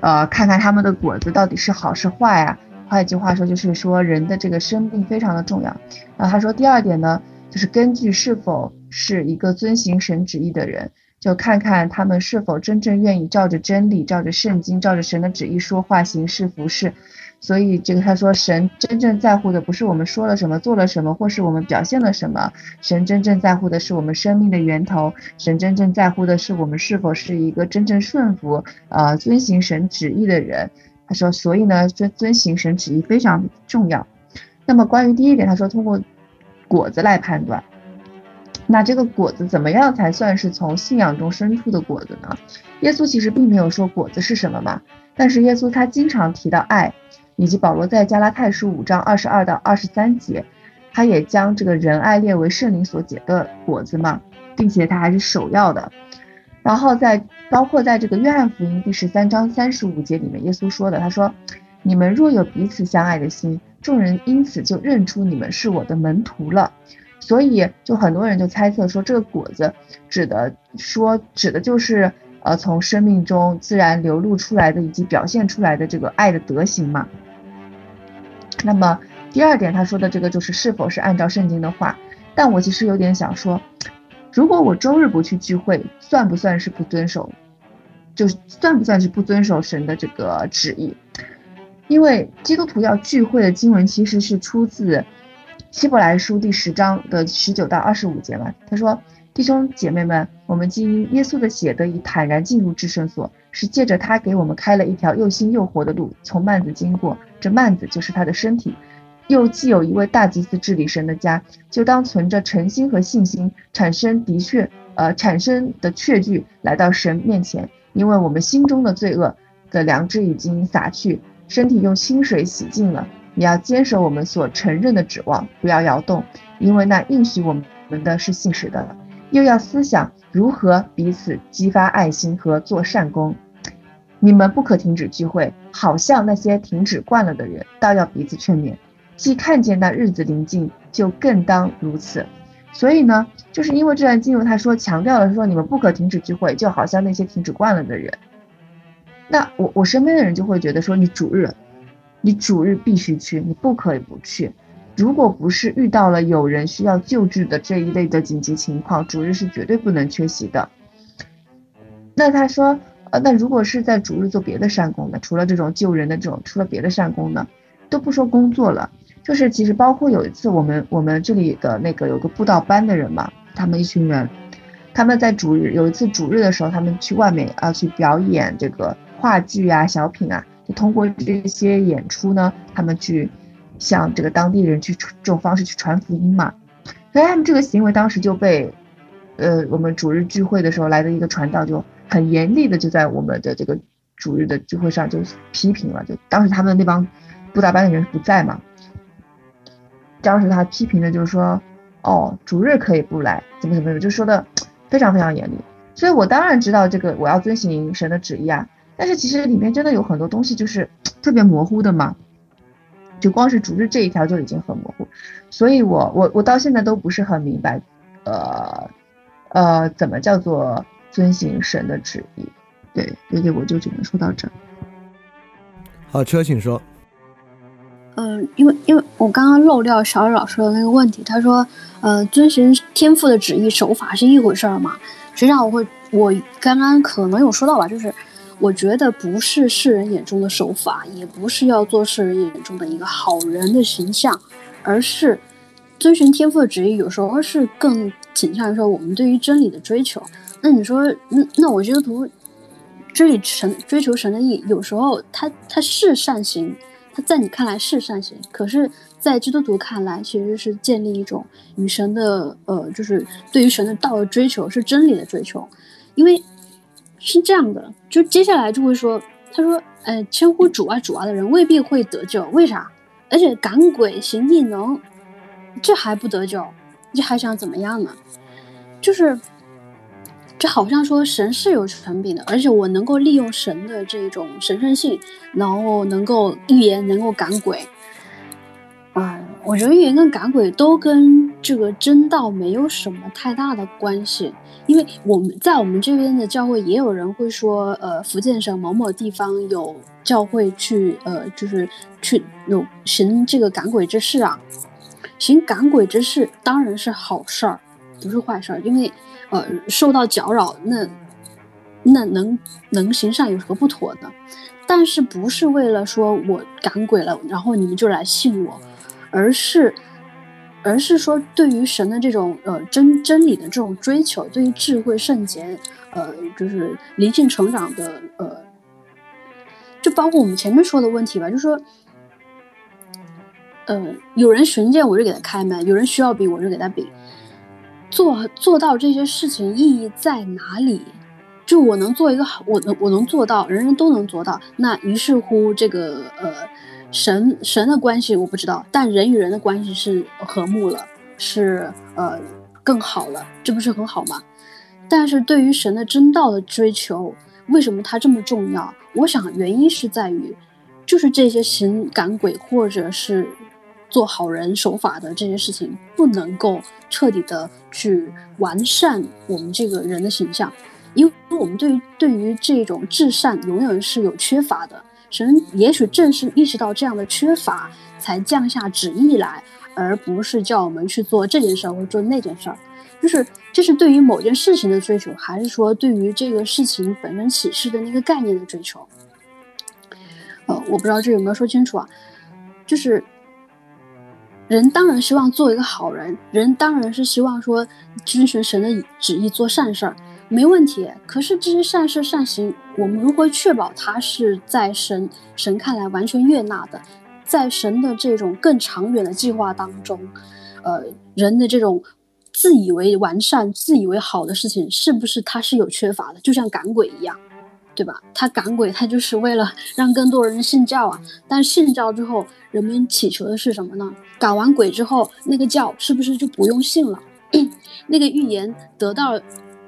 呃，看看他们的果子到底是好是坏啊。换一句话说，就是说人的这个生命非常的重要。然后他说，第二点呢，就是根据是否是一个遵行神旨意的人，就看看他们是否真正愿意照着真理、照着圣经、照着神的旨意说话、行事、服侍。所以这个他说，神真正在乎的不是我们说了什么、做了什么，或是我们表现了什么，神真正在乎的是我们生命的源头。神真正在乎的是我们是否是一个真正顺服、呃遵行神旨意的人。他说，所以呢，遵遵行神旨意非常重要。那么关于第一点，他说通过果子来判断。那这个果子怎么样才算是从信仰中生出的果子呢？耶稣其实并没有说果子是什么嘛，但是耶稣他经常提到爱，以及保罗在加拉太书五章二十二到二十三节，他也将这个仁爱列为圣灵所结的果子嘛，并且他还是首要的。然后在包括在这个约翰福音第十三章三十五节里面，耶稣说的，他说：“你们若有彼此相爱的心，众人因此就认出你们是我的门徒了。”所以就很多人就猜测说，这个果子指的说指的就是呃从生命中自然流露出来的以及表现出来的这个爱的德行嘛。那么第二点他说的这个就是是否是按照圣经的话，但我其实有点想说。如果我周日不去聚会，算不算是不遵守？就是算不算是不遵守神的这个旨意？因为基督徒要聚会的经文其实是出自希伯来书第十章的十九到二十五节嘛。他说：“弟兄姐妹们，我们基于耶稣的血得以坦然进入至圣所，是借着他给我们开了一条又新又活的路，从幔子经过。这幔子就是他的身体。”又既有一位大祭司治理神的家，就当存着诚心和信心，产生的确，呃，产生的确据来到神面前，因为我们心中的罪恶的良知已经洒去，身体用清水洗净了。你要坚守我们所承认的指望，不要摇动，因为那应许我们的是信实的。又要思想如何彼此激发爱心和做善功。你们不可停止聚会，好像那些停止惯了的人，倒要彼此劝勉。既看见那日子临近，就更当如此。所以呢，就是因为这段经文，他说强调了说你们不可停止聚会，就好像那些停止惯了的人。那我我身边的人就会觉得说，你主日，你主日必须去，你不可以不去。如果不是遇到了有人需要救治的这一类的紧急情况，主日是绝对不能缺席的。那他说，呃，那如果是在主日做别的善功的，除了这种救人的这种，除了别的善功呢，都不说工作了，就是其实包括有一次我们我们这里的那个有个布道班的人嘛，他们一群人，他们在主日有一次主日的时候，他们去外面啊去表演这个话剧啊小品啊，就通过这些演出呢，他们去。向这个当地人去这种方式去传福音嘛，所以他们这个行为当时就被，呃，我们主日聚会的时候来的一个传道就很严厉的就在我们的这个主日的聚会上就批评了，就当时他们那帮布达班的人不在嘛，当时他批评的就是说，哦，主日可以不来，怎么怎么怎么，就说的非常非常严厉，所以我当然知道这个我要遵行神的旨意啊，但是其实里面真的有很多东西就是特别模糊的嘛。就光是主日这一条就已经很模糊，所以我我我到现在都不是很明白，呃呃，怎么叫做遵行神的旨意？对所以，我就只能说到这儿。好，车，请说。嗯，因为因为我刚刚漏掉小雨老师的那个问题，他说，呃，遵循天赋的旨意守法是一回事儿嘛？实际上，我会我刚刚可能有说到吧，就是。我觉得不是世人眼中的守法，也不是要做世人眼中的一个好人的形象，而是遵循天赋的旨意。有时候是更倾向于说我们对于真理的追求。那你说，那那我基督徒追理神、追求神的意，有时候他他是善行，他在你看来是善行，可是，在基督徒看来，其实是建立一种与神的呃，就是对于神的道的追求，是真理的追求，因为。是这样的，就接下来就会说，他说，呃，称呼主啊主啊的人未必会得救，为啥？而且赶鬼行异能，这还不得救，你还想怎么样呢？就是，这好像说神是有权柄的，而且我能够利用神的这种神圣性，然后能够预言，能够赶鬼。啊，我觉得预言跟赶鬼都跟这个真道没有什么太大的关系。因为我们在我们这边的教会也有人会说，呃，福建省某某地方有教会去，呃，就是去有行这个赶鬼之事啊。行赶鬼之事当然是好事儿，不是坏事儿。因为，呃，受到搅扰，那那能能行善有什么不妥的？但是不是为了说我赶鬼了，然后你们就来信我，而是。而是说，对于神的这种呃真真理的这种追求，对于智慧圣洁，呃，就是灵性成长的呃，就包括我们前面说的问题吧，就说，呃，有人寻见我就给他开门，有人需要比我就给他比，做做到这些事情意义在哪里？就我能做一个好，我能我能做到，人人都能做到，那于是乎这个呃。神神的关系我不知道，但人与人的关系是和睦了，是呃更好了，这不是很好吗？但是对于神的真道的追求，为什么它这么重要？我想原因是在于，就是这些行赶鬼或者是做好人守法的这些事情，不能够彻底的去完善我们这个人的形象，因为我们对于对于这种至善永远是有缺乏的。神也许正是意识到这样的缺乏，才降下旨意来，而不是叫我们去做这件事儿或做那件事儿。就是这是对于某件事情的追求，还是说对于这个事情本身启示的那个概念的追求？呃，我不知道这有没有说清楚啊？就是人当然希望做一个好人，人当然是希望说遵循神的旨意做善事儿。没问题，可是这些善事善行，我们如何确保它是在神神看来完全悦纳的？在神的这种更长远的计划当中，呃，人的这种自以为完善、自以为好的事情，是不是它是有缺乏的？就像赶鬼一样，对吧？他赶鬼，他就是为了 让更多人信教啊。但信教之后，人们祈求的是什么呢？赶完鬼之后，那个教是不是就不用信了？那个预言得到。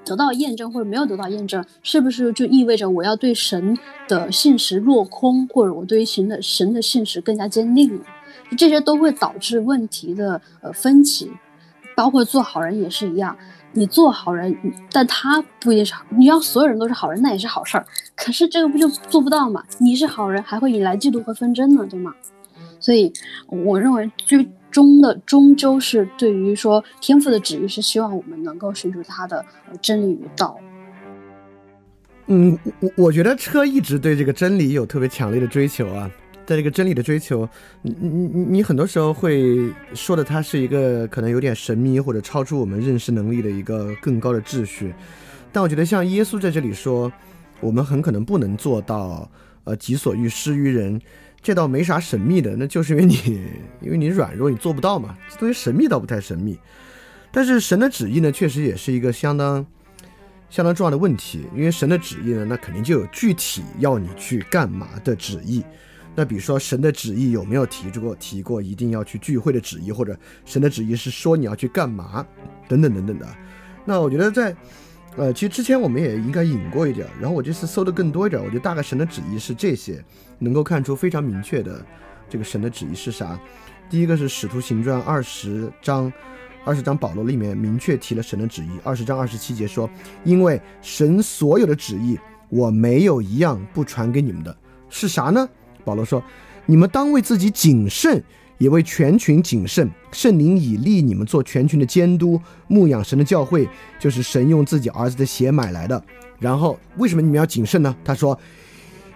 得到验证或者没有得到验证，是不是就意味着我要对神的信实落空，或者我对于神的神的信实更加坚定了？这些都会导致问题的呃分歧，包括做好人也是一样。你做好人，但他不一定是好。你要所有人都是好人，那也是好事儿。可是这个不就做不到嘛？你是好人，还会引来嫉妒和纷争呢，对吗？所以，我认为就终的终究是对于说天赋的旨意是希望我们能够寻求他的真理与道。嗯，我我觉得车一直对这个真理有特别强烈的追求啊。在这个真理的追求，你你你很多时候会说的，它是一个可能有点神秘或者超出我们认识能力的一个更高的秩序。但我觉得像耶稣在这里说，我们很可能不能做到，呃，己所欲施于人，这倒没啥神秘的，那就是因为你 因为你软弱，你做不到嘛。这东西神秘倒不太神秘，但是神的旨意呢，确实也是一个相当相当重要的问题，因为神的旨意呢，那肯定就有具体要你去干嘛的旨意。那比如说，神的旨意有没有提出过提过一定要去聚会的旨意，或者神的旨意是说你要去干嘛，等等等等的。那我觉得在，呃，其实之前我们也应该引过一点，然后我这次搜的更多一点，我觉得大概神的旨意是这些，能够看出非常明确的这个神的旨意是啥。第一个是使徒行传二十章，二十章保罗里面明确提了神的旨意，二十章二十七节说，因为神所有的旨意，我没有一样不传给你们的，是啥呢？保罗说：“你们当为自己谨慎，也为全群谨慎。圣灵已立你们做全群的监督，牧养神的教会，就是神用自己儿子的血买来的。然后，为什么你们要谨慎呢？他说。”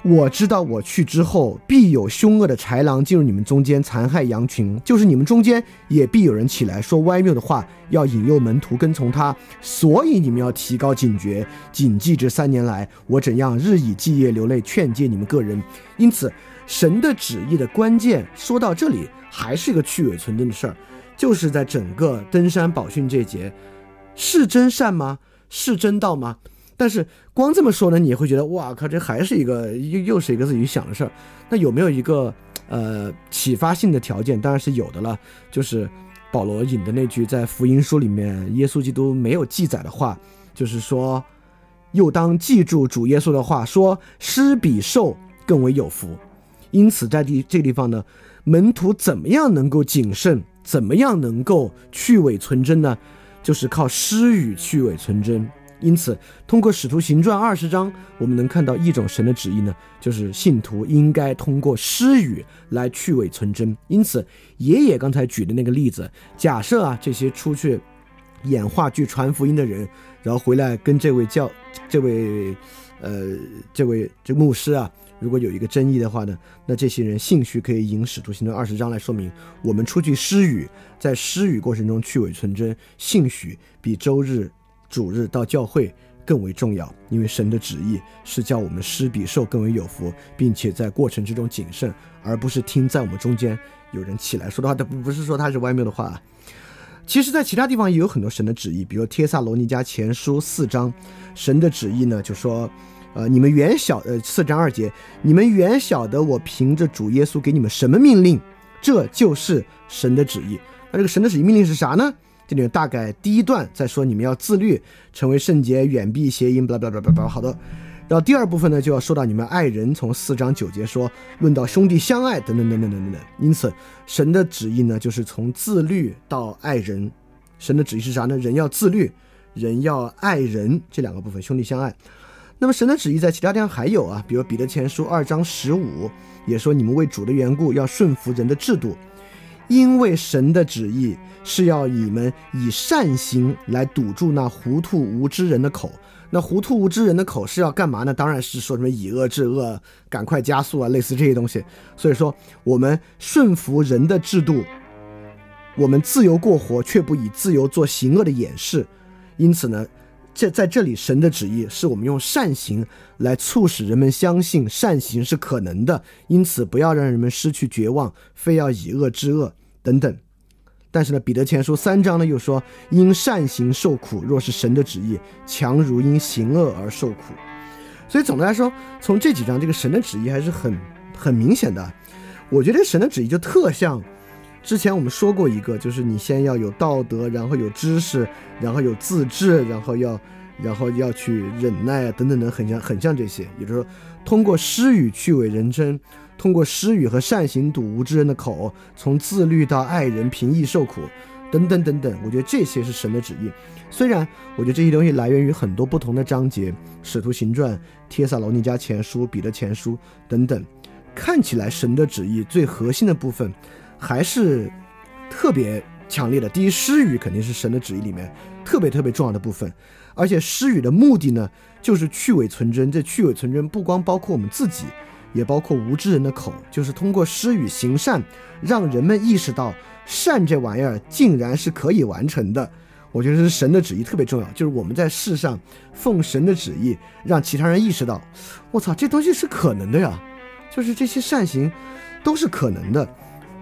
我知道我去之后，必有凶恶的豺狼进入你们中间，残害羊群。就是你们中间也必有人起来说歪谬的话，要引诱门徒跟从他。所以你们要提高警觉，谨记这三年来我怎样日以继夜流泪劝诫你们个人。因此，神的旨意的关键说到这里，还是一个去伪存真的事儿，就是在整个登山宝训这节，是真善吗？是真道吗？但是光这么说呢，你也会觉得哇靠，这还是一个又又是一个自己想的事儿。那有没有一个呃启发性的条件？当然是有的了，就是保罗引的那句在福音书里面耶稣基督没有记载的话，就是说，又当记住主耶稣的话，说施比受更为有福。因此在地这地方呢，门徒怎么样能够谨慎？怎么样能够去伪存真呢？就是靠施与去伪存真。因此，通过《使徒行传》二十章，我们能看到一种神的旨意呢，就是信徒应该通过施语来去伪存真。因此，爷爷刚才举的那个例子，假设啊，这些出去演话剧、传福音的人，然后回来跟这位教、这位呃、这位这牧师啊，如果有一个争议的话呢，那这些人兴许可以引《使徒行传》二十章来说明，我们出去施语，在施语过程中去伪存真，兴许比周日。主日到教会更为重要，因为神的旨意是叫我们施比受更为有福，并且在过程之中谨慎，而不是听在我们中间有人起来说的话。他不不是说他是歪谬的话。其实，在其他地方也有很多神的旨意，比如帖萨罗尼迦前书四章，神的旨意呢就说，呃，你们原晓呃四章二节，你们原晓得我凭着主耶稣给你们什么命令，这就是神的旨意。那这个神的旨意命令是啥呢？这里面大概第一段在说你们要自律，成为圣洁，远避邪淫，巴拉巴拉巴拉巴拉。好的，然后第二部分呢就要说到你们爱人，从四章九节说论到兄弟相爱等等等等等等等。因此，神的旨意呢就是从自律到爱人。神的旨意是啥呢？人要自律，人要爱人，这两个部分兄弟相爱。那么神的旨意在其他地方还有啊，比如彼得前书二章十五也说你们为主的缘故要顺服人的制度。因为神的旨意是要你们以善行来堵住那糊涂无知人的口。那糊涂无知人的口是要干嘛呢？当然是说什么以恶制恶，赶快加速啊，类似这些东西。所以说，我们顺服人的制度，我们自由过活，却不以自由做行恶的掩饰。因此呢，这在这里，神的旨意是我们用善行来促使人们相信善行是可能的。因此，不要让人们失去绝望，非要以恶制恶等等。但是呢，彼得前书三章呢又说，因善行受苦，若是神的旨意，强如因行恶而受苦。所以总的来说，从这几章，这个神的旨意还是很很明显的。我觉得神的旨意就特像之前我们说过一个，就是你先要有道德，然后有知识，然后有自制，然后要然后要去忍耐啊等等等，很像很像这些。也就是说，通过诗语去伪人真。通过诗语和善行堵无知人的口，从自律到爱人平易受苦，等等等等。我觉得这些是神的旨意。虽然我觉得这些东西来源于很多不同的章节，《使徒行传》、《帖撒罗尼迦前书》、《彼得前书》等等，看起来神的旨意最核心的部分还是特别强烈的。第一，施语肯定是神的旨意里面特别特别重要的部分，而且施语的目的呢，就是去伪存真。这去伪存真不光包括我们自己，也包括无知人的口，就是通过施语行善，让人们意识到善这玩意儿竟然是可以完成的。我觉得是神的旨意特别重要，就是我们在世上奉神的旨意，让其他人意识到，我操，这东西是可能的呀，就是这些善行都是可能的。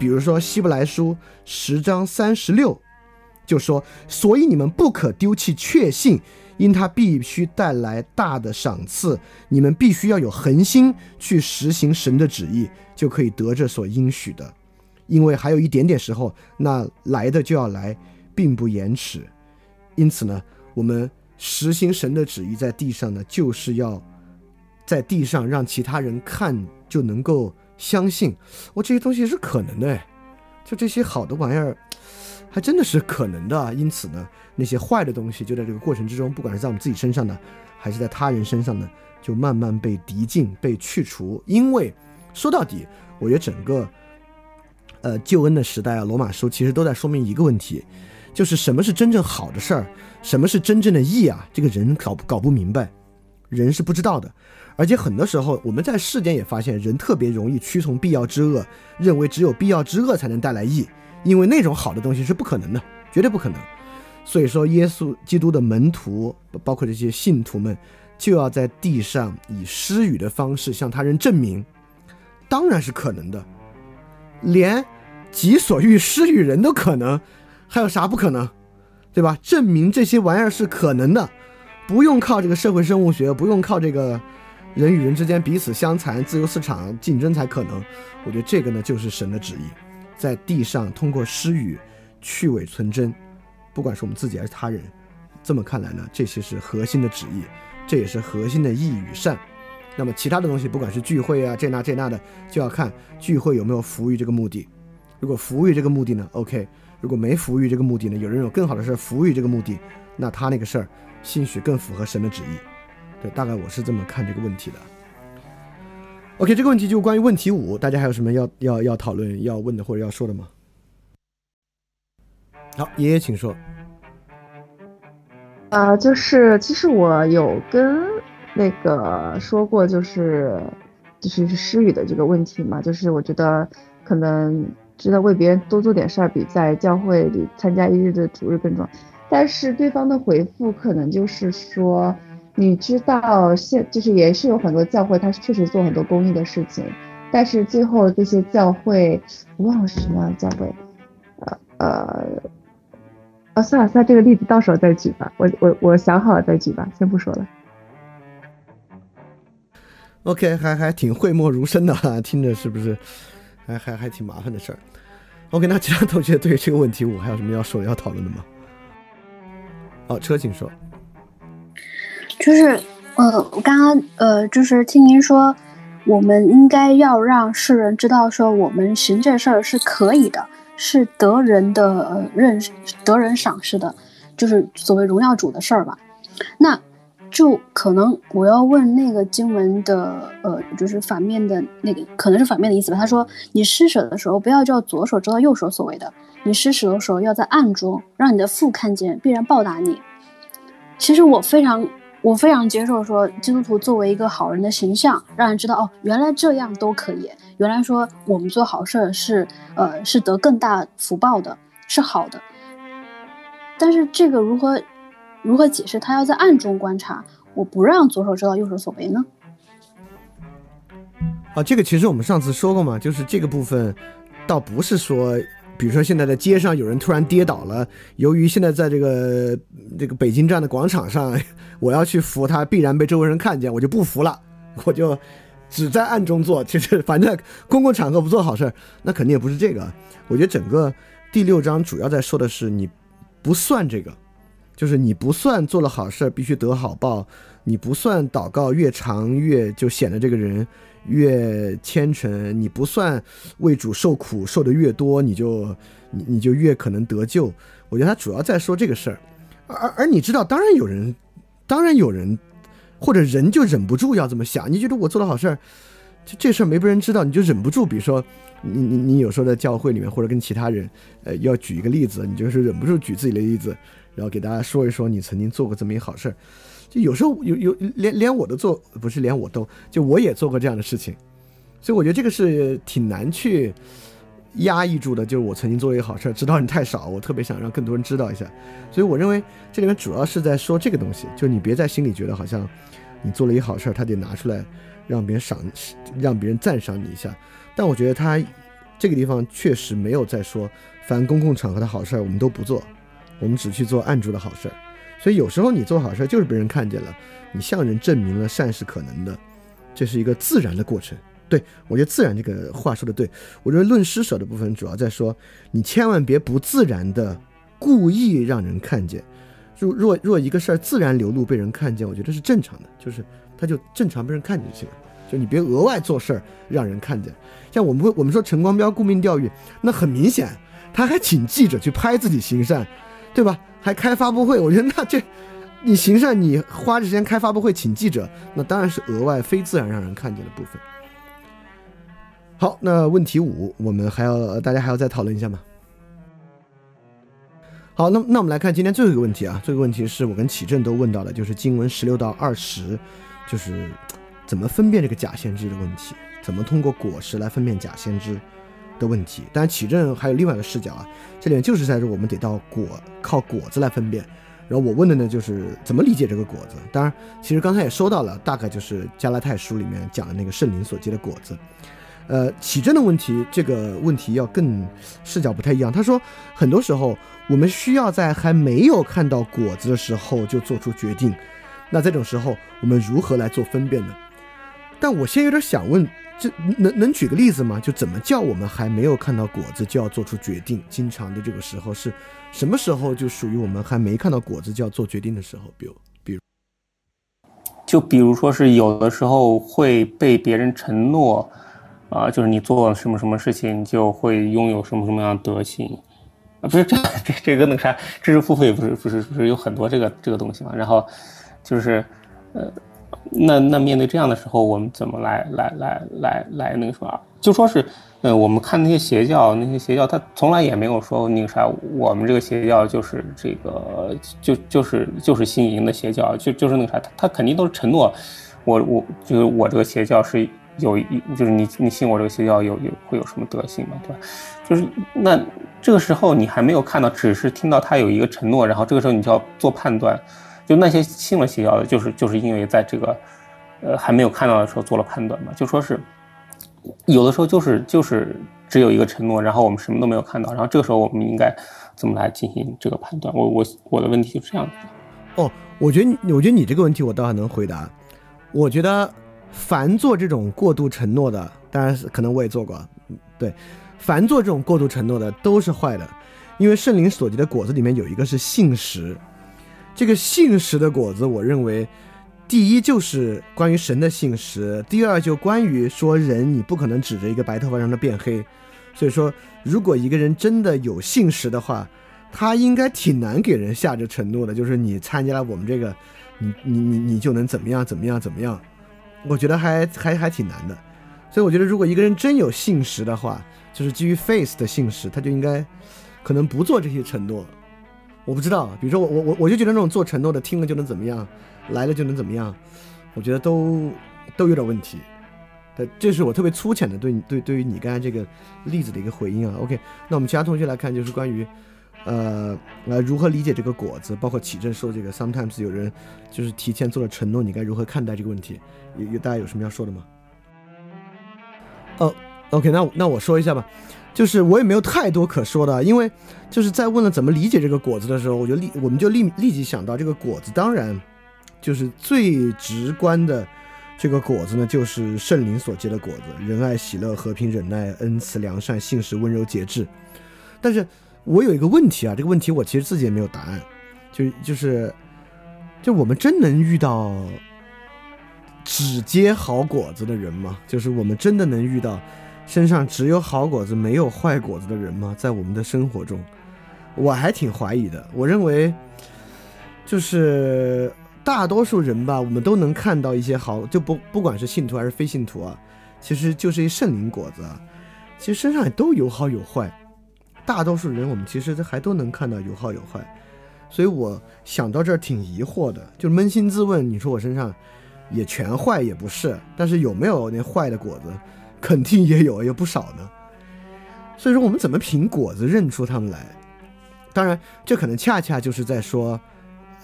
比如说希伯来书十章三十六，就说，所以你们不可丢弃确信，因他必须带来大的赏赐，你们必须要有恒心去实行神的旨意，就可以得着所应许的。因为还有一点点时候，那来的就要来，并不延迟。因此呢，我们实行神的旨意在地上呢，就是要在地上让其他人看就能够相信，我这些东西是可能的，就这些好的玩意儿，还真的是可能的。因此呢，那些坏的东西就在这个过程之中，不管是在我们自己身上呢，还是在他人身上呢，就慢慢被涤净、被去除。因为说到底，我觉得整个呃救恩的时代啊，罗马书其实都在说明一个问题。就是什么是真正好的事儿，什么是真正的义啊？这个人搞搞不明白，人是不知道的。而且很多时候，我们在世间也发现，人特别容易屈从必要之恶，认为只有必要之恶才能带来义，因为那种好的东西是不可能的，绝对不可能。所以说，耶稣基督的门徒，包括这些信徒们，就要在地上以施语的方式向他人证明，当然是可能的，连己所欲施与人都可能。还有啥不可能，对吧？证明这些玩意儿是可能的，不用靠这个社会生物学，不用靠这个人与人之间彼此相残、自由市场竞争才可能。我觉得这个呢，就是神的旨意，在地上通过施予去伪存真，不管是我们自己还是他人。这么看来呢，这些是核心的旨意，这也是核心的义与善。那么其他的东西，不管是聚会啊这那这那的，就要看聚会有没有服务于这个目的。如果服务于这个目的呢，OK。如果没服务于这个目的呢？有人有更好的事服务于这个目的，那他那个事儿，兴许更符合神的旨意。对，大概我是这么看这个问题的。OK，这个问题就关于问题五，大家还有什么要要要讨论、要问的或者要说的吗？好，爷爷请说。啊，就是其实我有跟那个说过，就是就是施语的这个问题嘛，就是我觉得可能。知道为别人多做点事儿，比在教会里参加一日的主日更重要。但是对方的回复可能就是说，你知道现就是也是有很多教会，他确实做很多公益的事情，但是最后这些教会，忘了是什么教会，呃呃，啊算了算了，这个例子到时候再举吧，我我我想好了再举吧，先不说了。OK，还还挺讳莫如深的哈，听着是不是？还还还挺麻烦的事儿。OK，那其他同学对这个问题，我还有什么要说、要讨论的吗？哦，车，请说。就是，呃，我刚刚呃，就是听您说，我们应该要让世人知道，说我们行这事儿是可以的，是得人的呃认得人赏识的，就是所谓荣耀主的事儿吧。那。就可能我要问那个经文的，呃，就是反面的那个，可能是反面的意思吧。他说，你施舍的时候，不要叫左手知道右手所为的。你施舍的时候，要在暗中，让你的父看见，必然报答你。其实我非常，我非常接受说，基督徒作为一个好人的形象，让人知道哦，原来这样都可以。原来说我们做好事是，呃，是得更大福报的，是好的。但是这个如何？如何解释他要在暗中观察，我不让左手知道右手所为呢？啊，这个其实我们上次说过嘛，就是这个部分，倒不是说，比如说现在在街上有人突然跌倒了，由于现在在这个这个北京站的广场上，我要去扶他，必然被周围人看见，我就不扶了，我就只在暗中做，其实反正公共场合不做好事，那肯定也不是这个。我觉得整个第六章主要在说的是你不算这个。就是你不算做了好事儿，必须得好报；你不算祷告越长越就显得这个人越虔诚，你不算为主受苦受的越多，你就你你就越可能得救。我觉得他主要在说这个事儿，而而你知道，当然有人，当然有人，或者人就忍不住要这么想，你觉得我做的好事儿，这这事儿没被人知道，你就忍不住，比如说你你你有时候在教会里面或者跟其他人，呃，要举一个例子，你就是忍不住举自己的例子，然后给大家说一说你曾经做过这么一好事儿。就有时候有有连连我都做，不是连我都，就我也做过这样的事情，所以我觉得这个是挺难去压抑住的。就是我曾经做了一个好事，知道人太少，我特别想让更多人知道一下。所以我认为这里面主要是在说这个东西，就你别在心里觉得好像你做了一好事，他得拿出来让别人赏，让别人赞赏你一下。但我觉得他这个地方确实没有在说，凡公共场合的好事我们都不做，我们只去做暗住的好事。所以有时候你做好事就是被人看见了，你向人证明了善是可能的，这是一个自然的过程。对我觉得自然这个话说的对，我认为论施舍的部分主要在说，你千万别不自然的故意让人看见。若若若一个事儿自然流露被人看见，我觉得是正常的，就是他就正常被人看见就行了。就你别额外做事儿让人看见。像我们会我们说陈光标顾命钓鱼，那很明显他还请记者去拍自己行善，对吧？还开发布会，我觉得那这，你行善，你花时间开发布会请记者，那当然是额外非自然让人看见的部分。好，那问题五，我们还要大家还要再讨论一下吗？好，那那我们来看今天最后一个问题啊，这个问题是我跟启正都问到的，就是经文十六到二十，就是怎么分辨这个假先知的问题，怎么通过果实来分辨假先知。的问题，当然启正还有另外一个视角啊，这里面就是在说我们得到果靠果子来分辨，然后我问的呢就是怎么理解这个果子。当然，其实刚才也说到了，大概就是加拉太书里面讲的那个圣灵所结的果子。呃，启正的问题，这个问题要更视角不太一样。他说，很多时候我们需要在还没有看到果子的时候就做出决定，那这种时候我们如何来做分辨呢？但我现在有点想问。这能能举个例子吗？就怎么叫我们还没有看到果子就要做出决定？经常的这个时候是什么时候？就属于我们还没看到果子就要做决定的时候。比如，比如，就比如说是有的时候会被别人承诺，啊，就是你做什么什么事情就会拥有什么什么样的德行啊？不是这这这个那个啥知识付费不是不是不是有很多这个这个东西嘛？然后就是呃。那那面对这样的时候，我们怎么来来来来来那个什么？就说是，呃，我们看那些邪教，那些邪教他从来也没有说那个啥，我们这个邪教就是这个就就是就是新营的邪教，就就是那个啥，他他肯定都是承诺，我我就是我这个邪教是有一就是你你信我这个邪教有有会有什么德行嘛，对吧？就是那这个时候你还没有看到，只是听到他有一个承诺，然后这个时候你就要做判断。就那些信了邪教的，就是就是因为在这个，呃，还没有看到的时候做了判断嘛。就说是，有的时候就是就是只有一个承诺，然后我们什么都没有看到，然后这个时候我们应该怎么来进行这个判断？我我我的问题就是这样的。哦，我觉得你我觉得你这个问题我倒还能回答。我觉得凡做这种过度承诺的，当然可能我也做过，对，凡做这种过度承诺的都是坏的，因为圣灵所结的果子里面有一个是信实。这个信实的果子，我认为，第一就是关于神的信实，第二就关于说人你不可能指着一个白头发让他变黑，所以说如果一个人真的有信实的话，他应该挺难给人下这承诺的，就是你参加了我们这个，你你你你就能怎么样怎么样怎么样，我觉得还还还挺难的，所以我觉得如果一个人真有信实的话，就是基于 face 的信实，他就应该可能不做这些承诺。我不知道，比如说我我我我就觉得那种做承诺的，听了就能怎么样，来了就能怎么样，我觉得都都有点问题。对，这是我特别粗浅的对对对于你刚才这个例子的一个回应啊。OK，那我们其他同学来看，就是关于呃呃如何理解这个果子，包括启正说这个 sometimes 有人就是提前做了承诺，你该如何看待这个问题？有有大家有什么要说的吗？哦，OK，那那我说一下吧。就是我也没有太多可说的，因为就是在问了怎么理解这个果子的时候，我就立我们就立立即想到这个果子，当然就是最直观的这个果子呢，就是圣灵所结的果子，仁爱、喜乐、和平、忍耐、恩慈、良善、信实、温柔、节制。但是我有一个问题啊，这个问题我其实自己也没有答案，就就是就我们真能遇到只结好果子的人吗？就是我们真的能遇到身上只有好果子没有坏果子的人吗？在我们的生活中，我还挺怀疑的。我认为，就是大多数人吧，我们都能看到一些好，就不不管是信徒还是非信徒啊，其实就是一圣灵果子啊，其实身上也都有好有坏。大多数人我们其实还都能看到有好有坏，所以我想到这儿挺疑惑的，就扪心自问，你说我身上。也全坏也不是，但是有没有那坏的果子，肯定也有，有不少呢。所以说，我们怎么凭果子认出他们来？当然，这可能恰恰就是在说，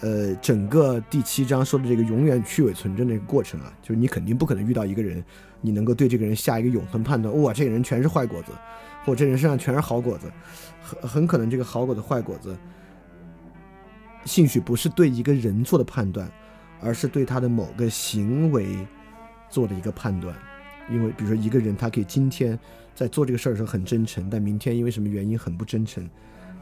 呃，整个第七章说的这个永远去伪存真的一个过程啊，就是你肯定不可能遇到一个人，你能够对这个人下一个永恒判断，哇，这个人全是坏果子，或这人身上全是好果子，很很可能这个好果子、坏果子，兴许不是对一个人做的判断。而是对他的某个行为做的一个判断，因为比如说一个人，他可以今天在做这个事儿的时候很真诚，但明天因为什么原因很不真诚，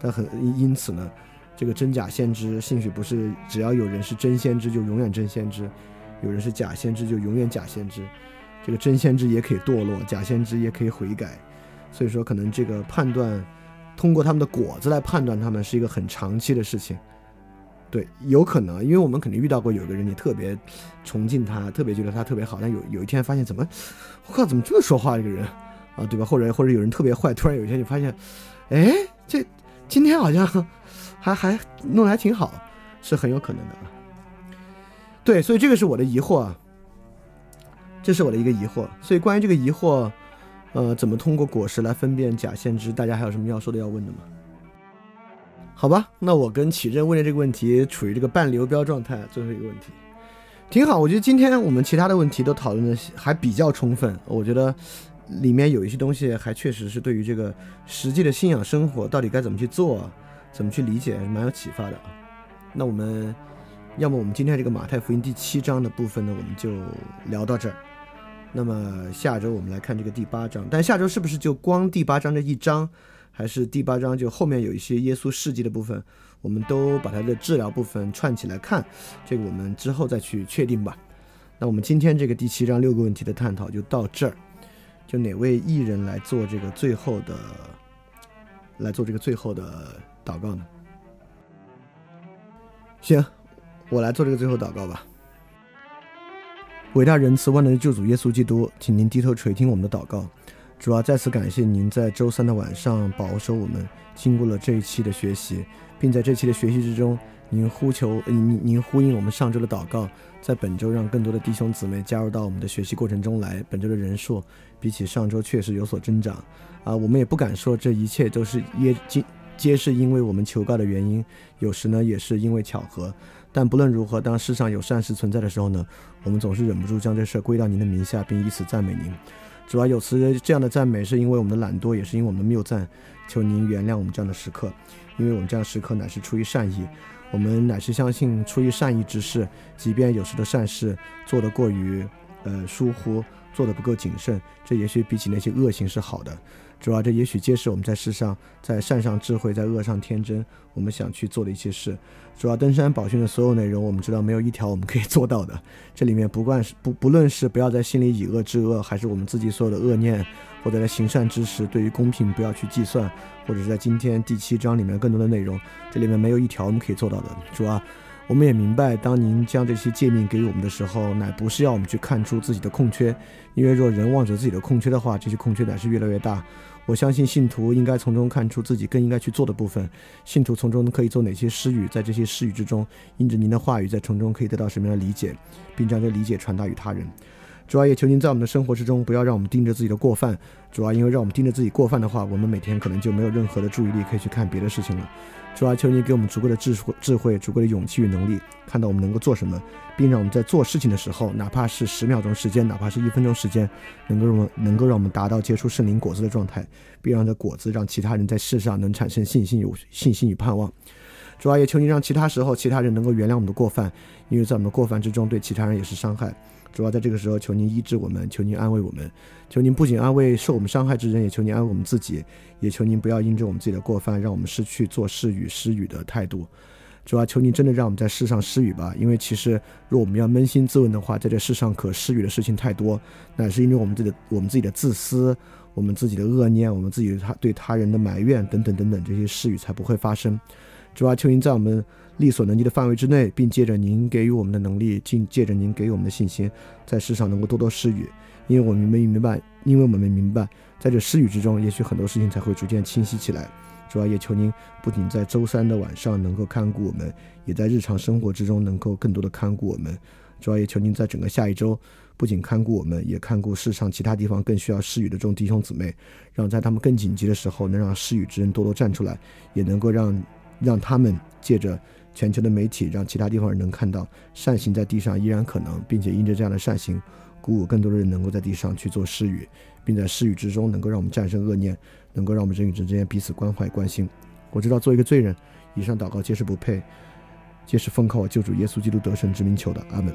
但很因此呢，这个真假先知兴许不是只要有人是真先知就永远真先知，有人是假先知就永远假先知，这个真先知也可以堕落，假先知也可以悔改，所以说可能这个判断通过他们的果子来判断他们是一个很长期的事情。对，有可能，因为我们肯定遇到过有个人，你特别崇敬他，特别觉得他特别好，但有有一天发现，怎么，我靠，怎么这么说话这个人啊，对吧？或者或者有人特别坏，突然有一天你发现，哎，这今天好像还还弄得还挺好，是很有可能的。对，所以这个是我的疑惑啊，这是我的一个疑惑。所以关于这个疑惑，呃，怎么通过果实来分辨假先知？大家还有什么要说的、要问的吗？好吧，那我跟启正问的这个问题处于这个半流标状态。最后一个问题，挺好。我觉得今天我们其他的问题都讨论的还比较充分。我觉得里面有一些东西还确实是对于这个实际的信仰生活到底该怎么去做，怎么去理解，蛮有启发的啊。那我们要么我们今天这个马太福音第七章的部分呢，我们就聊到这儿。那么下周我们来看这个第八章，但下周是不是就光第八章这一章？还是第八章，就后面有一些耶稣事迹的部分，我们都把它的治疗部分串起来看，这个我们之后再去确定吧。那我们今天这个第七章六个问题的探讨就到这儿，就哪位艺人来做这个最后的，来做这个最后的祷告呢？行，我来做这个最后祷告吧。伟大仁慈万能的救主耶稣基督，请您低头垂听我们的祷告。主要再次感谢您在周三的晚上保守我们，经过了这一期的学习，并在这期的学习之中，您呼求您您呼应我们上周的祷告，在本周让更多的弟兄姊妹加入到我们的学习过程中来。本周的人数比起上周确实有所增长，啊，我们也不敢说这一切都是耶皆皆是因为我们求告的原因，有时呢也是因为巧合。但不论如何，当世上有善事存在的时候呢，我们总是忍不住将这事儿归到您的名下，并以此赞美您。主要有词这样的赞美，是因为我们的懒惰，也是因为我们的谬赞。求您原谅我们这样的时刻，因为我们这样的时刻乃是出于善意。我们乃是相信出于善意之事，即便有时的善事做得过于呃疏忽，做得不够谨慎，这也许比起那些恶行是好的。主要这也许揭示我们在世上，在善上智慧，在恶上天真，我们想去做的一些事。主要登山宝训的所有内容，我们知道没有一条我们可以做到的。这里面不管是不不论是不要在心里以恶制恶，还是我们自己所有的恶念，或者在行善之时对于公平不要去计算，或者是在今天第七章里面更多的内容，这里面没有一条我们可以做到的。主要我们也明白，当您将这些诫命给予我们的时候，乃不是要我们去看出自己的空缺，因为若人望着自己的空缺的话，这些空缺乃是越来越大。我相信信徒应该从中看出自己更应该去做的部分，信徒从中可以做哪些施语，在这些施语之中，因着您的话语在从中可以得到什么样的理解，并将这理解传达与他人。主要也求您在我们的生活之中，不要让我们盯着自己的过犯。主要因为让我们盯着自己过犯的话，我们每天可能就没有任何的注意力可以去看别的事情了。主要求你给我们足够的智慧、智慧、足够的勇气与能力，看到我们能够做什么，并让我们在做事情的时候，哪怕是十秒钟时间，哪怕是一分钟时间，能够让我们能够让我们达到结出圣灵果子的状态，并让这果子让其他人在世上能产生信心、有信心与盼望。主要也求你让其他时候其他人能够原谅我们的过犯，因为在我们的过犯之中对其他人也是伤害。主要在这个时候，求您医治我们，求您安慰我们，求您不仅安慰受我们伤害之人，也求您安慰我们自己，也求您不要因着我们自己的过犯，让我们失去做事与施语的态度。主啊，求您真的让我们在世上施予吧，因为其实若我们要扪心自问的话，在这世上可施予的事情太多，那是因为我们自己的我们自己的自私，我们自己的恶念，我们自己他对他人的埋怨等等等等这些施予才不会发生。主啊，求您在我们力所能及的范围之内，并借着您给予我们的能力，尽借着您给予我们的信心，在世上能够多多施予，因为我们明明白，因为我们明白，在这施予之中，也许很多事情才会逐渐清晰起来。主要也求您不仅在周三的晚上能够看顾我们，也在日常生活之中能够更多的看顾我们。主要也求您在整个下一周，不仅看顾我们，也看顾世上其他地方更需要施予的这种弟兄姊妹，让在他们更紧急的时候，能让施予之人多多站出来，也能够让让他们借着全球的媒体，让其他地方人能看到善行在地上依然可能，并且因着这样的善行鼓舞更多的人能够在地上去做施语，并在施语之中能够让我们战胜恶念，能够让我们人与人之间彼此关怀关心。我知道做一个罪人，以上祷告皆是不配，皆是奉靠我救主耶稣基督得胜之名求的。阿门。